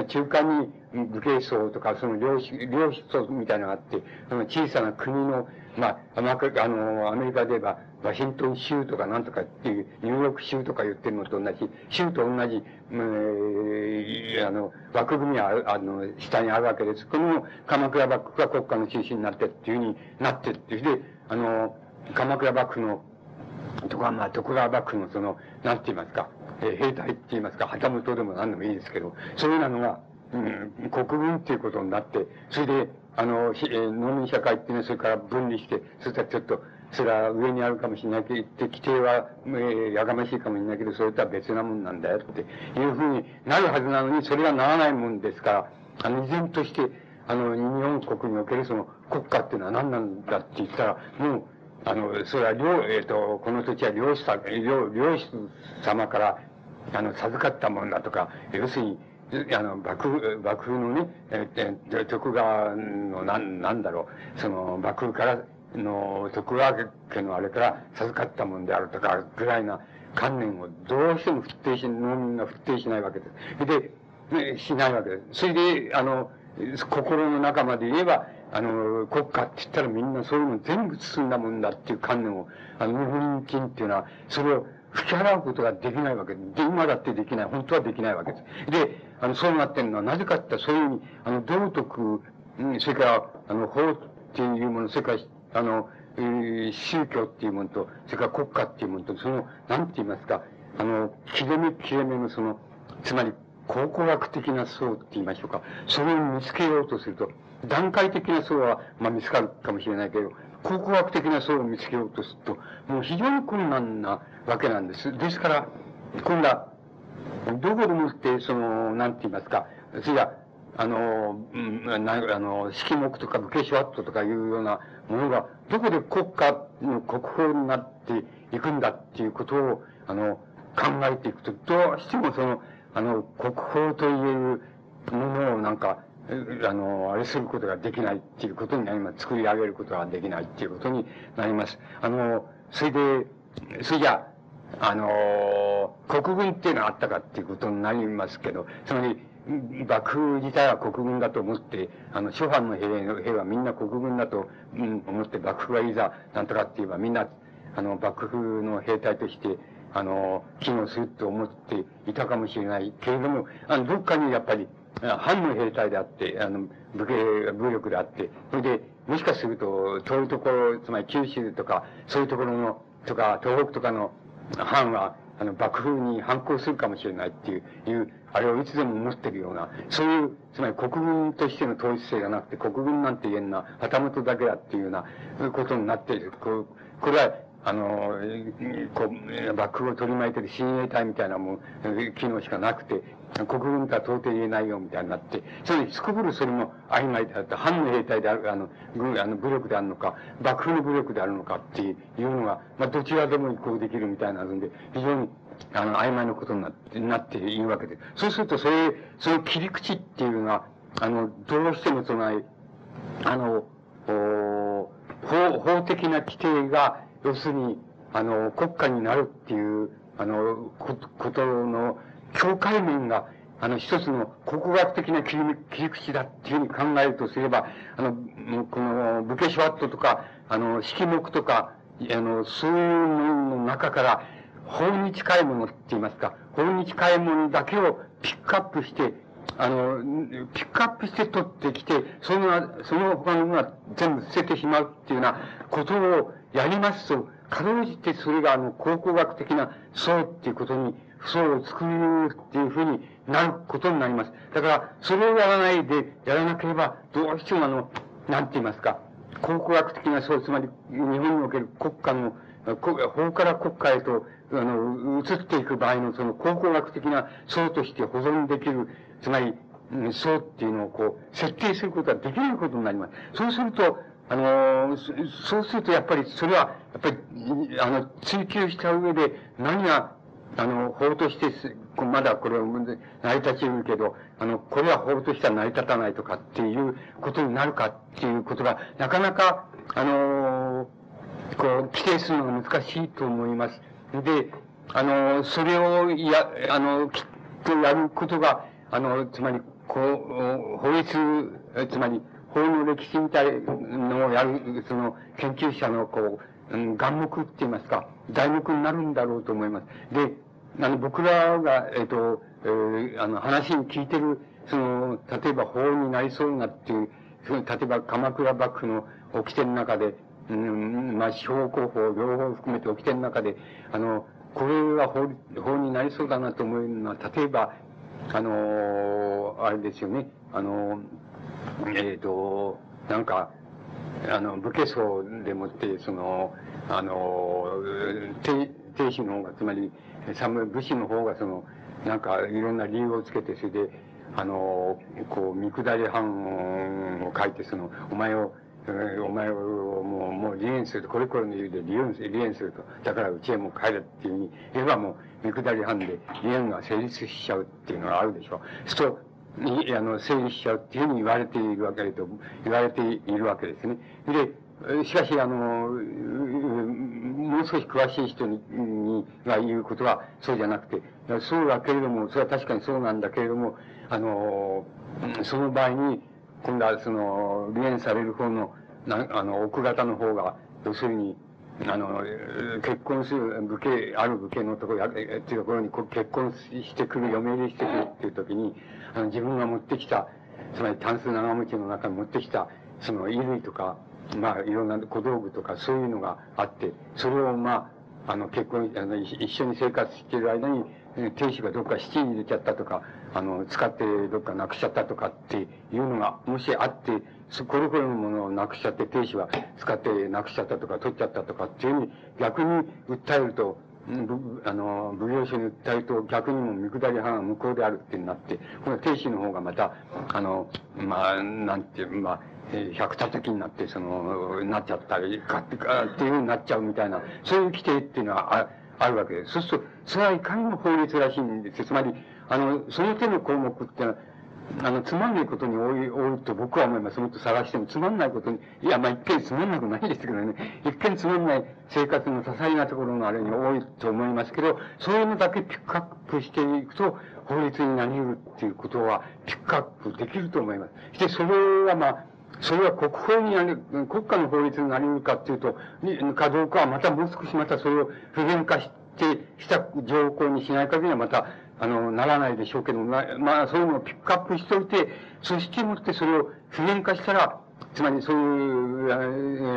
中間に武家層とか、その領主、領主層みたいなのがあって、その小さな国の、まあ、あの、アメリカで言えば、ワシントン州とかなんとかっていう、ニューヨーク州とか言ってるのと同じ、州と同じ、えあの、枠組みは、あの、下にあるわけです。この鎌倉幕府が国家の中心になってっていうふうになってっていうで、あの、鎌倉幕府の、とか、まあ、徳川幕府のその、なんて言いますか、えー、兵隊って言いますか、旗本でも何でもいいですけど、そういうのが、うん、国軍っていうことになって、それで、あの、え、農民社会っていうのはそれから分離して、そしたらちょっと、それは上にあるかもしれないけど、規定は、えー、やがましいかもしれないけど、それとは別なもんなんだよっていうふうになるはずなのに、それがならないもんですから、あの、依然として、あの、日本国におけるその国家っていうのは何なんだって言ったら、もう、あの、それは領、えっ、ー、と、この土地は領主さ、領、領主様から、あの、授かったもんだとか、要するに、あの、幕府、幕府のね、えー、徳川の、なん、なんだろう、その、幕府からの徳川家のあれから授かったもんであるとか、ぐらいな観念をどうしても不定し、農民が不定しないわけです。で、ね、しないわけです。それで、あの、心の中まで言えば、あの、国家って言ったらみんなそういうの全部包んだもんだっていう観念を、あの、日本人っていうのは、それを吹き払うことができないわけで、で、今だってできない、本当はできないわけです。で、あの、そうなってるのはなぜかってそういうふうに、あの、道徳、うんそれから、あの、法っていうもの、それから、あの、えー、宗教っていうものと、それから国家っていうものと、その、なんて言いますか、あの、切れ目切れ目のその、つまり、考古学的な層って言いましょうか。それを見つけようとすると、段階的な層は、まあ見つかるかもしれないけど、考古学的な層を見つけようとすると、もう非常に困難なわけなんです。ですから、今度は、どこでもって、その、なんて言いますか、それが、あの、うん、なあの、式目とか武家シワットとかいうようなものが、どこで国家の国宝になっていくんだっていうことを、あの、考えていくと、どうしてもその、あの、国宝というものをなんか、あの、あれすることができないっていうことになります。作り上げることができないっていうことになります。あの、それで、それじゃあ、の、国軍っていうのがあったかっていうことになりますけど、つまり、幕府自体は国軍だと思って、あの、諸藩の兵兵はみんな国軍だと、うん、思って、幕府がいざ、なんとかって言えばみんな、あの、幕府の兵隊として、あの、機能すると思っていたかもしれないけれども、あの、どっかにやっぱり、藩の兵隊であって、あの、武家、武力であって、それで、もしかすると、遠いところ、つまり九州とか、そういうところの、とか、東北とかの藩は、あの、幕府に反抗するかもしれないっていう、いう、あれをいつでも持ってるような、そういう、つまり国軍としての統一性がなくて、国軍なんて言えんな、旗本だけだっていうようなことになっている。ここれは、あの、こう、幕府を取り巻いてる親衛隊みたいなもん、機能しかなくて、国軍とは到底言えないよみたいになって、それすこぶるそれも曖昧であって、反の兵隊である、あの、軍あの武力であるのか、幕府の武力であるのかっていうのが、まあ、どちらでも移行できるみたいなので、非常に、あの、曖昧なことになって、なっているわけで。そうすると、そういう、そういう切り口っていうのが、あの、どうしてもその、あの、法、法的な規定が、要するに、あの、国家になるっていう、あの、こことの境界面が、あの、一つの国学的な切り口だっていうふうに考えるとすれば、あの、この、武家シュワットとか、あの、式目とか、あの、そういうものの中から、法に近いものって言いますか、法に近いものだけをピックアップして、あの、ピックアップして取ってきて、その、その他のものは全部捨ててしまうっていうようなことをやりますと、かろうじてそれがあの、考古学的な層っていうことに、層を作るっていうふうになることになります。だから、それをやらないで、やらなければ、どうしてもあの、なんて言いますか、考古学的な層、つまり、日本における国家の、法から国家へと、あの、移っていく場合のその考古学的な層として保存できる、つまり、層っていうのをこう、設定することができないことになります。そうすると、あの、そうするとやっぱりそれは、やっぱり、あの、追求した上で何が、あの、法としてまだこれは成り立ちるけど、あの、これは法としては成り立たないとかっていうことになるかっていうことが、なかなか、あの、こう、規定するのが難しいと思います。で、あの、それをや、あの、きっとやることが、あの、つまり、こう、法律、つまり、法の歴史みたいのをやる、その、研究者の、こう、うん、眼目って言いますか、題目になるんだろうと思います。で、あの、僕らが、えっ、と、えー、あの、話に聞いてる、その、例えば法になりそうなっていう、その、例えば鎌倉幕府の掟の中で、うん、まあ、司法広報、両方含めて掟の中で、あの、これは法法になりそうだなと思うのは、例えば、あのあれですよね、あのえっ、ー、と、なんか、あの、武家層でもって、その、あの、定定士の方が、つまり、武士の方が、その、なんか、いろんな理由をつけて、それで、あの、こう、見下り犯を書いて、その、お前を、お前をもう、もう離縁すると、これこれの理由で離縁離縁すると。だからうちへも帰れっていうふうに言えばもう、見下り犯で離縁が成立しちゃうっていうのがあるでしょ。そう、に、あの、成立しちゃうっていうふうに言われているわけで、言われているわけですね。で、しかし、あの、もう少し詳しい人に、にが言うことはそうじゃなくて、そうだけれども、それは確かにそうなんだけれども、あの、その場合に、今度はその、離縁される方の、なあの、奥方の方が、要するに、あの、結婚する武家、ある武家のところ、っていうところに結婚してくる、嫁入りしてくるっていう時に、あの、自分が持ってきた、つまりタンス長持ちの中に持ってきた、その衣類とか、まあ、いろんな小道具とか、そういうのがあって、それをまあ、あの、結婚、あの、一緒に生活している間に、亭主がどっか七に入れちゃったとか、あの、使ってどっかなくしちゃったとかっていうのが、もしあって、これこれのものをなくしちゃって、亭主は使ってなくしちゃったとか、取っちゃったとかっていうふうに、逆に訴えると、あの、奉行所に訴えと逆にも見下り派が向こうであるってなって、この亭主の方がまた、あの、まあ、なんていう、まあ、百叩きになって、その、なっちゃったり、かってか、っていうふうになっちゃうみたいな、そういう規定っていうのはああるわけです。そうすると、それはいかにも法律らしいんです。つまり、あの、その手の項目ってのは、あの、つまんないことに多い、多いと僕は思います。もっと探してもつまんないことに、いや、まあ、一見つまんなくないですけどね。一見つまんない生活の多彩なところのあれに多いと思いますけど、そういうのだけピックアップしていくと、法律になり得るっていうことは、ピックアップできると思います。そして、それはまあ、それは国法になる、国家の法律になり得るかっていうと、かどうかはまたもう少しまたそれを不言化して、した条項にしない限りはまた、あの、ならないでしょうけど、まあ、そういうのをピックアップしておいて、そしてもってそれを不言化したら、つまりそういう、え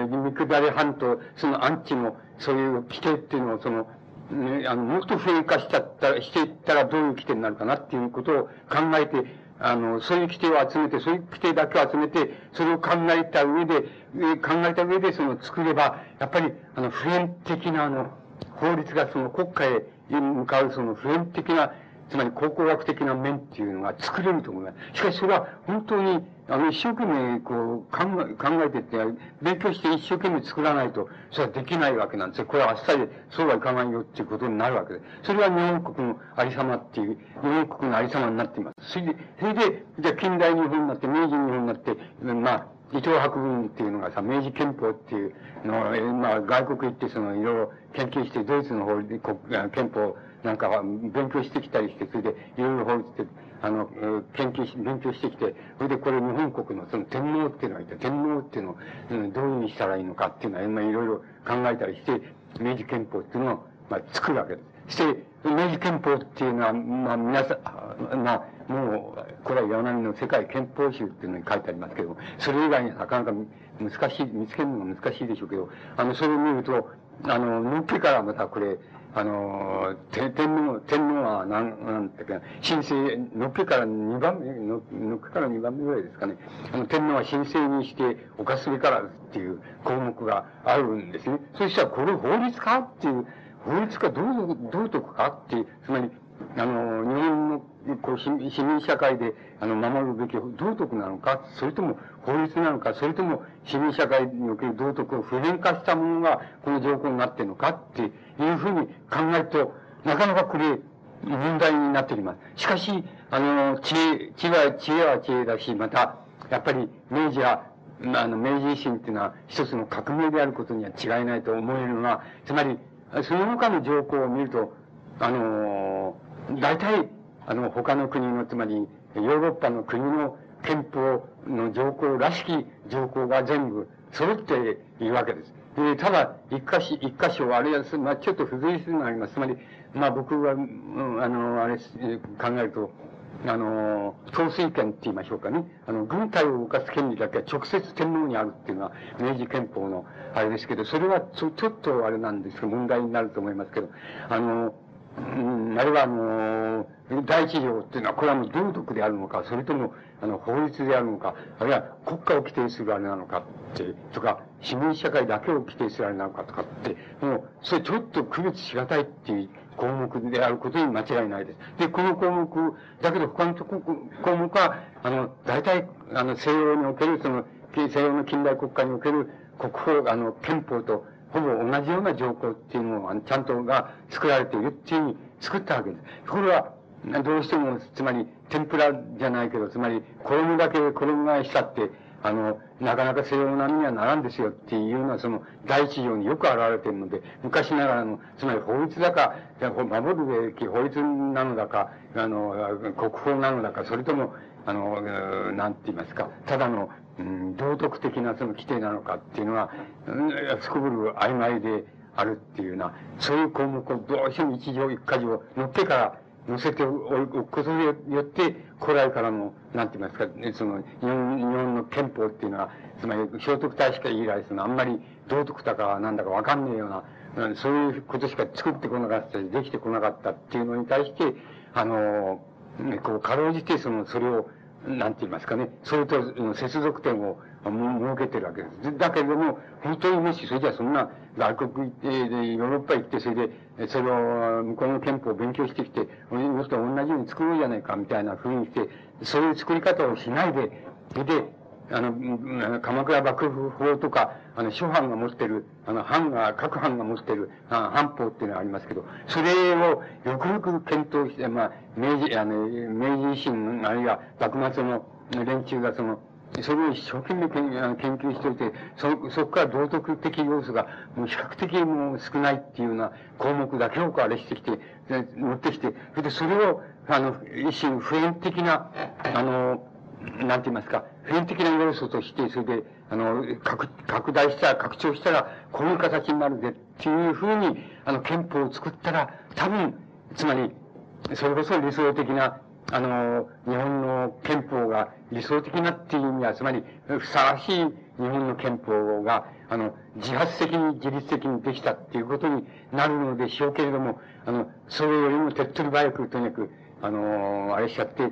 ー、ミクダレ半島、そのアンチの、そういう規定っていうのを、その、ね、あの、もっと不言化しちゃったら、していったらどういう規定になるかなっていうことを考えて、あの、そういう規定を集めて、そういう規定だけを集めて、それを考えた上で、考えた上でその作れば、やっぱり、あの、普遍的なあの、法律がその国家へ向かうその普遍的なつまり考古学的な面っていうのが作れると思います。しかしそれは本当に、あの、一生懸命こう考え、考えてって、勉強して一生懸命作らないと、それはできないわけなんですよ。これはあっさり、そうはいかないよっていうことになるわけです。それは日本国のありさまっていう、日本国のありさまになっています。それで、それで、じゃ近代日本になって、明治日本になって、まあ、伊藤博文っていうのがさ、明治憲法っていうのを、まあ、外国行ってその、いろいろ研究して、ドイツの法律、憲法なんか勉強してきたりして、それでいろいろ法律って、あの、研究し、勉強してきて、それでこれ日本国のその天皇っていうのがいて、天皇っていうのを、どういうふうにしたらいいのかっていうのは、まあいろいろ考えたりして、明治憲法っていうのを、まあ作るわけです。して、明治憲法っていうのは、まあ皆さん、まあ、もう、これは柳の世界憲法集っていうのに書いてありますけど、それ以外になかなか難しい、見つけるのが難しいでしょうけど、あの、それを見ると、あの、のっけからまたこれ、あの、天皇、天皇は、なん、なんていうか、神聖、のっけから二番目、のっけから二番目ぐらいですかね。あの、天皇は神聖にして犯すべからっていう項目があるんですね。そしたら、これ法律かっていう、法律かどう、どうとかっていう、つまり、あの、日本のこう市民社会であの守るべき道徳なのか、それとも法律なのか、それとも市民社会における道徳を普遍化したものがこの条項になっているのかっていうふうに考えると、なかなかこれ問題になっております。しかし、あの、知恵、知恵は知恵は知恵だし、また、やっぱり明治は、あの、明治維新っていうのは一つの革命であることには違いないと思えるのは、つまり、その他の条項を見ると、あの、大体、あの、他の国の、つまり、ヨーロッパの国の憲法の条項らしき条項が全部揃っているわけです。で、ただ、一箇所、一箇所、あるいは、まあ、ちょっと付随するのがあります。つまり、まあ僕は、うん、あの、あれ、考えると、あの、統帥権って言いましょうかね。あの、軍隊を動かす権利だけは直接天皇にあるっていうのは、明治憲法のあれですけど、それはちょちょっとあれなんですけど、問題になると思いますけど、あの、うん、あれはあの、第一条っていうのは、これはもう道徳であるのか、それとも、あの、法律であるのか、あるいは国家を規定するあれなのかって、とか、市民社会だけを規定するあれなのかとかって、もう、それちょっと区別しがたいっていう項目であることに間違いないです。で、この項目、だけど他の項目は、あの、大体、あの、西洋における、その、西洋の近代国家における国法、あの、憲法とほぼ同じような条項っていうのを、ちゃんとが作られているっていうふうに作ったわけです。これは、どうしても、つまり、天ぷらじゃないけど、つまり、衣だけ衣替えしたって、あの、なかなか西洋並みにはならんですよっていうのは、その、第一条によく現れているので、昔ながらの、つまり法律だか、守るべき法律なのだか、あの、国法なのだか、それとも、あの、なんて言いますか、ただの、うん、道徳的なその規定なのかっていうのは、すこぶる曖昧であるっていうような、そういう項目をどうしても一条一箇条乗ってから乗せておくことによって、古来からの、なんて言いますか、その、日本日本の憲法っていうのは、つまり聖徳太子から以来、その、あんまり道徳だかなんだかわかんねえような、そういうことしか作ってこなかったり、できてこなかったっていうのに対して、あの、こう、かろうじて、その、それを、なんて言いますかね、それと接続点を設けてるわけです。だけれども、本当にもし、それじゃそんな外国行って、ヨーロッパ行って、それで、それを、向こうの憲法を勉強してきて、もっと同じように作ろうじゃないか、みたいな風にして、そういう作り方をしないで、で、あの、鎌倉幕府法とか、あの、諸藩が持ってる、あの、藩が、各藩が持ってる、あ藩法っていうのがありますけど、それをよくよく検討して、まあ、明治、あの、明治維新、あるいは幕末の連中がその、それを一生懸命研究しておいて、そ、そこから道徳的要素が、もう比較的もう少ないっていうような項目だけをあれしてきて、持ってきて、それでそれを、あの、一種普遍的な、あの、なんて言いますか、普遍的な要素として、それで、あの、拡、拡大したら、拡張したら、こういう形になるぜっていうふうに、あの、憲法を作ったら、多分、つまり、それこそ理想的なあの、日本の憲法が理想的なっていう意味は、つまり、ふさわしい日本の憲法が、あの、自発的に自律的にできたっていうことになるのでしょうけれども、あの、それよりも手っ取り早く、とにかく、あの、あれしちゃって、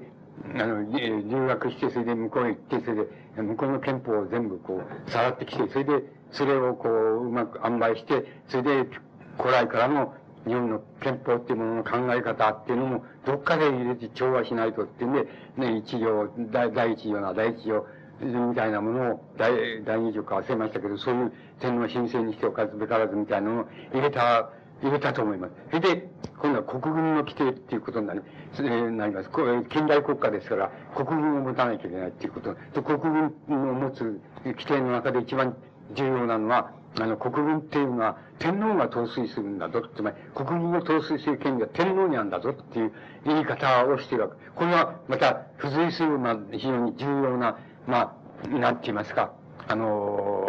あの、留学して、それで向こうへ行って、それで、向こうの憲法を全部こう、さらってきて、それで、それをこう、うまく塩梅して、それで、古来からの日本の憲法っていうものの考え方っていうのも、どっかで入れて調和しないとっていうんで、ね、一条、第一条な、第一条、みたいなものを、第、第二条か忘れましたけど、そういう天皇申請にしておかずべからずみたいなのを入れた、入れたと思います。それで、今度は国軍の規定っていうことになり、なります。これ、近代国家ですから、国軍を持たなきゃいけないっていうこと。で国軍の持つ規定の中で一番重要なのは、あの、国軍っていうのは、天皇が統帥するんだぞ。つまり、国軍を統帥する権利は天皇にあるんだぞっていう言い方をしているわけ。これは、また、付随する、まあ、非常に重要な、まあ、なんて言いますか、あの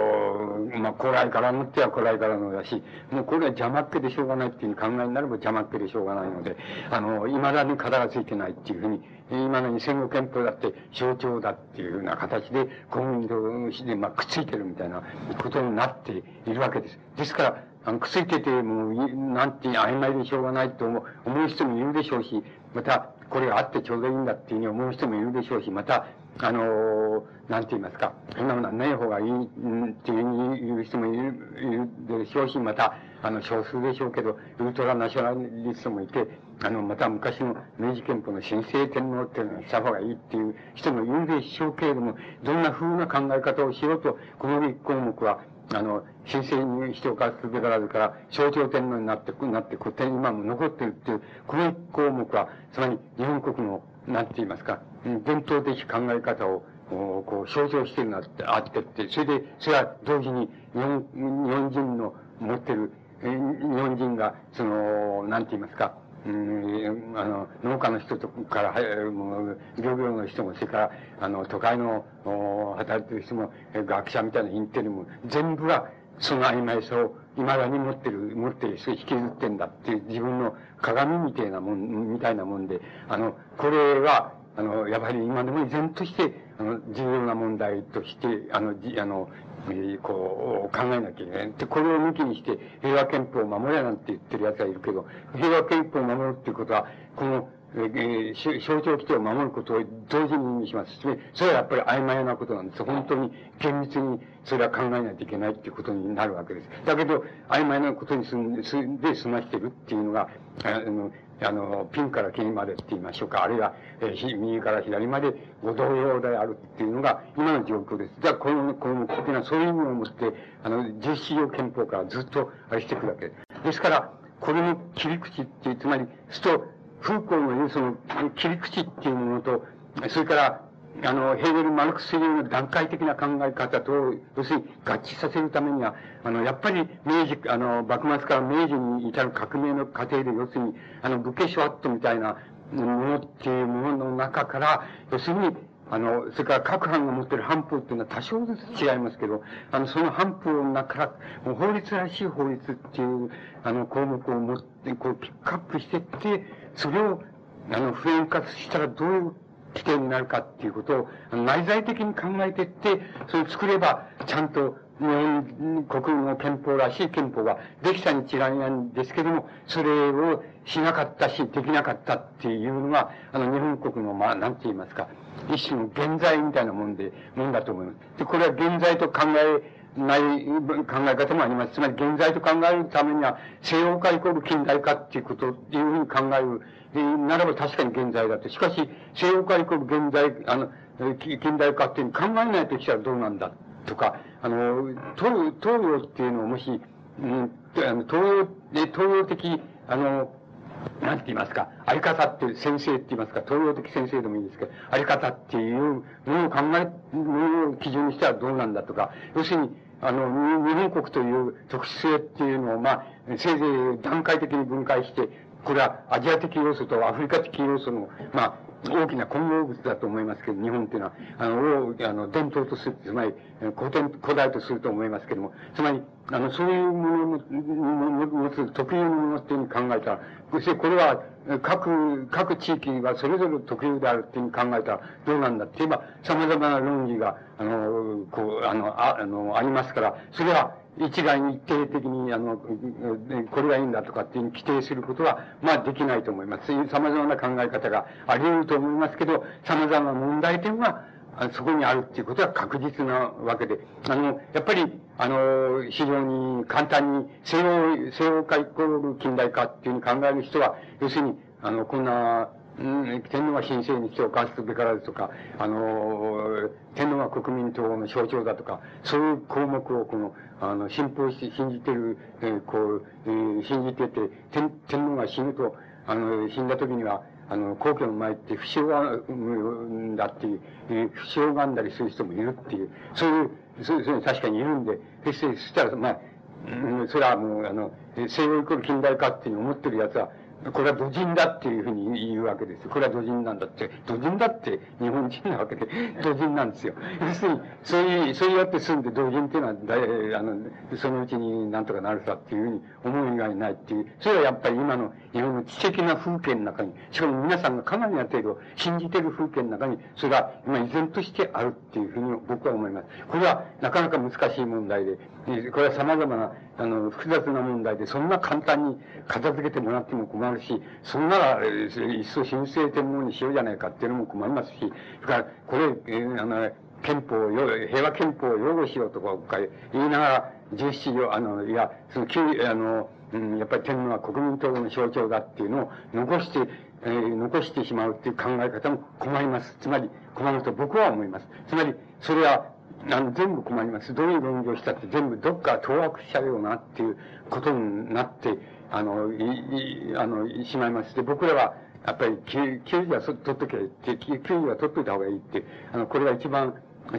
ー、まあ、古来からのっては古来からのだし、もうこれは邪魔っ気でしょうがないっていう考えになれば邪魔っ気でしょうがないので、あの、未だに型がついてないっていうふうに、今のに戦後憲法だって象徴だっていうような形で、国民同士で、まあ、くっついてるみたいなことになっているわけです。ですから、あの、くっついてて、もう、なんて曖昧でしょうがないと思う人もいるでしょうし、また、これがあってちょうどいいんだっていうふうに思う人もいるでしょうし、また、あのなんて言いますか、そんなものはない方がいい、っていう人もいる、いるでしょうし、また、あの、少数でしょうけど、ウルトラナショナリストもいて、あの、また昔の明治憲法の新生天皇っていうのはした方がいいっていう人もいるでしょうけれども、どんな風な考え方をしようと、この立項目は、あの、新生にしておかすべからずから、象徴天皇になって、なって、古典今も残ってるっていう、この一項目は、つまり日本国のなんて言いますか、伝統的考え方を、こう、象徴してるなって、あってって、それで、それは同時に日本、日本人の持ってる、日本人が、その、なんて言いますか、うん、あの、農家の人とから、もう、漁業の人も、それから、あの、都会の、働いてる人も、学者みたいなインテリも、全部が、その曖昧さを未だに持ってる、持ってる人引きずってんだっていう自分の鏡みたいなもん、みたいなもんで、あの、これは、あの、やはり今でも依然として、あの、重要な問題として、あの、じあの、え、こう、考えなきゃいけない。で、これを抜きにして、平和憲法を守れなんて言ってる奴はいるけど、平和憲法を守るっていうことは、この、えー、象徴規定を守ることを同時に意味します。それはやっぱり曖昧なことなんです。本当に厳密にそれは考えないといけないっていうことになるわけです。だけど、曖昧なことにすんで済ましてるっていうのが、あの、あの、ピンから金までって言いましょうか。あるいは、えー、右から左までご同様であるっていうのが今の状況です。じゃあ、この、この的なそういう意味を持って、あの、実施上憲法からずっとあれしていくるわけです。ですから、これの切り口っていう、つまり、すと、風光の言うその切り口っていうものと、それから、あの、ヘーゲル・マルクス流の段階的な考え方と、要するに合致させるためには、あの、やっぱり明治、あの、幕末から明治に至る革命の過程で、要するに、あの、武家ショワットみたいなものっていうものの中から、要するに、あの、それから各藩が持ってる藩法っていうのは多少ずつ違いますけど、あの、その藩法の中から、法律らしい法律っていう、あの、項目を持って、こう、ピックアップしていって、それを、あの、普遍化したらどういう規定になるかっていうことを内在的に考えていって、それを作れば、ちゃんと日本国の憲法らしい憲法ができたに違いないんですけども、それをしなかったし、できなかったっていうのが、あの、日本国の、まあ、なんて言いますか、一種の現在みたいなもんで、もんだと思います。で、これは現在と考えない考え方もあります。つまり現在と考えるためには、西洋化イコール近代化っていうこというふうに考える。ならば確かに現在だって。しかし、西洋化イコール現在、あの、近代化っていう考えないときたらどうなんだとか、あの、東東洋っていうのをもし、うん、東洋、東洋的、あの、なんて言いますか、あり方っていう先生って言いますか、東洋的先生でもいいんですけど、あり方っていうのを考え、のを基準にしてはどうなんだとか、要するに、あの、日本国という特殊性っていうのを、まあ、せいぜい段階的に分解して、これはアジア的要素とアフリカ的要素の、まあ、大きな混合物だと思いますけど、日本っていうのは、あの、あの、伝統とする、つまり、古典、古代とすると思いますけども、つまり、あの、そういうものの、持つ特有のものっていうふうに考えたら、そしてこれは、各、各地域はそれぞれ特有であるっていうふうに考えたらどうなんだって言えば、様々な論議が、あの、こう、あの、ああの、ありますから、それは、一概に一定的に、あの、これがいいんだとかっていう規定することは、まあできないと思います。様々な考え方があり得ると思いますけど、様々な問題点は、そこにあるっていうことは確実なわけで、あの、やっぱり、あの、非常に簡単に西洋、西洋化イコール近代化っていうふうに考える人は、要するに、あの、こんな、天皇が神聖にして犯すべからずとか、あの、天皇が国民党の象徴だとか、そういう項目をこの、あの、信奉して、信じてる、えー、こう、えー、信じてて、天、天皇が死ぬと、あの、死んだ時には、あの、皇居の前って不死が、うんだっていう、えー、不死を拝んだりする人もいるっていう、そういう、そういう、確かにいるんで、そして、そしたら、まあ、うん、それはもう、あの、西洋イコール近代化っていうのを思ってる奴は、これは土人だっていうふうに言うわけです。これは土人なんだって。土人だって日本人なわけで、土人なんですよ。要するに、そういう、そうやって住んで土人っていうのは、だあの、そのうちになんとかなるさっていうふうに思う以外ないっていう。それはやっぱり今の日本の知的な風景の中に、しかも皆さんがかなりな程度信じてる風景の中に、それが今依然としてあるっていうふうに僕は思います。これはなかなか難しい問題で、これは様々な、あの、複雑な問題で、そんな簡単に片付けてもらっても困るし、そんなら、いっそ神聖天皇にしようじゃないかっていうのも困りますし、それから、これ、え、あの、憲法を、平和憲法を擁護しようとか言いながら、十七条、あの、いや、その、あの、うん、やっぱり天皇は国民党の象徴だっていうのを残して、えー、残してしまうっていう考え方も困ります。つまり、困ると僕は思います。つまり、それは、あの、全部困ります。どういう論議をしたって全部どっか当惑しちゃうよなっていうことになって、あの、い、い、あの、しまいまして、僕らは、やっぱり、給与は取っとけ。って、給与は取っといた方がいいって、あの、これが一番、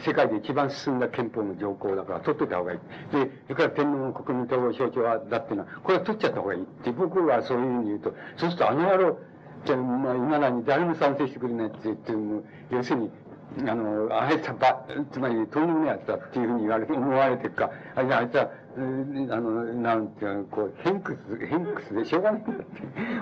世界で一番進んだ憲法の条項だから取っといた方がいい。で、それから天皇の国民統合象徴はだっていうのは、これは取っちゃった方がいいって、僕はそういうふうに言うと、そうするとあの野郎、じゃあ、まあ、今だに誰も賛成してくれないって言っても、要するに、あの、あいつはば、つまり、とんでもないやつだっていうふうに言われて、思われてるか、あいつは、ああの、なんていうの、こう、偏屈、偏屈でしょうがないんだって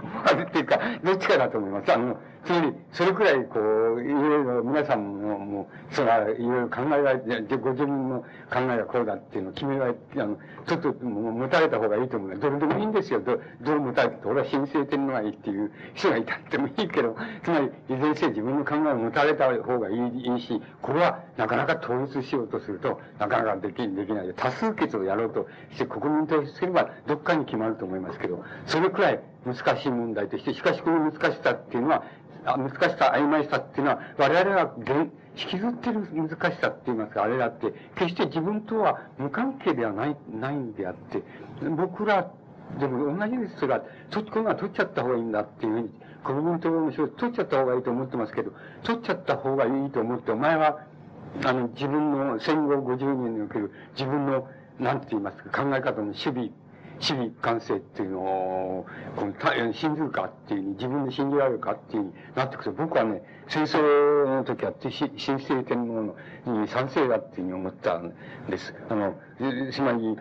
思われているか、どっちかだと思います。あの、つまり、それくらい、こう、いろいろ皆さんも、もう、それはいろいろ考えられて、ご自分の考えがこうだっていうのを決められて、あの、ちょっともう持たれた方がいいと思うどれでもいいんですよ。ど、どう持たれて、俺は申請天皇がいいっていう人がいたってもいいけど、つまり、いずれにせよ自分の考えを持たれた方がいいいいし、これはなかなか統一しようとすると、なかなかでき、できない、多数決をやろうとして国民とすれば、どっかに決まると思いますけど、それくらい難しい問題として、しかしこの難しさっていうのは、難しさ、曖昧さっていうのは、我々が引きずってる難しさって言いますか、あれだって、決して自分とは無関係ではない、ないんであって、僕ら、でも同じです。それは、そっち、こんな取っちゃった方がいいんだっていうふうに、国民党の人取っちゃった方がいいと思ってますけど、取っちゃった方がいいと思って、お前は、あの、自分の戦後50年における自分の、なんて言いますか、考え方の守備主義感性っていうのを、この、信ずるかっていう、自分で信じられるかっていうになってくると、僕はね、戦争の時は、新生天皇のに賛成だっていうふうに思ったんです。あの、つまり、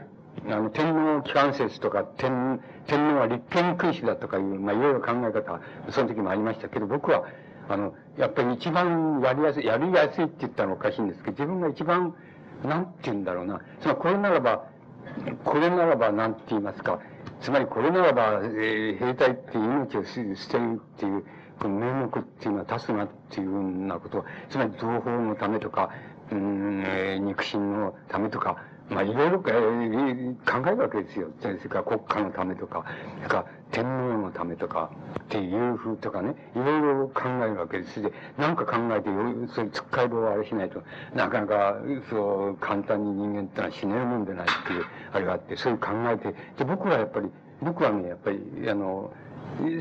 あの、天皇機関説とか、天、天皇は立憲君主だとかいう、まあ、いろいろ考え方、その時もありましたけど、僕は、あの、やっぱり一番やりやすい、やりやすいって言ったらおかしいんですけど、自分が一番、なんて言うんだろうな。つまり、これならば、これならば何て言いますか、つまりこれならば、えー、兵隊って命を捨てるっていう、この名目っていうのは出すなっていうようなこと、つまり同胞のためとか、うん、えー、肉親のためとか、まあ、いろいろ考えるわけですよ。それから国家のためとか、それから天皇のためとか、っていうふうとかね、いろいろ考えるわけです。で、なんか考えて、それ、つっかい棒をあれしないと、なかなか、そう、簡単に人間ってのは死ねるもんでないっていう、あれがあって、そういう考えて、で、僕はやっぱり、僕はね、やっぱり、あの、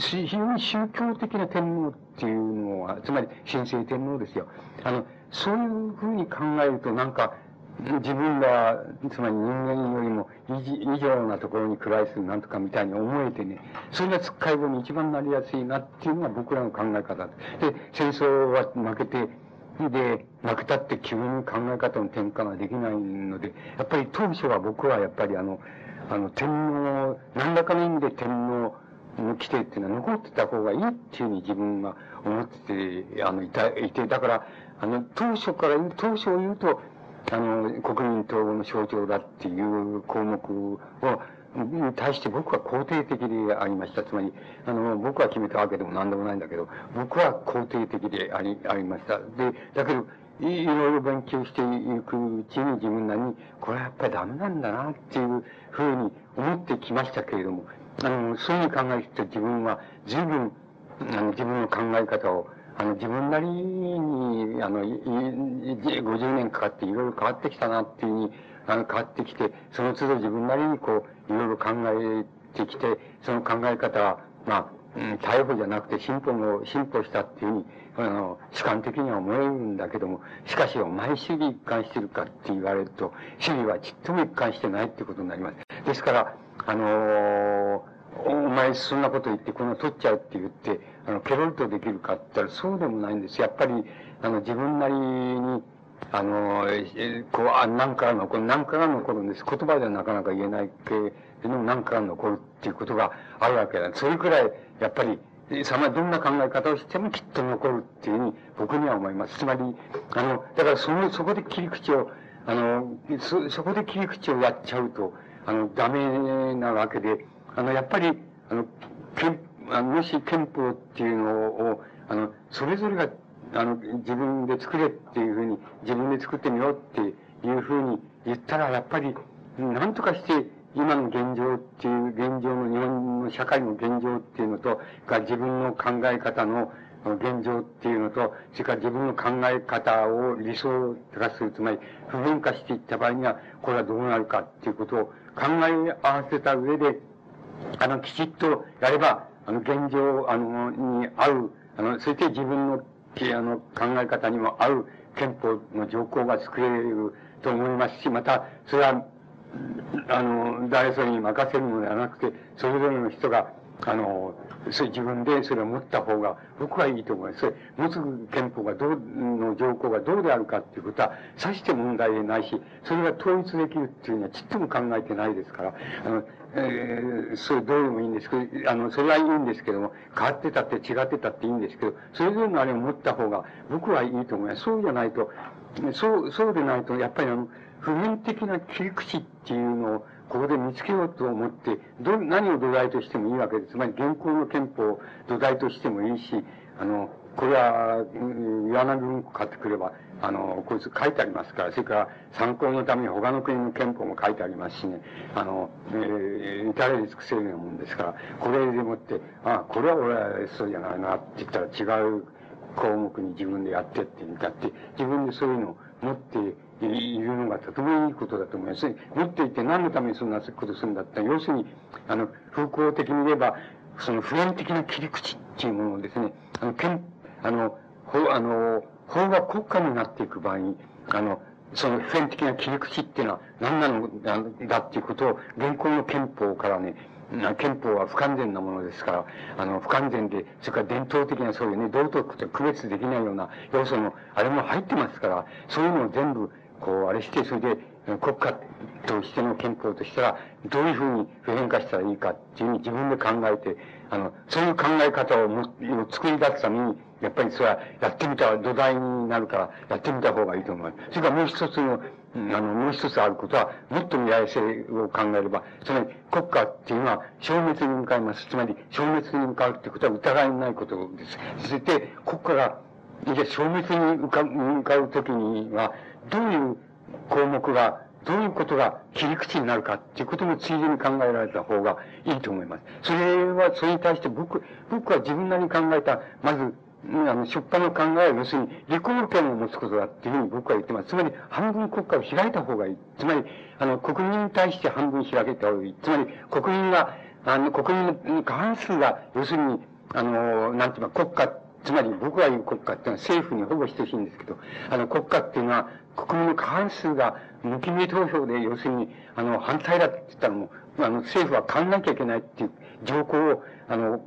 非常に宗教的な天皇っていうのは、つまり神聖天皇ですよ。あの、そういうふうに考えると、なんか、自分が、つまり人間よりも以上なところに暮らすなんとかみたいに思えてね、それがつっかい棒に一番なりやすいなっていうのが僕らの考え方で、戦争は負けて、で、負けたって急に考え方の転換ができないので、やっぱり当初は僕はやっぱりあの、あの、天皇、何らかの意味で天皇の規定っていうのは残ってた方がいいっていうふうに自分が思ってて、あの、いた、いて、だから、あの、当初から、当初を言うと、あの、国民党の象徴だっていう項目を、に対して僕は肯定的でありました。つまり、あの、僕は決めたわけでも何でもないんだけど、僕は肯定的であり、ありました。で、だけど、いろいろ勉強していくうちに自分なりに、これはやっぱりダメなんだなっていうふうに思ってきましたけれども、あの、そういう考えて自分は随分、あの、自分の考え方をあの、自分なりに、あの、50年かかっていろいろ変わってきたなっていうふうに、あの、変わってきて、その都度自分なりにこう、いろいろ考えてきて、その考え方は、まあ、うん、逮捕じゃなくて進歩の、進歩したっていうふうに、あの、主観的には思えるんだけども、しかし、お前主義一貫してるかって言われると、主義はちっとも一貫してないってことになります。ですから、あのーお前そんなこと言って、この取っちゃうって言って、あの、ケロリとできるかって言ったらそうでもないんです。やっぱり、あの、自分なりに、あの、えこう、あ、何かが残る、何かが残るんです。言葉ではなかなか言えないけれども、何かが残るっていうことがあるわけだ。それくらい、やっぱり、さまどんな考え方をしてもきっと残るっていうふうに僕には思います。つまり、あの、だからその、そこで切り口を、あの、そ、そこで切り口をやっちゃうと、あの、ダメなわけで、あの、やっぱり、あの、憲、あのもし憲法っていうのを、あの、それぞれが、あの、自分で作れっていうふうに、自分で作ってみようっていうふうに言ったら、やっぱり、なんとかして、今の現状っていう、現状の日本の社会の現状っていうのと、が自分の考え方の現状っていうのと、それから自分の考え方を理想化する、つまり不変化していった場合には、これはどうなるかっていうことを考え合わせた上で、あの、きちっとやれば、あの、現状、あの、に合う、あの、そして自分の、あの、考え方にも合う憲法の条項が作れると思いますし、また、それは、あの、誰それに任せるのではなくて、それぞれの人が、あの、それ自分でそれを持った方が僕はいいと思います。それ持つ憲法がどう、の条項がどうであるかっていうことは、さして問題ないし、それが統一できるっていうのはちっとも考えてないですから、あの、えー、それどうでもいいんですけど、あの、それはいいんですけども、変わってたって違ってたっていいんですけど、それぞれのあれを持った方が僕はいいと思います。そうじゃないと、そう、そうでないと、やっぱりあの、普遍的な切り口っていうのを、ここで見つけようと思って、ど、何を土台としてもいいわけです。つまり現行の憲法を土台としてもいいし、あの、これは、岩波文庫買ってくれば、あの、こいつ書いてありますから、それから参考のために他の国の憲法も書いてありますしね、あの、えー、至れり尽くせるようなもんですから、これでもって、あ、これは俺はそうじゃないなって言ったら違う項目に自分でやってって言ったって、自分でそういうのを持っているのがとてもいいことだと思います。持っていて何のためにそんなことするんだったら、要するに、あの、風光的に言えば、その普遍的な切り口っていうものをですね、あの、憲、あの、法、あの、法が国家になっていく場合に、あの、その普遍的な切り口っていうのは何なのだっていうことを、現行の憲法からね、憲法は不完全なものですから、あの、不完全で、それから伝統的なそういうね、道徳と区別できないような要素の、あれも入ってますから、そういうのを全部、こう、あれして、それで、国家としての憲法としたら、どういうふうに普遍化したらいいかっていうふうに自分で考えて、あの、そういう考え方をも作り出すために、やっぱりそれはやってみた土台になるから、やってみた方がいいと思います。それからもう一つの、あの、もう一つあることは、もっと未来性を考えれば、つまり国家っていうのは消滅に向かいます。つまり消滅に向かうってことは疑いないことです。そして国家が、いや、消滅に向かうときには、どういう項目が、どういうことが切り口になるかっていうこともついでに考えられた方がいいと思います。それは、それに対して僕、僕は自分なりに考えた、まず、あの、出版の考えは要するに、リコール権を持つことだっていうふうに僕は言ってます。つまり、半分国家を開いた方がいい。つまり、あの、国民に対して半分開けた方がいい。つまり、国民が、あの、国民の過半数が、要するに、あの、なんていうか、国家、つまり僕が言う国家っていうのは政府にほぼ等しいんですけど、あの、国家っていうのは、国民の過半数が無記名投票で、要するに、あの、反対だって言ったらもう、あの、政府は変わんなきゃいけないっていう条項を、あの、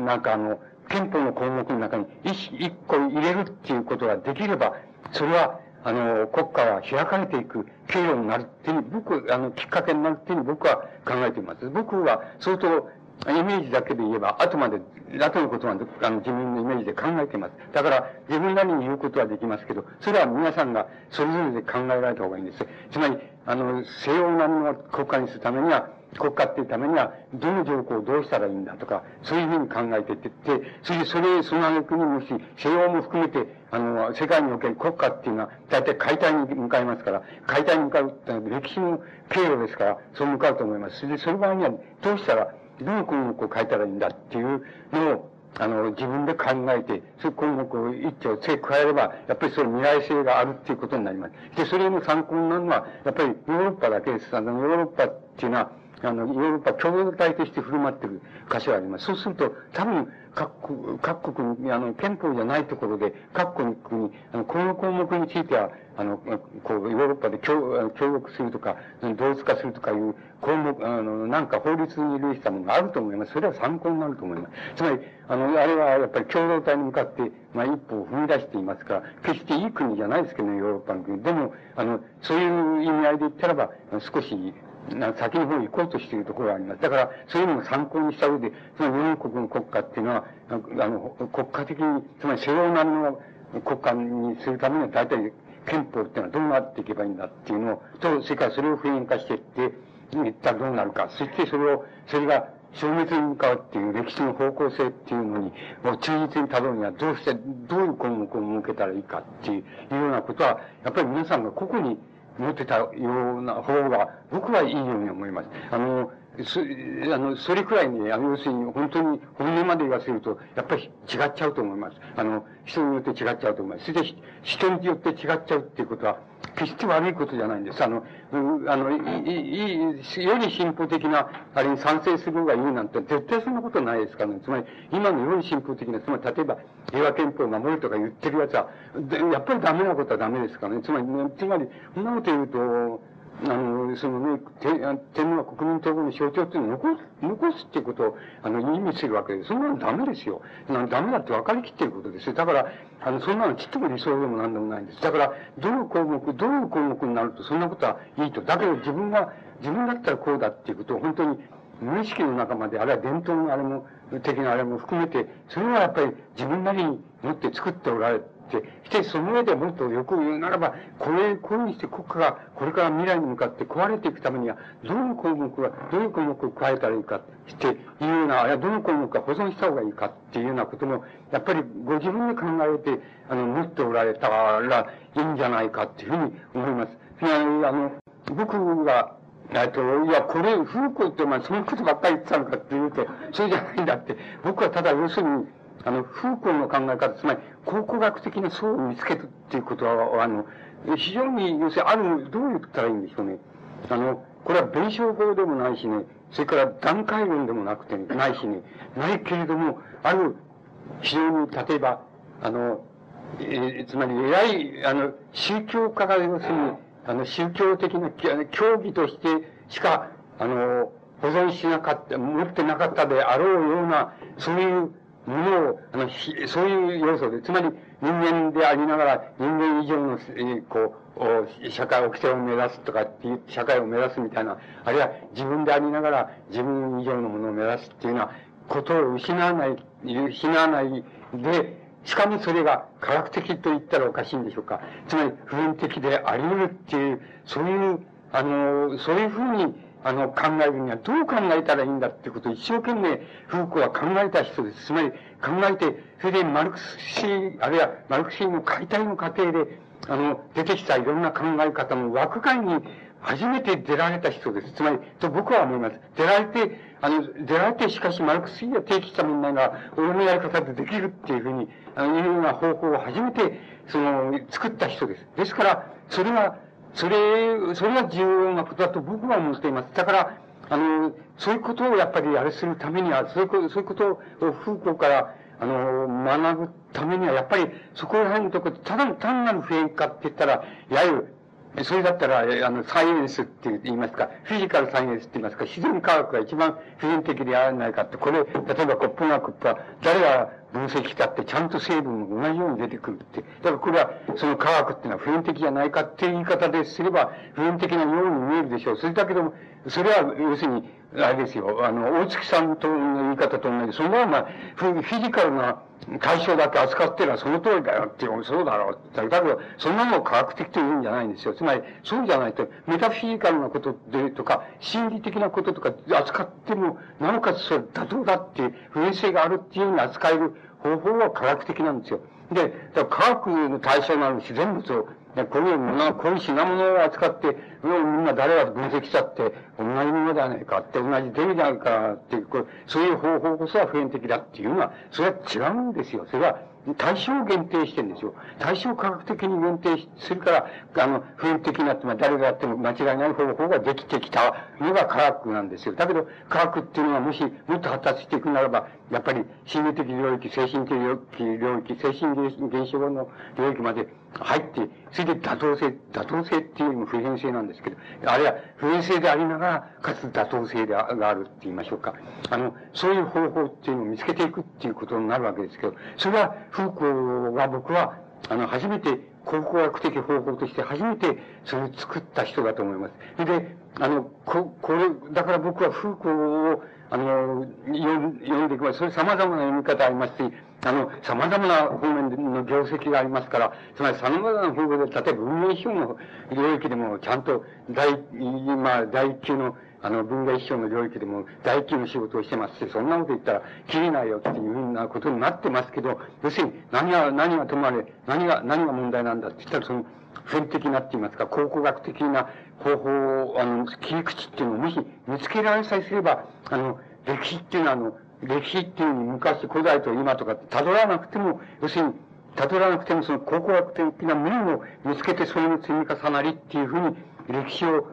なんかあの、憲法の項目の中に一一個入れるっていうことができれば、それは、あの、国家は開かれていく経路になるっていう、僕、あの、きっかけになるっていうふうに僕は考えています。僕は相当、イメージだけで言えば、後まで、後のことは、あの、自分のイメージで考えています。だから、自分なりに言うことはできますけど、それは皆さんがそれぞれで考えられた方がいいんです。つまり、あの、西洋並みの国家にするためには、国家っていうためには、どの条項をどうしたらいいんだとか、そういうふうに考えていって、それで、それ、その挙句にもし、西洋も含めて、あの、世界における国家っていうのは、大体解体に向かいますから、解体に向かうってのは歴史の経路ですから、そう向かうと思います。それで、その場合には、どうしたら、どう項目を書いたらいいんだっていうのを、あの、自分で考えて、そういう項目を一丁付け加えれば、やっぱりその未来性があるっていうことになります。で、それの参考になるのは、やっぱりヨーロッパだけです。あの、ヨーロッパっていうのは、あの、ヨーロッパ共同体として振る舞ってる箇所があります。そうすると、多分、各国、各国に、あの、憲法じゃないところで、各国に、あの、この項目については、あの、こう、ヨーロッパで協協力するとか、同一化するとかいう項目、あの、なんか法律に類したものがあると思います。それは参考になると思います。つまり、あの、あれはやっぱり共同体に向かって、まあ、一歩を踏み出していますから、決していい国じゃないですけどね、ヨーロッパの国。でも、あの、そういう意味合いで言ったらば、少し、な先の方に行こうとしているところがあります。だから、そういうのも参考にした上で、その日本国の国家っていうのは、あの、国家的に、つまり西洋並みの国家にするためには、大体憲法っていうのはどうなっていけばいいんだっていうのを、と、それからそれを普遍化していって、いったらどうなるか。そしてそれを、それが消滅に向かうっていう歴史の方向性っていうのに、忠実にたどるにはどうして、どういう項目を設けたらいいかっていうようなことは、やっぱり皆さんが個々に持ってたような方が、僕はいいように思います。あの、そ、あの、それくらいね、あの、要するに、本当に、本音まで言わせると、やっぱり違っちゃうと思います。あの、人によって違っちゃうと思います。それで、人によって違っちゃうっていうことは、決して悪いことじゃないんです。あの、あの、いい、より進歩的な、あれに賛成する方がいいなんて、絶対そんなことないですからね。つまり、今のより進歩的な、つまり、例えば、平和憲法を守るとか言ってるやつは、やっぱりダメなことはダメですからね。つまり、ねつまり、そんなこと言うと、あの、そのね、天皇は国民統合の象徴っていうのを残す、残すっていうことを、あの、意味するわけで、そんなのダメですよ。なダメだって分かりきってることですよ。だから、あの、そんなのちっとも理想でも何でもないんです。だから、どの項目、どういう項目になると、そんなことはいいと。だけど自分が、自分だったらこうだっていうことを本当に無意識の中まで、あるいは伝統のあれも、的なあれも含めて、それはやっぱり自分なりに持って作っておられるて、して、その上でもっとよく言うならば、これ、こういうふうにして国家がこれから未来に向かって壊れていくためには、どういう項目が、どういう項目を加えたらいいかっていうような、あるいはどの項目が保存した方がいいかっていうようなことも、やっぱりご自分で考えて、あの、持っておられたらいいんじゃないかっていうふうに思います。あの、僕が、えっと、いや、これ、風光ってお前そのことばっかり言ってたのかって言うと、そうじゃないんだって。僕はただ要するに、あの、フーコーの考え方、つまり、考古学的な層を見つけるっていうことは、あの、非常に、要するに、ある、どう言ったらいいんでしょうね。あの、これは弁証法でもないしね、それから段階論でもなくて、ないしね、ないけれども、ある、非常に、例えば、あの、えー、つまり、偉い、あの、宗教家が要するに、あの、宗教的な教義としてしか、あの、保存しなかった、持ってなかったであろうような、そういうものを、あの、そういう要素で、つまり人間でありながら人間以上の、え、こう、社会、掟を目指すとかっていう、社会を目指すみたいな、あるいは自分でありながら自分以上のものを目指すっていうようなことを失わない、失わないで、しかもそれが科学的と言ったらおかしいんでしょうか。つまり普遍的であり得るっていう、そういう、あの、そういうふうに、あの、考えるにはどう考えたらいいんだってことを一生懸命、フーコは考えた人です。つまり、考えて、それでマルクスシー、あるいはマルクスシーの解体の過程で、あの、出てきたいろんな考え方の枠外に初めて出られた人です。つまり、と僕は思います。出られて、あの、出られて、しかし、マルクス主義が提起した問題が、俺のやり方でできるっていうふうに、あの、いうような方法を初めて、その、作った人です。ですから、それは、それ、それが重要なことだと僕は思っています。だから、あの、そういうことをやっぱりあれするためには、そういうこと、そういうことを風光から、あの、学ぶためには、やっぱりそこら辺のところ、ただ単なる普遍化って言ったら、やる、それだったら、あの、サイエンスって言いますか、フィジカルサイエンスって言いますか、自然科学が一番普遍的であらないかって、これ、例えばコップ学って誰が分析したってちゃんと成分が同じように出てくるって。だからこれは、その科学っていうのは普遍的じゃないかっていう言い方ですれば、普遍的なように見えるでしょう。それだけども、それは、要するに、あれですよ、あの、大月さんとの言い方と同じ、そのまま、フィジカルな対象だけ扱ってるのはその通りだよって、そうだろうって。だけど、そんなのを科学的と言うんじゃないんですよ。つまり、そうじゃないと、メタフィジカルなことでとか、心理的なこととか扱っても、なおかつそれ妥当だっていう、普遍性があるっていうように扱える方法は科学的なんですよ。で、科学の対象なる自然物をこういうもの、こういう品物を扱って、みんな誰が分析したって、同じものではないかって、同じデミだかっていう、そういう方法こそは普遍的だっていうのは、それは違うんですよ。それは対象を限定してるんですよ。対象科学的に限定するから、あの、普遍的なって、ま、誰がやっても間違いない方法ができてきたのが科学なんですよ。だけど、科学っていうのはもしもっと発達していくならば、やっぱり心理的領域、精神的領域、精神現象の領域まで入って、それで妥当性、妥当性っていうよりも普遍性なんですけど、あるいは普遍性でありながら、かつ妥当性でがあるって言いましょうか。あの、そういう方法っていうのを見つけていくっていうことになるわけですけど、それは、フーコーが僕は、あの、初めて考古学的方法として初めてそれを作った人だと思います。で、あの、こ、これ、だから僕はフーコーを、あの、読んでいくそれ様々な読み方ありますし、あの、様々な方面の業績がありますから、つまり様々な方面で、例えば文明書の領域でも、ちゃんと大、まあ、第級の、あの、文明書の領域でも、大級の仕事をしてますし、そんなこと言ったら、切れないよっていうふうなことになってますけど、要するに、何が、何が止まれ、何が、何が問題なんだって言ったら、その、普遍的なって言いますか、考古学的な方法を、あの、切り口っていうのをもし見つけられさえすれば、あの、歴史っていうのは、あの、歴史っていうに昔、古代と今とか辿らなくても、要するに、辿らなくてもその考古学的なものを見つけてそれの積み重なりっていうふうに歴史を、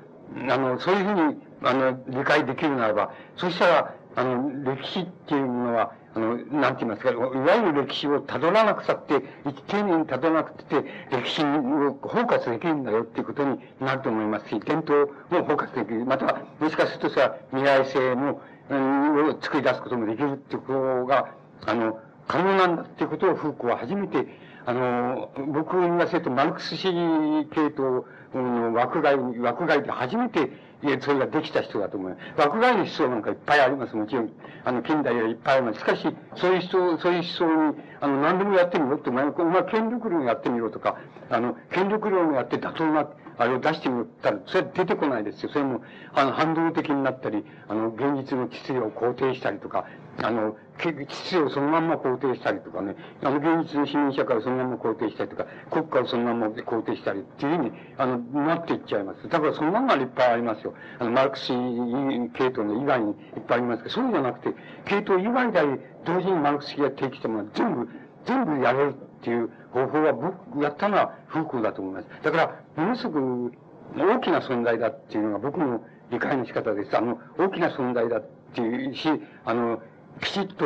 あの、そういうふうに、あの、理解できるならば、そしたら、あの、歴史っていうのは、あの、なんて言いますか、いわゆる歴史を辿らなくたって、丁寧に辿らなくて、歴史を包括できるんだよっていうことになると思いますし、伝統も包括できる。または、もしかするとさ、未来性も、を作り出すこともできるってことが、あの、可能なんだっていうことをフーコは初めて、あの、僕に言わせると、マルクス主義系統の枠外、枠外で初めていや、それができた人だと思います。枠外の思想なんかいっぱいあります。もちろん、あの、近代はいっぱいあります。しかし、そういう人、そういう思想に、あの、何でもやってみろって、お前、お前、権力論やってみろとか、あの、権力論をやって妥当な、あれを出してみたら、それ出てこないですよ。それも、あの、反動的になったり、あの、現実の秩序を肯定したりとか、あの、秩序をそのまんま肯定したりとかね、あの、現実の市民社会をそのまま肯定したりとか、国家をそのまま肯定したりっていうふうに、あの、なっていっちゃいます。だからそんなのがいっぱいありますよ。あの、マルクス系統の以外にいっぱいありますけど、そうじゃなくて、系統以外で同時にマルクスが提起したものは全部、全部やれるっていう方法は僕やったのはフーコーだと思います。だから、ものすごく大きな存在だっていうのが僕の理解の仕方です。あの、大きな存在だっていうし、あの、きちっと、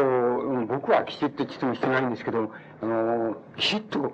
僕はきちっとってもしてないんですけど、あの、きちっと、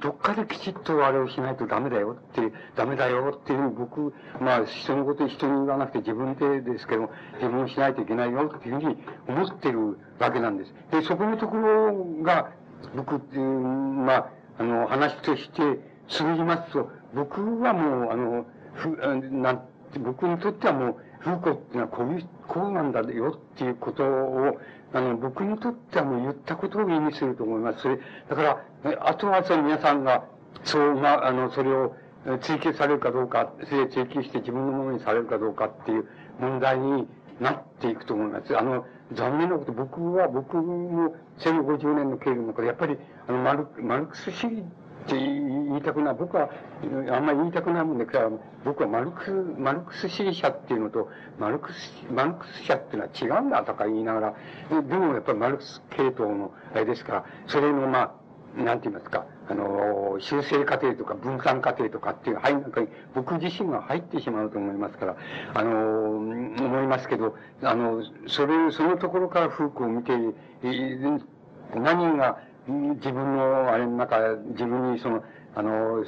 どっかできちっとあれをしないとダメだよって、ダメだよっていう僕、まあ人のこと人に言わなくて自分でですけど、自分をしないといけないよっていうふうに思ってるわけなんです。で、そこのところが、僕、まあ、あの、話として通じますと、僕はもう、あの、ふ、なん僕にとってはもう、フーコっていうのはこういう、こうなんだよっていうことを、あの、僕にとってはもう言ったことを意味すると思います。それ、だから、あとはその皆さんが、そう、まあ、あの、それを追求されるかどうか、それ追求して自分のものにされるかどうかっていう問題になっていくと思います。あの、残念なこと、僕は、僕も戦後50年の経緯の中で、やっぱり、あの、マルマルクス主義って言いたくない。僕は、あんまり言いたくないもんだから、僕はマルクス、マルクス主義者っていうのと、マルクス、マルクス者っていうのは違うんだとか言いながら、でもやっぱりマルクス系統のあれですから、それのまあ、なんて言いますか、あの、修正過程とか分散過程とかっていう、はい、なんか僕自身が入ってしまうと思いますから、あの、思いますけど、あの、それ、そのところから風景を見て、何が、自分のあれの中、自分にその、あの、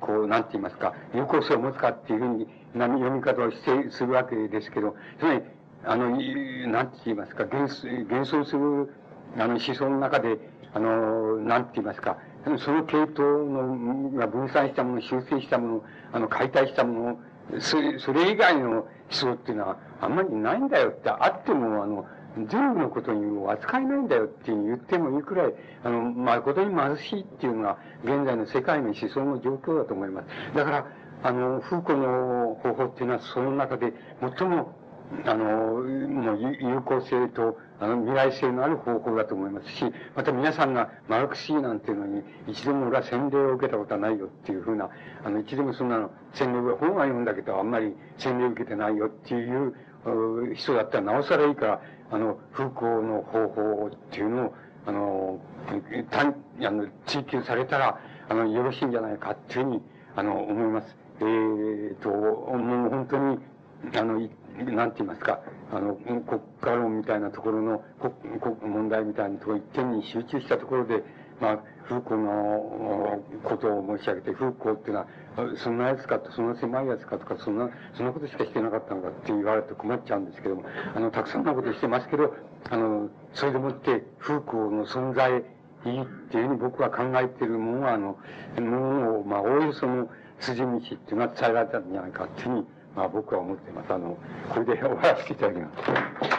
こう、なんて言いますか、有効性を持つかっていうふうに、読み方をしてするわけですけど、つまり、あの、なんて言いますか、幻幻想する、あの、思想の中で、あの、なんて言いますか、その系統の、が分散したもの、修正したもの、あの、解体したもの、それ、それ以外の思想っていうのは、あんまりないんだよって、あっても、あの、全部のことに扱えないんだよって言ってもいいくらい、あの、誠に貧しいっていうのが、現在の世界の思想の状況だと思います。だから、あの、フーコの方法っていうのは、その中で最も、あの、もう有効性と、あの、未来性のある方法だと思いますし、また皆さんがマルクシーなんていうのに、一度も俺は洗礼を受けたことはないよっていうふうな、あの、一度もそんなの、洗礼を、本は読んだけど、あんまり洗礼を受けてないよっていう人だったら、なおさらいいから、あの、風光の方法っていうのを、あの、単、あの、追求されたら、あの、よろしいんじゃないかっていうふうに、あの、思います。えー、と、もう本当に、あの、なんて言いますか、あの、国家論みたいなところの、国、国問題みたいなところ一点に集中したところで、まあ、風光のことを申し上げて、風光っていうのは、そんなやつかと、そんな狭いやつかとか、そんな、そんなことしかしてなかったのかって言われて困っちゃうんですけども、あの、たくさんのことしてますけど、あの、それでもって、風光の存在、いいっていうふうに僕は考えているものは、あの、ものを、まあ、おおよその筋道っていうのは伝えられたんじゃないかっていうふうに、まあ僕は思っています。あの、これで終わらせていただきます。